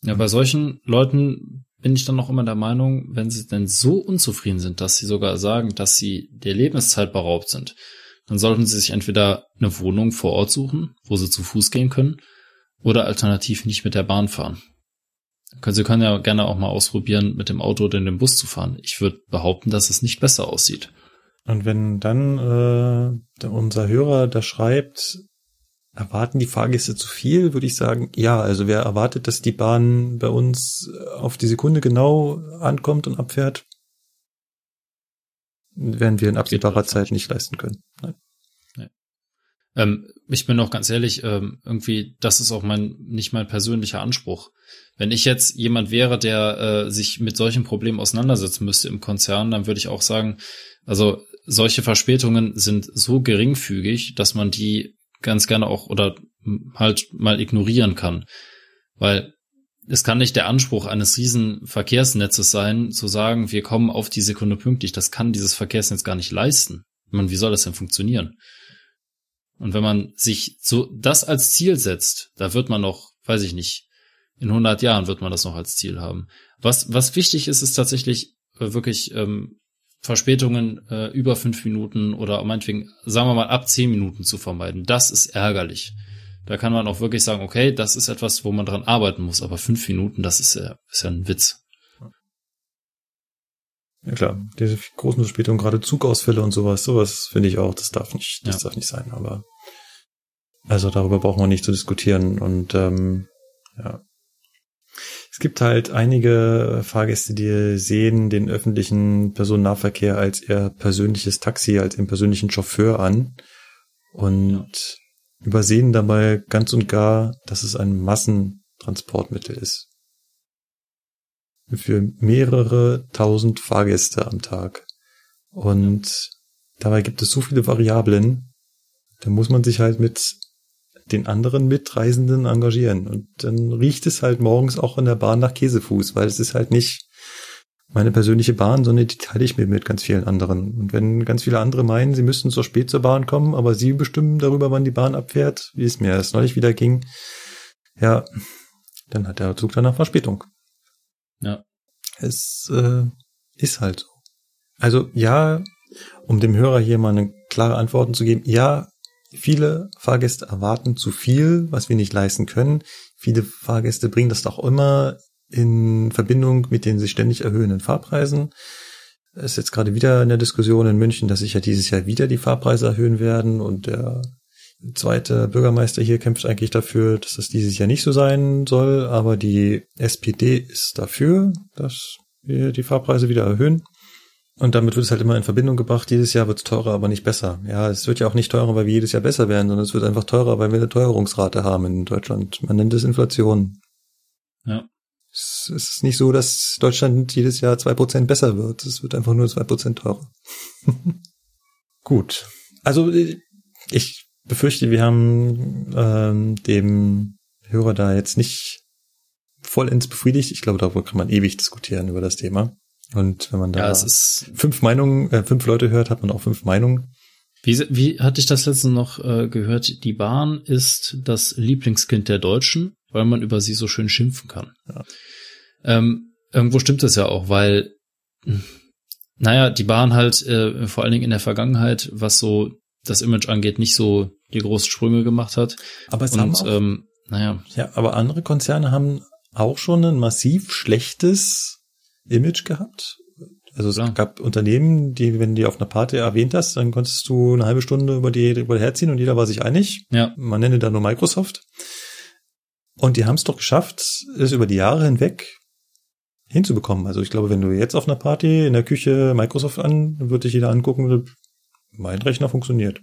Ja, bei solchen Leuten bin ich dann noch immer der Meinung, wenn sie denn so unzufrieden sind, dass sie sogar sagen, dass sie der Lebenszeit beraubt sind, dann sollten sie sich entweder eine Wohnung vor Ort suchen, wo sie zu Fuß gehen können, oder alternativ nicht mit der Bahn fahren. Sie können ja gerne auch mal ausprobieren, mit dem Auto oder dem Bus zu fahren. Ich würde behaupten, dass es nicht besser aussieht. Und wenn dann äh, unser Hörer da schreibt, erwarten die Fahrgäste zu viel, würde ich sagen, ja, also wer erwartet, dass die Bahn bei uns auf die Sekunde genau ankommt und abfährt, werden wir in absehbarer Zeit nicht leisten können. Nein. Ähm, ich bin auch ganz ehrlich, ähm, irgendwie, das ist auch mein, nicht mein persönlicher Anspruch. Wenn ich jetzt jemand wäre, der äh, sich mit solchen Problemen auseinandersetzen müsste im Konzern, dann würde ich auch sagen, also solche Verspätungen sind so geringfügig, dass man die ganz gerne auch oder halt mal ignorieren kann. Weil es kann nicht der Anspruch eines riesen Verkehrsnetzes sein, zu sagen, wir kommen auf die Sekunde pünktlich. Das kann dieses Verkehrsnetz gar nicht leisten. Man, wie soll das denn funktionieren? Und wenn man sich so das als Ziel setzt, da wird man noch, weiß ich nicht, in 100 Jahren wird man das noch als Ziel haben. Was, was wichtig ist, ist tatsächlich äh, wirklich ähm, Verspätungen äh, über fünf Minuten oder meinetwegen, sagen wir mal, ab zehn Minuten zu vermeiden. Das ist ärgerlich. Da kann man auch wirklich sagen, okay, das ist etwas, wo man dran arbeiten muss, aber fünf Minuten, das ist ja, ist ja ein Witz. Ja klar, diese großen Verspätungen, gerade Zugausfälle und sowas, sowas finde ich auch, das darf nicht, das ja. darf nicht sein, aber also darüber brauchen wir nicht zu diskutieren und ähm, ja. Es gibt halt einige Fahrgäste, die sehen den öffentlichen Personennahverkehr als ihr persönliches Taxi, als ihren persönlichen Chauffeur an und. Übersehen dabei ganz und gar, dass es ein Massentransportmittel ist für mehrere tausend Fahrgäste am Tag. Und dabei gibt es so viele Variablen, da muss man sich halt mit den anderen Mitreisenden engagieren. Und dann riecht es halt morgens auch in der Bahn nach Käsefuß, weil es ist halt nicht meine persönliche Bahn, sondern die teile ich mir mit ganz vielen anderen. Und wenn ganz viele andere meinen, sie müssten so spät zur Bahn kommen, aber sie bestimmen darüber, wann die Bahn abfährt, wie es mir erst neulich wieder ging, ja, dann hat der Zug danach Verspätung. Ja. Es äh, ist halt so. Also ja, um dem Hörer hier mal eine klare Antworten zu geben, ja, viele Fahrgäste erwarten zu viel, was wir nicht leisten können. Viele Fahrgäste bringen das doch immer in Verbindung mit den sich ständig erhöhenden Fahrpreisen. Es ist jetzt gerade wieder in der Diskussion in München, dass sich ja dieses Jahr wieder die Fahrpreise erhöhen werden und der zweite Bürgermeister hier kämpft eigentlich dafür, dass das dieses Jahr nicht so sein soll, aber die SPD ist dafür, dass wir die Fahrpreise wieder erhöhen. Und damit wird es halt immer in Verbindung gebracht, jedes Jahr wird es teurer, aber nicht besser. Ja, es wird ja auch nicht teurer, weil wir jedes Jahr besser werden, sondern es wird einfach teurer, weil wir eine Teuerungsrate haben in Deutschland. Man nennt es Inflation. Ja. Es ist nicht so, dass Deutschland jedes Jahr zwei Prozent besser wird. Es wird einfach nur zwei Prozent teurer. Gut. Also ich befürchte, wir haben ähm, dem Hörer da jetzt nicht vollends befriedigt. Ich glaube, darüber kann man ewig diskutieren über das Thema. Und wenn man da ja, fünf Meinungen, äh, fünf Leute hört, hat man auch fünf Meinungen. Wie, wie hatte ich das letztens noch äh, gehört? Die Bahn ist das Lieblingskind der Deutschen, weil man über sie so schön schimpfen kann. Ja. Ähm, irgendwo stimmt es ja auch, weil, naja, die Bahn halt äh, vor allen Dingen in der Vergangenheit, was so das Image angeht, nicht so die großen Sprünge gemacht hat. Aber es und, haben auch, ähm, naja. Ja, aber andere Konzerne haben auch schon ein massiv schlechtes Image gehabt. Also es ja. gab Unternehmen, die, wenn die auf einer Party erwähnt hast, dann konntest du eine halbe Stunde über die über herziehen und jeder war sich einig. Ja. Man nenne da nur Microsoft. Und die haben es doch geschafft, es über die Jahre hinweg hinzubekommen. Also ich glaube, wenn du jetzt auf einer Party in der Küche Microsoft an, würde dich jeder angucken, mein Rechner funktioniert.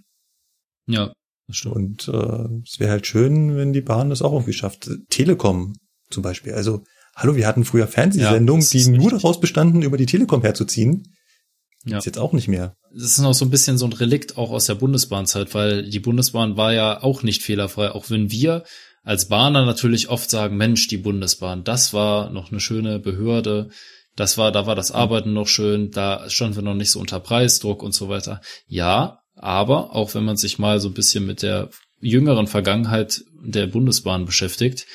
Ja, das stimmt. Und äh, es wäre halt schön, wenn die Bahn das auch irgendwie schafft. Telekom zum Beispiel. Also, hallo, wir hatten früher Fernsehsendungen, ja, die nur daraus bestanden, über die Telekom herzuziehen. Ja. Ist jetzt auch nicht mehr. Das ist noch so ein bisschen so ein Relikt auch aus der Bundesbahnzeit, weil die Bundesbahn war ja auch nicht fehlerfrei, auch wenn wir als Bahner natürlich oft sagen, Mensch, die Bundesbahn, das war noch eine schöne Behörde, Das war, da war das Arbeiten noch schön, da standen wir noch nicht so unter Preisdruck und so weiter. Ja, aber auch wenn man sich mal so ein bisschen mit der jüngeren Vergangenheit der Bundesbahn beschäftigt,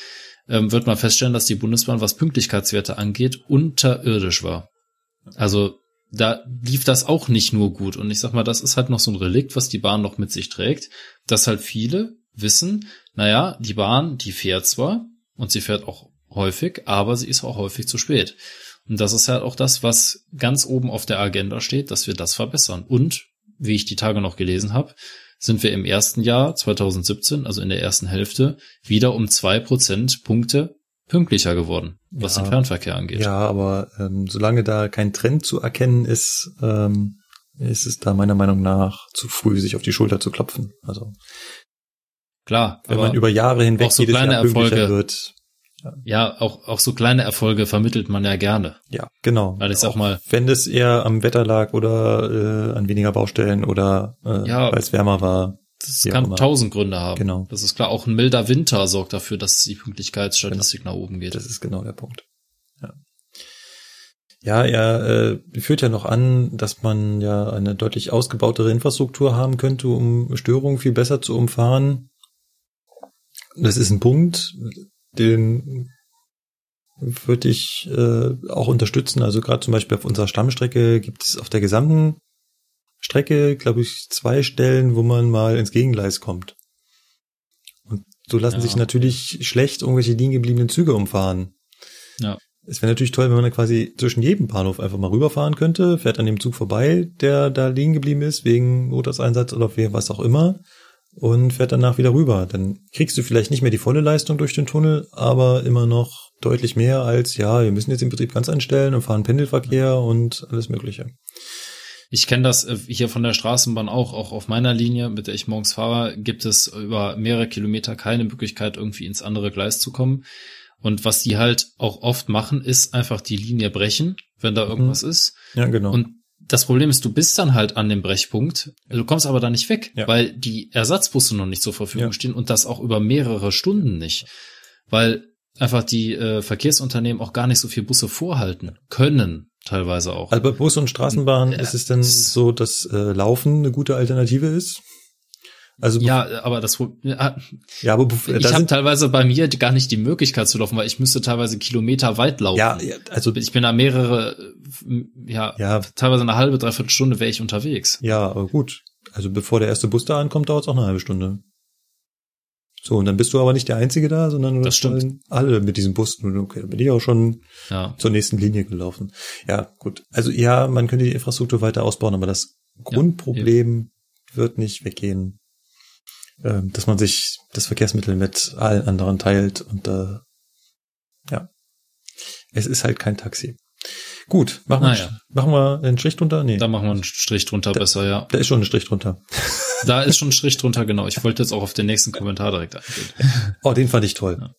ähm, wird man feststellen, dass die Bundesbahn, was Pünktlichkeitswerte angeht, unterirdisch war. Also da lief das auch nicht nur gut. Und ich sag mal, das ist halt noch so ein Relikt, was die Bahn noch mit sich trägt, dass halt viele wissen, naja, die Bahn, die fährt zwar und sie fährt auch häufig, aber sie ist auch häufig zu spät. Und das ist halt auch das, was ganz oben auf der Agenda steht, dass wir das verbessern. Und, wie ich die Tage noch gelesen habe, sind wir im ersten Jahr 2017, also in der ersten Hälfte, wieder um zwei Prozentpunkte pünktlicher geworden, was ja, den Fernverkehr angeht. Ja, aber ähm, solange da kein Trend zu erkennen ist, ähm, ist es da meiner Meinung nach zu früh, sich auf die Schulter zu klopfen. Also klar, wenn man über Jahre hinweg so kleine Jahr Erfolge wird. Ja. ja, auch auch so kleine Erfolge vermittelt man ja gerne. Ja, genau. Weil ich sag mal, wenn es eher am Wetter lag oder äh, an weniger Baustellen oder äh, ja, weil es wärmer war, das kann tausend Gründe haben. Genau. Das ist klar. Auch ein milder Winter sorgt dafür, dass die Pünktlichkeitsstatistik genau. nach oben geht. Das ist genau der Punkt. Ja. Ja, er äh, führt ja noch an, dass man ja eine deutlich ausgebautere Infrastruktur haben könnte, um Störungen viel besser zu umfahren. Das ist ein Punkt, den würde ich äh, auch unterstützen. Also gerade zum Beispiel auf unserer Stammstrecke gibt es auf der gesamten Strecke, glaube ich, zwei Stellen, wo man mal ins Gegengleis kommt. Und so lassen ja. sich natürlich schlecht irgendwelche liegen gebliebenen Züge umfahren. Ja. Es wäre natürlich toll, wenn man dann quasi zwischen jedem Bahnhof einfach mal rüberfahren könnte, fährt an dem Zug vorbei, der da liegen geblieben ist, wegen Notarseinsatz oder was auch immer, und fährt danach wieder rüber. Dann kriegst du vielleicht nicht mehr die volle Leistung durch den Tunnel, aber immer noch deutlich mehr als, ja, wir müssen jetzt den Betrieb ganz einstellen und fahren Pendelverkehr und alles Mögliche. Ich kenne das äh, hier von der Straßenbahn auch, auch auf meiner Linie, mit der ich morgens fahre, gibt es über mehrere Kilometer keine Möglichkeit, irgendwie ins andere Gleis zu kommen. Und was die halt auch oft machen, ist einfach die Linie brechen, wenn da irgendwas mhm. ist. Ja, genau. Und das Problem ist, du bist dann halt an dem Brechpunkt, du kommst aber da nicht weg, ja. weil die Ersatzbusse noch nicht zur Verfügung ja. stehen und das auch über mehrere Stunden nicht. Weil einfach die äh, Verkehrsunternehmen auch gar nicht so viel Busse vorhalten können teilweise auch. Also bei Bus und Straßenbahn ja, ist es denn so, dass äh, Laufen eine gute Alternative ist? Also ja, aber das ja, ja aber ich habe teilweise bei mir gar nicht die Möglichkeit zu laufen, weil ich müsste teilweise Kilometer weit laufen. Ja, ja also ich bin da mehrere, ja, ja teilweise eine halbe, dreiviertel Stunde wäre ich unterwegs. Ja, aber gut. Also bevor der erste Bus da ankommt, dauert es auch eine halbe Stunde. So, und dann bist du aber nicht der Einzige da, sondern das stimmt. alle mit diesem Bus. Okay, dann bin ich auch schon ja. zur nächsten Linie gelaufen. Ja, gut. Also ja, man könnte die Infrastruktur weiter ausbauen, aber das Grundproblem ja, wird nicht weggehen, ähm, dass man sich das Verkehrsmittel mit allen anderen teilt und äh, ja, es ist halt kein Taxi. Gut, machen, wir, ja. machen wir einen Strich drunter? Nee. Da machen wir einen Strich drunter da, besser, ja. Da ist schon ein Strich drunter. Da ist schon ein Strich drunter, genau. Ich wollte jetzt auch auf den nächsten Kommentar direkt eingehen. Oh, den fand ich toll. Ja.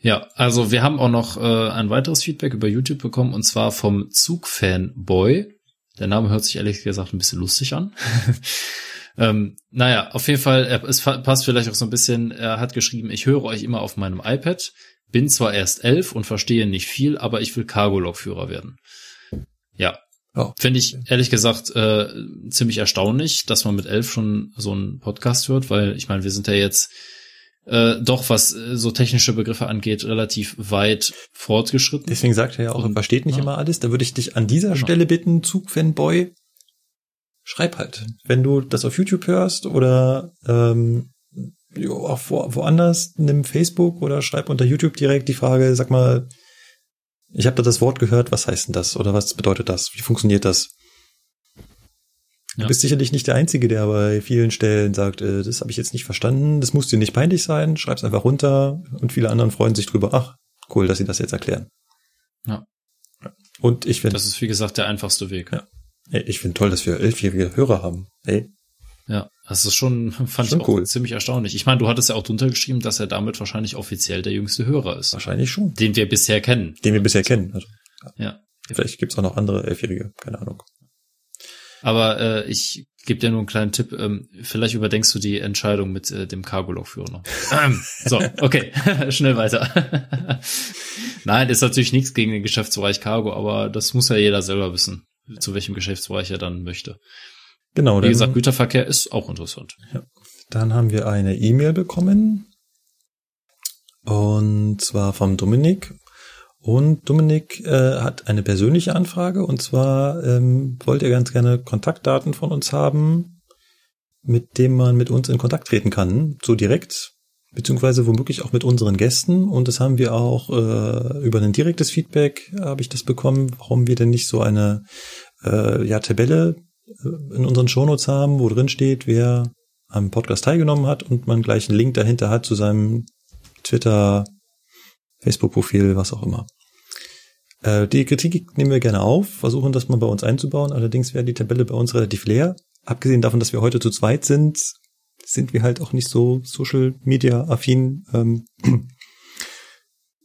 Ja, also wir haben auch noch äh, ein weiteres Feedback über YouTube bekommen und zwar vom Zugfanboy. Der Name hört sich ehrlich gesagt ein bisschen lustig an. ähm, naja, auf jeden Fall, es passt vielleicht auch so ein bisschen, er hat geschrieben, ich höre euch immer auf meinem iPad, bin zwar erst elf und verstehe nicht viel, aber ich will Cargo-Lokführer werden. Ja, Oh. Finde ich ehrlich gesagt äh, ziemlich erstaunlich, dass man mit elf schon so einen Podcast hört, weil ich meine, wir sind ja jetzt äh, doch, was äh, so technische Begriffe angeht, relativ weit fortgeschritten. Deswegen sagt er ja auch, er versteht nicht ja. immer alles. Da würde ich dich an dieser genau. Stelle bitten, Zugfanboy, schreib halt. Wenn du das auf YouTube hörst oder ähm, auch wo, woanders, nimm Facebook oder schreib unter YouTube direkt die Frage, sag mal, ich habe da das Wort gehört, was heißt denn das oder was bedeutet das? Wie funktioniert das? Du bist sicherlich nicht der Einzige, der bei vielen Stellen sagt, äh, das habe ich jetzt nicht verstanden, das muss dir nicht peinlich sein, schreib's einfach runter und viele anderen freuen sich drüber, ach, cool, dass sie das jetzt erklären. Ja. Und ich finde. Das ist, wie gesagt, der einfachste Weg. Ja. Ey, ich finde toll, dass wir elfjährige Hörer haben. Ey, ja, das ist schon, fand schon ich auch cool. ziemlich erstaunlich. Ich meine, du hattest ja auch drunter geschrieben, dass er damit wahrscheinlich offiziell der jüngste Hörer ist. Wahrscheinlich schon. Den wir bisher kennen. Den wir bisher kennen. Also, ja. Vielleicht gibt's auch noch andere Elfjährige, keine Ahnung. Aber äh, ich gebe dir nur einen kleinen Tipp. Ähm, vielleicht überdenkst du die Entscheidung mit äh, dem Cargo-Lokführer noch. Ähm, so, okay, schnell weiter. Nein, ist natürlich nichts gegen den Geschäftsbereich Cargo, aber das muss ja jeder selber wissen, zu welchem Geschäftsbereich er dann möchte. Genau. Wie gesagt, Güterverkehr ist auch interessant. Ja. Dann haben wir eine E-Mail bekommen. Und zwar vom Dominik. Und Dominik äh, hat eine persönliche Anfrage. Und zwar ähm, wollte er ganz gerne Kontaktdaten von uns haben, mit dem man mit uns in Kontakt treten kann. So direkt. Beziehungsweise womöglich auch mit unseren Gästen. Und das haben wir auch äh, über ein direktes Feedback, habe ich das bekommen, warum wir denn nicht so eine äh, ja, Tabelle äh, in unseren Shownotes haben, wo drin steht, wer am Podcast teilgenommen hat und man gleich einen Link dahinter hat zu seinem Twitter, Facebook-Profil, was auch immer. Äh, die Kritik nehmen wir gerne auf, versuchen das mal bei uns einzubauen. Allerdings wäre die Tabelle bei uns relativ leer. Abgesehen davon, dass wir heute zu zweit sind, sind wir halt auch nicht so Social Media affin. Ähm,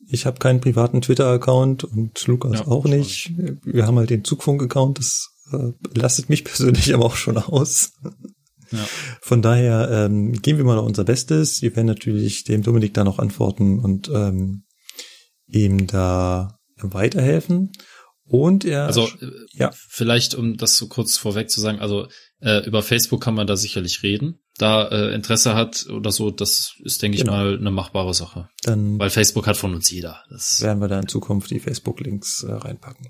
ich habe keinen privaten Twitter-Account und Lukas ja, auch nicht. Wir haben halt den Zugfunk-Account, das äh, lastet mich persönlich aber auch schon aus. Ja. Von daher ähm, geben wir mal unser Bestes. Wir werden natürlich dem Dominik da noch antworten und ähm, ihm da weiterhelfen. Und er, also ja. vielleicht um das so kurz vorweg zu sagen, also äh, über Facebook kann man da sicherlich reden. Da äh, Interesse hat oder so, das ist, denke genau. ich mal, eine machbare Sache. Dann Weil Facebook hat von uns jeder. Das werden wir da in Zukunft die Facebook-Links äh, reinpacken.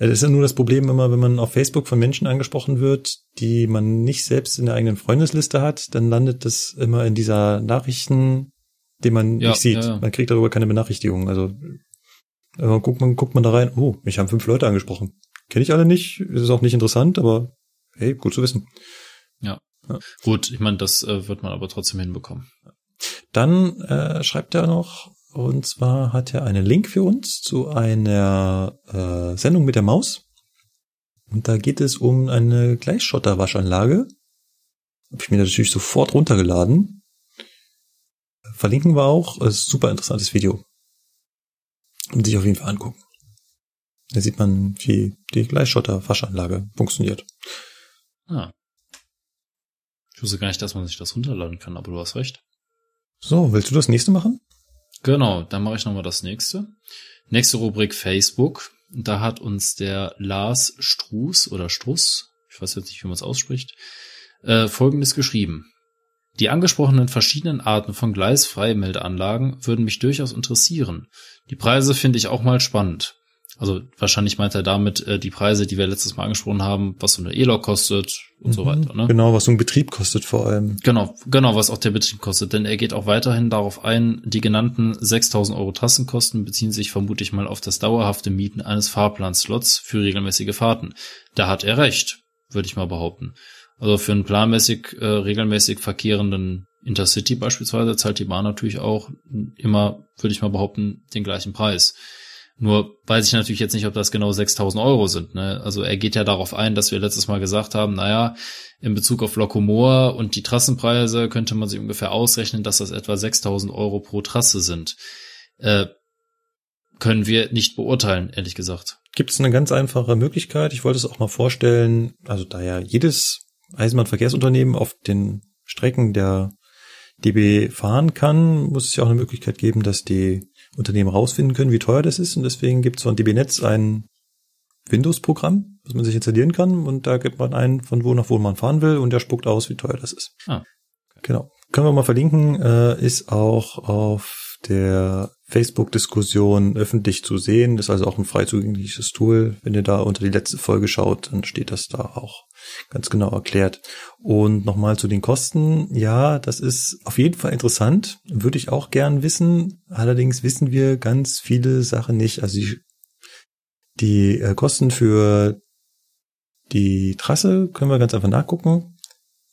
Es ist ja nur das Problem immer, wenn man auf Facebook von Menschen angesprochen wird, die man nicht selbst in der eigenen Freundesliste hat, dann landet das immer in dieser Nachrichten, die man ja, nicht sieht. Ja, ja. Man kriegt darüber keine Benachrichtigung. Also aber guckt man, guckt man da rein, oh, mich haben fünf Leute angesprochen. Kenne ich alle nicht, ist auch nicht interessant, aber hey, gut zu wissen. Ja. Ja. Gut, ich meine, das äh, wird man aber trotzdem hinbekommen. Dann äh, schreibt er noch, und zwar hat er einen Link für uns zu einer äh, Sendung mit der Maus. Und da geht es um eine Gleichschotterwaschanlage. Habe ich mir natürlich sofort runtergeladen. Verlinken wir auch. Es ist ein super interessantes Video und sich auf jeden Fall angucken. Da sieht man, wie die Gleichschotter-Waschanlage funktioniert. Ah. Ich wusste gar nicht, dass man sich das runterladen kann, aber du hast recht. So, willst du das nächste machen? Genau, dann mache ich nochmal das nächste. Nächste Rubrik Facebook. Da hat uns der Lars Struß oder Struss, ich weiß jetzt nicht, wie man es ausspricht, äh, folgendes geschrieben. Die angesprochenen verschiedenen Arten von Gleisfreimeldeanlagen würden mich durchaus interessieren. Die Preise finde ich auch mal spannend. Also wahrscheinlich meint er damit äh, die Preise, die wir letztes Mal angesprochen haben, was so eine E-Log kostet und mhm, so weiter. Ne? Genau, was so ein Betrieb kostet vor allem. Genau, genau, was auch der Betrieb kostet. Denn er geht auch weiterhin darauf ein, die genannten 6.000 Euro Tassenkosten beziehen sich vermutlich mal auf das dauerhafte Mieten eines Fahrplanslots für regelmäßige Fahrten. Da hat er recht, würde ich mal behaupten. Also für einen planmäßig, äh, regelmäßig verkehrenden Intercity beispielsweise zahlt die Bahn natürlich auch immer, würde ich mal behaupten, den gleichen Preis. Nur weiß ich natürlich jetzt nicht, ob das genau 6000 Euro sind. Ne? Also er geht ja darauf ein, dass wir letztes Mal gesagt haben, naja, in Bezug auf Lokomoor und die Trassenpreise könnte man sich ungefähr ausrechnen, dass das etwa 6000 Euro pro Trasse sind. Äh, können wir nicht beurteilen, ehrlich gesagt. Gibt es eine ganz einfache Möglichkeit? Ich wollte es auch mal vorstellen, also da ja jedes Eisenbahnverkehrsunternehmen auf den Strecken der DB fahren kann, muss es ja auch eine Möglichkeit geben, dass die Unternehmen rausfinden können, wie teuer das ist. Und deswegen gibt es von DB Netz ein Windows-Programm, was man sich installieren kann. Und da gibt man ein, von wo nach wo man fahren will. Und der spuckt aus, wie teuer das ist. Ah. Genau. Können wir mal verlinken. Äh, ist auch auf der Facebook-Diskussion öffentlich zu sehen. Das ist also auch ein frei zugängliches Tool. Wenn ihr da unter die letzte Folge schaut, dann steht das da auch ganz genau erklärt. Und nochmal zu den Kosten. Ja, das ist auf jeden Fall interessant. Würde ich auch gern wissen. Allerdings wissen wir ganz viele Sachen nicht. Also die, die äh, Kosten für die Trasse können wir ganz einfach nachgucken.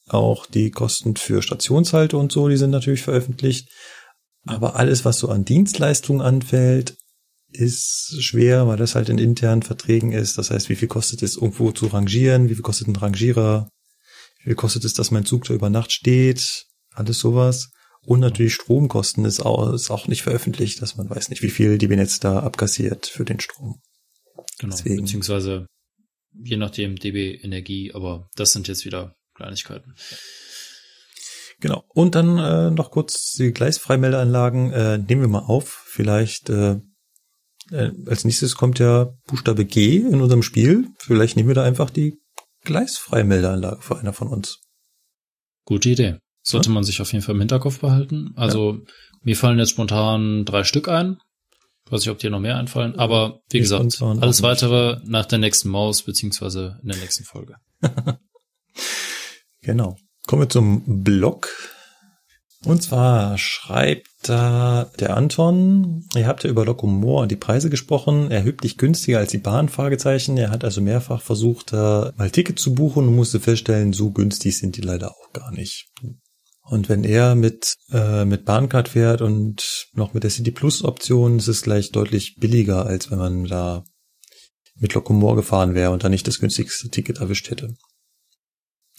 Auch die Kosten für Stationshalte und so, die sind natürlich veröffentlicht. Aber alles, was so an Dienstleistungen anfällt, ist schwer, weil das halt in internen Verträgen ist. Das heißt, wie viel kostet es, irgendwo zu rangieren? Wie viel kostet ein Rangierer? Wie viel kostet es, dass mein Zug da über Nacht steht? Alles sowas. Und natürlich Stromkosten ist auch, ist auch nicht veröffentlicht, dass man weiß nicht, wie viel die Benetz da abkassiert für den Strom. Genau. Deswegen. Beziehungsweise je nachdem DB Energie, aber das sind jetzt wieder Kleinigkeiten. Genau. Und dann äh, noch kurz die Gleisfreimeldeanlagen äh, nehmen wir mal auf. Vielleicht äh, äh, als nächstes kommt ja Buchstabe G in unserem Spiel. Vielleicht nehmen wir da einfach die Gleisfreimeldeanlage für einer von uns. Gute Idee. Sollte ja. man sich auf jeden Fall im Hinterkopf behalten. Also ja. mir fallen jetzt spontan drei Stück ein. Ich weiß nicht, ob dir noch mehr einfallen. Aber wie gesagt, alles weitere nach der nächsten Maus beziehungsweise in der nächsten Folge. genau. Kommen wir zum Blog. Und zwar schreibt da der Anton, ihr habt ja über Locomore und die Preise gesprochen, erheblich günstiger als die Bahn, Fragezeichen. Er hat also mehrfach versucht, da mal Ticket zu buchen und musste feststellen, so günstig sind die leider auch gar nicht. Und wenn er mit, äh, mit Bahncard fährt und noch mit der City Plus Option, ist es gleich deutlich billiger, als wenn man da mit Locomore gefahren wäre und da nicht das günstigste Ticket erwischt hätte.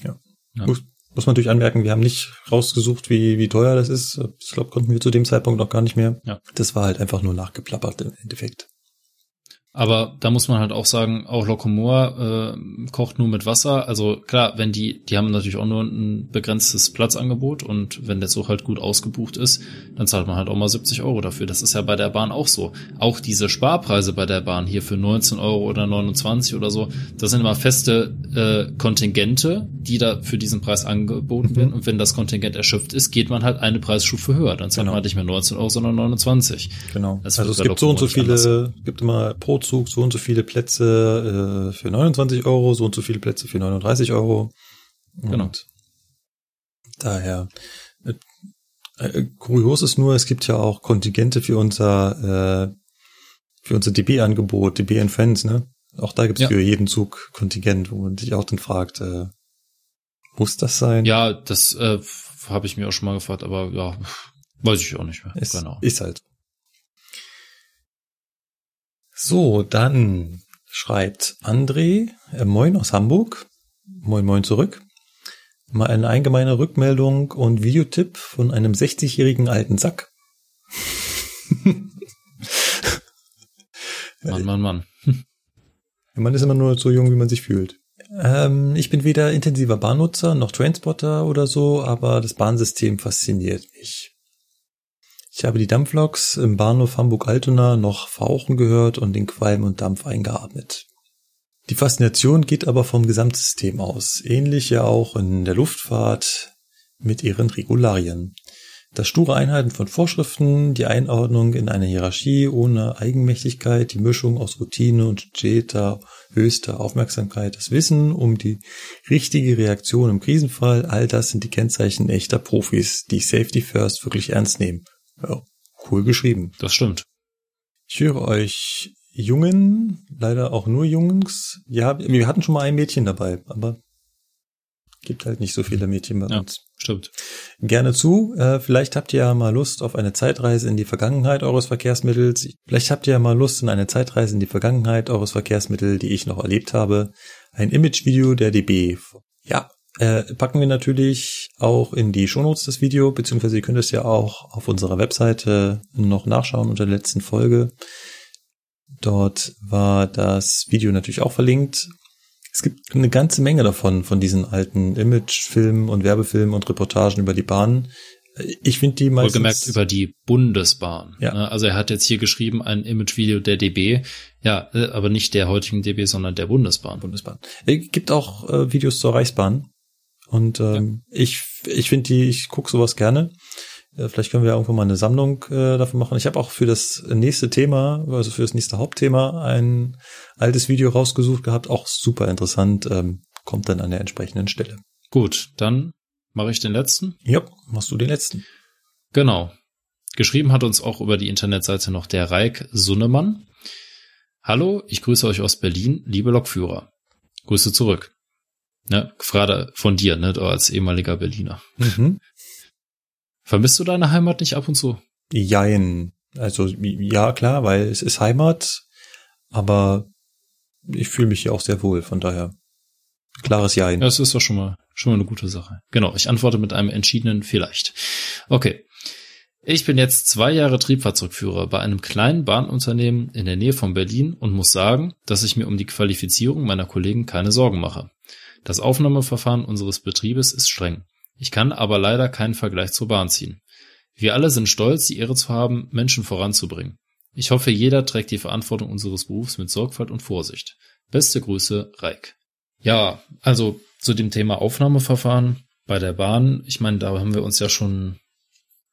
Ja. ja. Gut, muss man natürlich anmerken, wir haben nicht rausgesucht, wie, wie teuer das ist. Ich glaube, konnten wir zu dem Zeitpunkt noch gar nicht mehr. Ja. Das war halt einfach nur nachgeplappert im Endeffekt. Aber da muss man halt auch sagen, auch Locomore äh, kocht nur mit Wasser. Also klar, wenn die, die haben natürlich auch nur ein begrenztes Platzangebot und wenn der Zug halt gut ausgebucht ist, dann zahlt man halt auch mal 70 Euro dafür. Das ist ja bei der Bahn auch so. Auch diese Sparpreise bei der Bahn hier für 19 Euro oder 29 oder so, das sind immer feste äh, Kontingente, die da für diesen Preis angeboten mhm. werden. Und wenn das Kontingent erschöpft ist, geht man halt eine Preisstufe höher. Dann zahlt genau. man halt nicht mehr 19 Euro, sondern 29. Genau. Also es gibt so und so viele, gibt immer pro Zug so und so viele Plätze äh, für 29 Euro, so und so viele Plätze für 39 Euro. Und genau. Daher. Äh, äh, kurios ist nur, es gibt ja auch Kontingente für unser äh, für unser DB-Angebot, DB and Fans, ne? Auch da gibt's ja. für jeden Zug Kontingent, wo man sich auch dann fragt, äh, muss das sein? Ja, das äh, habe ich mir auch schon mal gefragt, aber ja, weiß ich auch nicht mehr. Es genau. Ist halt. So, dann schreibt André, äh, moin aus Hamburg. Moin, moin zurück. Mal eine allgemeine Rückmeldung und Videotipp von einem 60-jährigen alten Sack. Mann, Mann, Mann. Man ist immer nur so jung, wie man sich fühlt. Ähm, ich bin weder intensiver Bahnnutzer noch Transporter oder so, aber das Bahnsystem fasziniert mich. Ich habe die Dampfloks im Bahnhof Hamburg-Altona noch fauchen gehört und den Qualm und Dampf eingeatmet. Die Faszination geht aber vom Gesamtsystem aus, ähnlich ja auch in der Luftfahrt mit ihren Regularien. Das sture Einhalten von Vorschriften, die Einordnung in eine Hierarchie ohne Eigenmächtigkeit, die Mischung aus Routine und steter höchster Aufmerksamkeit, das Wissen um die richtige Reaktion im Krisenfall, all das sind die Kennzeichen echter Profis, die Safety First wirklich ernst nehmen ja, cool geschrieben. Das stimmt. Ich höre euch Jungen, leider auch nur Jungs. Ja, wir hatten schon mal ein Mädchen dabei, aber gibt halt nicht so viele Mädchen bei ja, uns. Stimmt. Gerne zu. Äh, vielleicht habt ihr ja mal Lust auf eine Zeitreise in die Vergangenheit eures Verkehrsmittels. Vielleicht habt ihr ja mal Lust in eine Zeitreise in die Vergangenheit eures Verkehrsmittels, die ich noch erlebt habe. Ein Imagevideo der DB. Ja, äh, packen wir natürlich auch in die Shownotes das Video, beziehungsweise ihr könnt es ja auch auf unserer Webseite noch nachschauen unter der letzten Folge. Dort war das Video natürlich auch verlinkt. Es gibt eine ganze Menge davon, von diesen alten Imagefilmen und Werbefilmen und Reportagen über die Bahn. Ich finde die meistens... Wohlgemerkt über die Bundesbahn. Ja. Ne? Also er hat jetzt hier geschrieben, ein Imagevideo der DB. Ja, äh, aber nicht der heutigen DB, sondern der Bundesbahn. Bundesbahn. Es gibt auch äh, Videos zur Reichsbahn. Und ähm, ja. ich, ich finde die, ich gucke sowas gerne. Äh, vielleicht können wir irgendwann mal eine Sammlung äh, dafür machen. Ich habe auch für das nächste Thema, also für das nächste Hauptthema, ein altes Video rausgesucht gehabt. Auch super interessant. Ähm, kommt dann an der entsprechenden Stelle. Gut, dann mache ich den letzten. Ja, machst du den letzten. Genau. Geschrieben hat uns auch über die Internetseite noch der Reik Sunnemann. Hallo, ich grüße euch aus Berlin, liebe Lokführer. Grüße zurück. Ne, gerade von dir, ne, als ehemaliger Berliner. Mhm. Vermisst du deine Heimat nicht ab und zu? Jein. Also ja, klar, weil es ist Heimat, aber ich fühle mich hier auch sehr wohl, von daher klares Jein. Ja, das ist doch schon mal schon mal eine gute Sache. Genau, ich antworte mit einem entschiedenen vielleicht. Okay. Ich bin jetzt zwei Jahre Triebfahrzeugführer bei einem kleinen Bahnunternehmen in der Nähe von Berlin und muss sagen, dass ich mir um die Qualifizierung meiner Kollegen keine Sorgen mache. Das Aufnahmeverfahren unseres Betriebes ist streng. Ich kann aber leider keinen Vergleich zur Bahn ziehen. Wir alle sind stolz, die Ehre zu haben, Menschen voranzubringen. Ich hoffe, jeder trägt die Verantwortung unseres Berufs mit Sorgfalt und Vorsicht. Beste Grüße, Reik. Ja, also zu dem Thema Aufnahmeverfahren bei der Bahn. Ich meine, da haben wir uns ja schon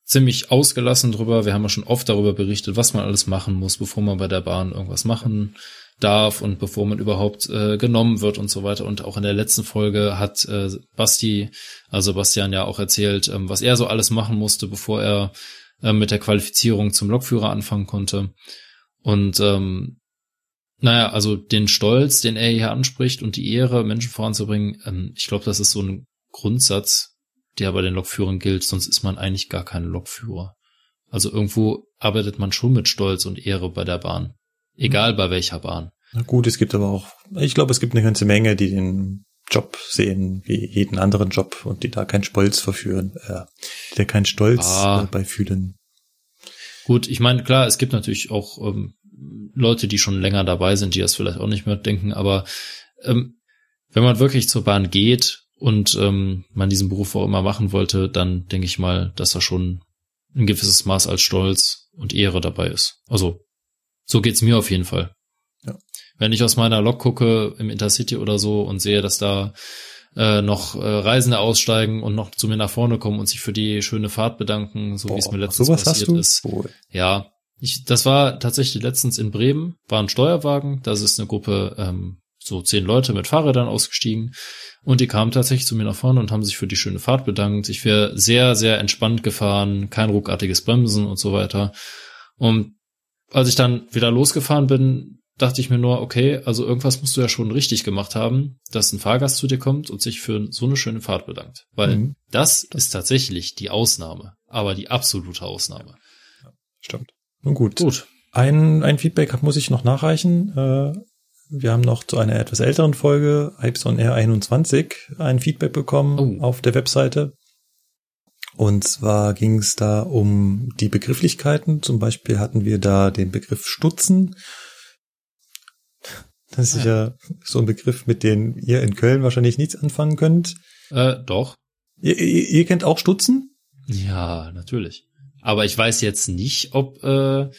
ziemlich ausgelassen drüber. Wir haben ja schon oft darüber berichtet, was man alles machen muss, bevor man bei der Bahn irgendwas machen darf und bevor man überhaupt äh, genommen wird und so weiter. Und auch in der letzten Folge hat äh, Basti, also Bastian ja auch erzählt, ähm, was er so alles machen musste, bevor er äh, mit der Qualifizierung zum Lokführer anfangen konnte. Und ähm, naja, also den Stolz, den er hier anspricht und die Ehre, Menschen voranzubringen, ähm, ich glaube, das ist so ein Grundsatz, der bei den Lokführern gilt, sonst ist man eigentlich gar kein Lokführer. Also irgendwo arbeitet man schon mit Stolz und Ehre bei der Bahn. Egal bei welcher Bahn. Na gut, es gibt aber auch, ich glaube, es gibt eine ganze Menge, die den Job sehen wie jeden anderen Job und die da keinen Stolz verführen, äh, die da keinen Stolz ah. äh, bei fühlen. Gut, ich meine, klar, es gibt natürlich auch ähm, Leute, die schon länger dabei sind, die das vielleicht auch nicht mehr denken, aber ähm, wenn man wirklich zur Bahn geht und ähm, man diesen Beruf auch immer machen wollte, dann denke ich mal, dass da schon ein gewisses Maß als Stolz und Ehre dabei ist. Also so geht's mir auf jeden Fall. Ja. Wenn ich aus meiner Lok gucke im Intercity oder so und sehe, dass da äh, noch äh, Reisende aussteigen und noch zu mir nach vorne kommen und sich für die schöne Fahrt bedanken, so wie es mir letztens passiert ist. Wohl. Ja, ich, das war tatsächlich letztens in Bremen, war ein Steuerwagen, da ist eine Gruppe, ähm, so zehn Leute mit Fahrrädern ausgestiegen und die kamen tatsächlich zu mir nach vorne und haben sich für die schöne Fahrt bedankt. Ich wäre sehr, sehr entspannt gefahren, kein ruckartiges Bremsen und so weiter. Und als ich dann wieder losgefahren bin, dachte ich mir nur, okay, also irgendwas musst du ja schon richtig gemacht haben, dass ein Fahrgast zu dir kommt und sich für so eine schöne Fahrt bedankt. Weil mhm. das ist tatsächlich die Ausnahme, aber die absolute Ausnahme. Ja, stimmt. Nun gut. Gut. Ein, ein Feedback muss ich noch nachreichen. Äh, wir haben noch zu einer etwas älteren Folge, Hypes on Air 21, ein Feedback bekommen oh. auf der Webseite. Und zwar ging es da um die Begrifflichkeiten. Zum Beispiel hatten wir da den Begriff Stutzen. Das ist ja, ja so ein Begriff, mit dem ihr in Köln wahrscheinlich nichts anfangen könnt. Äh, doch. Ihr, ihr, ihr kennt auch Stutzen? Ja, natürlich. Aber ich weiß jetzt nicht, ob äh,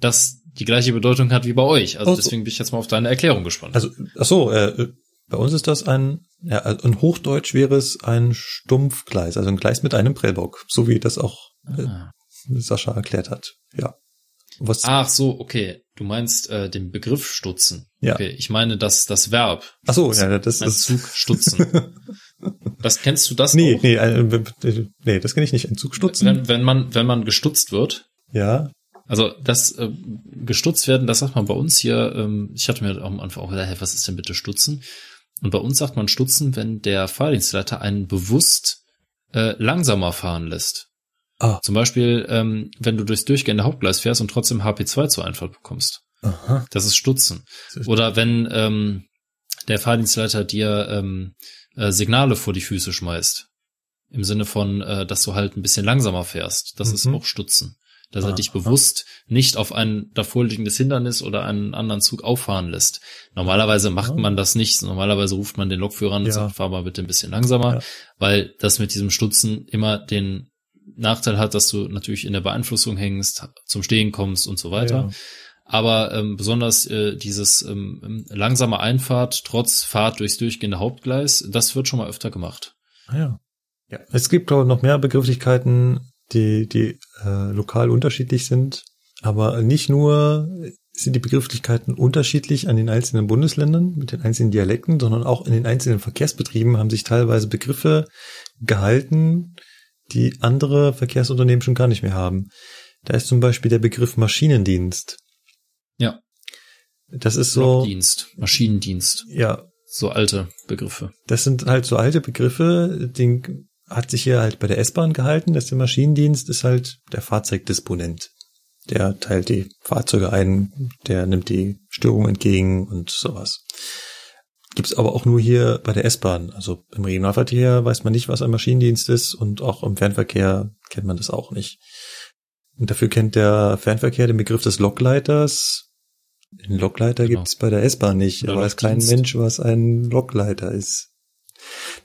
das die gleiche Bedeutung hat wie bei euch. Also oh, deswegen bin ich jetzt mal auf deine Erklärung gespannt. Also, ach so, äh, bei uns ist das ein, ja, also in Hochdeutsch wäre es ein Stumpfgleis, also ein Gleis mit einem Prellbock, so wie das auch äh, ah. Sascha erklärt hat. Ja. Was Ach so, okay. Du meinst äh, den Begriff stutzen. Ja. Okay, ich meine das das Verb. Ach so, ja, das ist Zug stutzen. das kennst du das nee, auch? Nee, äh, nee, das kenne ich nicht. Ein Zug stutzen. Wenn, wenn man wenn man gestutzt wird. Ja. Also das äh, gestutzt werden, das sagt man bei uns hier. Ähm, ich hatte mir am Anfang auch gedacht, hey, was ist denn bitte stutzen? Und bei uns sagt man stutzen, wenn der Fahrdienstleiter einen bewusst äh, langsamer fahren lässt. Ah. Zum Beispiel, ähm, wenn du durchs durchgehende Hauptgleis fährst und trotzdem HP2 zur Einfahrt bekommst. Aha. Das ist Stutzen. Oder wenn ähm, der Fahrdienstleiter dir ähm, äh, Signale vor die Füße schmeißt. Im Sinne von, äh, dass du halt ein bisschen langsamer fährst. Das mhm. ist auch Stutzen dass er dich bewusst nicht auf ein davorliegendes Hindernis oder einen anderen Zug auffahren lässt. Normalerweise macht man das nicht. Normalerweise ruft man den Lokführer an und ja. sagt, fahr mal bitte ein bisschen langsamer, ja. weil das mit diesem Stutzen immer den Nachteil hat, dass du natürlich in der Beeinflussung hängst, zum Stehen kommst und so weiter. Ja. Aber ähm, besonders äh, dieses ähm, langsame Einfahrt trotz Fahrt durchs durchgehende Hauptgleis, das wird schon mal öfter gemacht. Ah ja. Ja, es gibt auch noch mehr Begrifflichkeiten, die, die äh, lokal unterschiedlich sind. Aber nicht nur sind die Begrifflichkeiten unterschiedlich an den einzelnen Bundesländern mit den einzelnen Dialekten, sondern auch in den einzelnen Verkehrsbetrieben haben sich teilweise Begriffe gehalten, die andere Verkehrsunternehmen schon gar nicht mehr haben. Da ist zum Beispiel der Begriff Maschinendienst. Ja. Das ist so. Dienst, Maschinendienst. Ja. So alte Begriffe. Das sind halt so alte Begriffe, den hat sich hier halt bei der S-Bahn gehalten, dass der Maschinendienst ist halt der Fahrzeugdisponent. Der teilt die Fahrzeuge ein, der nimmt die Störung entgegen und sowas. Gibt's aber auch nur hier bei der S-Bahn. Also im Regionalverkehr weiß man nicht, was ein Maschinendienst ist und auch im Fernverkehr kennt man das auch nicht. Und dafür kennt der Fernverkehr den Begriff des Lokleiters. Den Lokleiter genau. gibt's bei der S-Bahn nicht. Da weiß kein Mensch, was ein Lokleiter ist.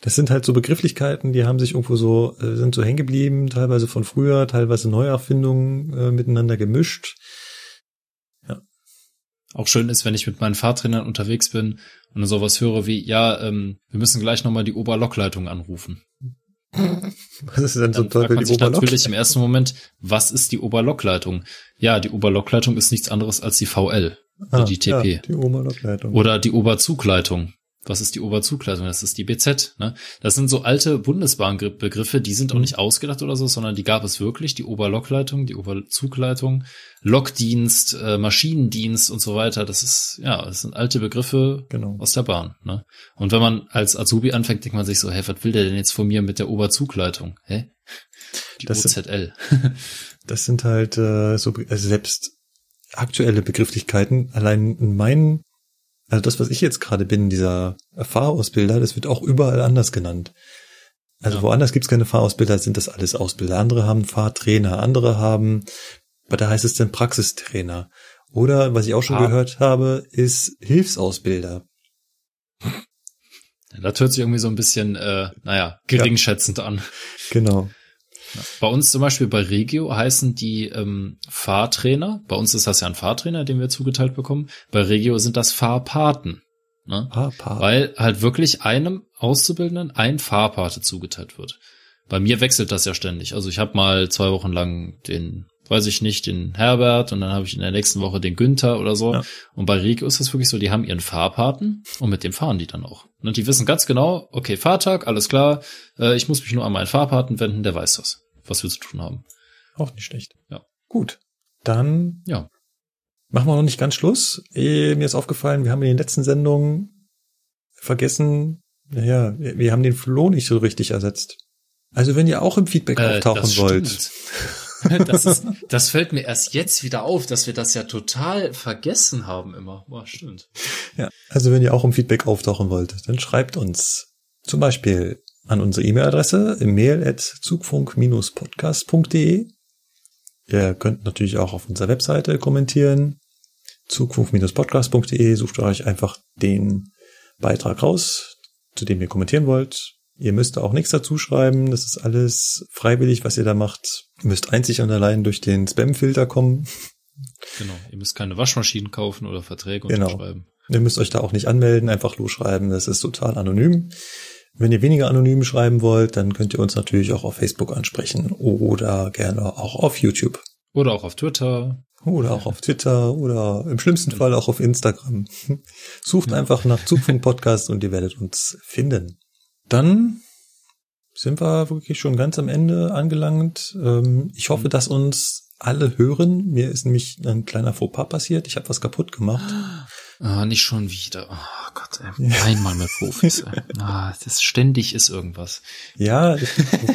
Das sind halt so Begrifflichkeiten, die haben sich irgendwo so, äh, sind so hängen geblieben, teilweise von früher, teilweise Neuerfindungen äh, miteinander gemischt. Ja. Auch schön ist, wenn ich mit meinen Fahrtrainern unterwegs bin und sowas höre wie, ja, ähm, wir müssen gleich nochmal die Oberlockleitung anrufen. Was ist denn so toll die Oberlockleitung? natürlich im ersten Moment, was ist die Oberlockleitung? Ja, die Oberlockleitung ist nichts anderes als die VL, ah, die TP. Ja, die Oberlockleitung. Oder die Oberzugleitung. Was ist die Oberzugleitung? Das ist die BZ. Ne? Das sind so alte Bundesbahnbegriffe, die sind auch mhm. nicht ausgedacht oder so, sondern die gab es wirklich. Die Oberlockleitung, die Oberzugleitung, Lokdienst, äh, Maschinendienst und so weiter. Das ist ja, das sind alte Begriffe genau. aus der Bahn. Ne? Und wenn man als Azubi anfängt, denkt man sich so, hey, was will der denn jetzt von mir mit der Oberzugleitung? Hä? Die das OZL. Sind, das sind halt äh, so also selbst aktuelle Begrifflichkeiten. Allein in meinen also das, was ich jetzt gerade bin, dieser Fahrausbilder, das wird auch überall anders genannt. Also ja. woanders gibt's keine Fahrausbilder, sind das alles Ausbilder. Andere haben Fahrtrainer, andere haben, aber da heißt es dann Praxistrainer. Oder, was ich auch schon ah. gehört habe, ist Hilfsausbilder. Das hört sich irgendwie so ein bisschen, äh, naja, geringschätzend ja. an. Genau. Bei uns zum Beispiel bei Regio heißen die ähm, Fahrtrainer. Bei uns ist das ja ein Fahrtrainer, den wir zugeteilt bekommen. Bei Regio sind das Fahrpaten. Ne? Fahrpaten. Weil halt wirklich einem Auszubildenden ein Fahrpate zugeteilt wird. Bei mir wechselt das ja ständig. Also ich habe mal zwei Wochen lang den, weiß ich nicht, den Herbert und dann habe ich in der nächsten Woche den Günther oder so. Ja. Und bei Regio ist das wirklich so, die haben ihren Fahrpaten und mit dem fahren die dann auch. Und die wissen ganz genau, okay, Fahrtag, alles klar, äh, ich muss mich nur an meinen Fahrpaten wenden, der weiß das was wir zu tun haben. Auch nicht schlecht. Ja. Gut. Dann ja. machen wir noch nicht ganz Schluss. Eh, mir ist aufgefallen, wir haben in den letzten Sendungen vergessen, naja, wir, haben den Flo nicht so richtig ersetzt. Also wenn ihr auch im Feedback äh, auftauchen wollt. Das, ist, das fällt mir erst jetzt wieder auf, dass wir das ja total vergessen haben immer. Boah, stimmt. Ja, also wenn ihr auch im Feedback auftauchen wollt, dann schreibt uns zum Beispiel an unsere E-Mail-Adresse mail at zugfunk-podcast.de. Ihr könnt natürlich auch auf unserer Webseite kommentieren. Zugfunk-podcast.de sucht euch einfach den Beitrag raus, zu dem ihr kommentieren wollt. Ihr müsst auch nichts dazu schreiben. Das ist alles freiwillig, was ihr da macht. Ihr müsst einzig und allein durch den Spam-Filter kommen. Genau. Ihr müsst keine Waschmaschinen kaufen oder Verträge genau. unterschreiben. Ihr müsst euch da auch nicht anmelden, einfach losschreiben. Das ist total anonym. Wenn ihr weniger anonym schreiben wollt, dann könnt ihr uns natürlich auch auf Facebook ansprechen oder gerne auch auf YouTube. Oder auch auf Twitter. Oder auch auf Twitter oder im schlimmsten Fall auch auf Instagram. Sucht ja. einfach nach Zugfunk Podcast und ihr werdet uns finden. Dann sind wir wirklich schon ganz am Ende angelangt. Ähm, ich hoffe, dass uns alle hören. Mir ist nämlich ein kleiner Fauxpas passiert. Ich habe was kaputt gemacht. Ah, nicht schon wieder. Oh Gott, ey. einmal mit Profis. ah, das ständig ist irgendwas. Ja, ich,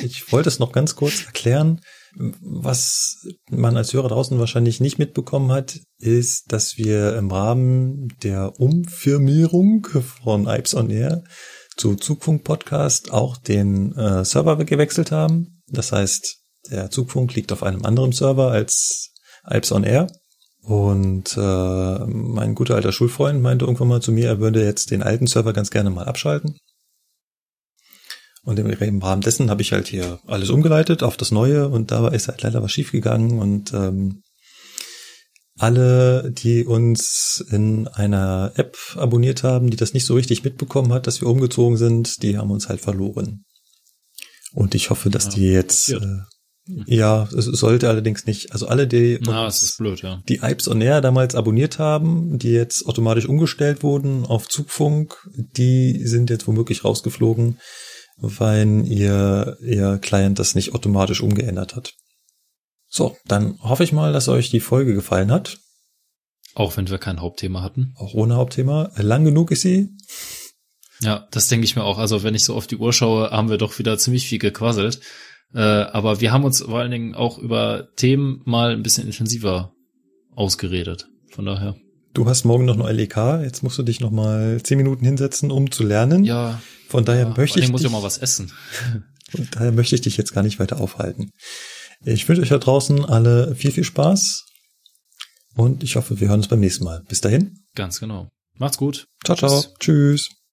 ich wollte es noch ganz kurz erklären. Was man als Hörer draußen wahrscheinlich nicht mitbekommen hat, ist, dass wir im Rahmen der Umfirmierung von Ipes on Air zu Zugfunk Podcast auch den äh, Server gewechselt haben. Das heißt, der Zugfunk liegt auf einem anderen Server als Ipes on Air. Und äh, mein guter alter Schulfreund meinte irgendwann mal zu mir, er würde jetzt den alten Server ganz gerne mal abschalten. Und im Rahmen dessen habe ich halt hier alles umgeleitet auf das Neue und da ist halt leider was schiefgegangen und ähm, alle, die uns in einer App abonniert haben, die das nicht so richtig mitbekommen hat, dass wir umgezogen sind, die haben uns halt verloren. Und ich hoffe, dass ja, die jetzt äh, ja, es sollte allerdings nicht. Also alle, die Na, blöd, ja. die Ipes on Air damals abonniert haben, die jetzt automatisch umgestellt wurden auf Zugfunk, die sind jetzt womöglich rausgeflogen, weil ihr, ihr Client das nicht automatisch umgeändert hat. So, dann hoffe ich mal, dass euch die Folge gefallen hat. Auch wenn wir kein Hauptthema hatten. Auch ohne Hauptthema. Lang genug ist sie. Ja, das denke ich mir auch. Also wenn ich so auf die Uhr schaue, haben wir doch wieder ziemlich viel gequasselt. Äh, aber wir haben uns vor allen Dingen auch über Themen mal ein bisschen intensiver ausgeredet. Von daher. Du hast morgen noch eine LEK, jetzt musst du dich noch mal zehn Minuten hinsetzen, um zu lernen. Ja. Von daher ja, möchte ich. muss dich, ja mal was essen. Von daher möchte ich dich jetzt gar nicht weiter aufhalten. Ich wünsche euch da draußen alle viel, viel Spaß. Und ich hoffe, wir hören uns beim nächsten Mal. Bis dahin. Ganz genau. Macht's gut. Ciao, ciao. Tschüss. Tschüss.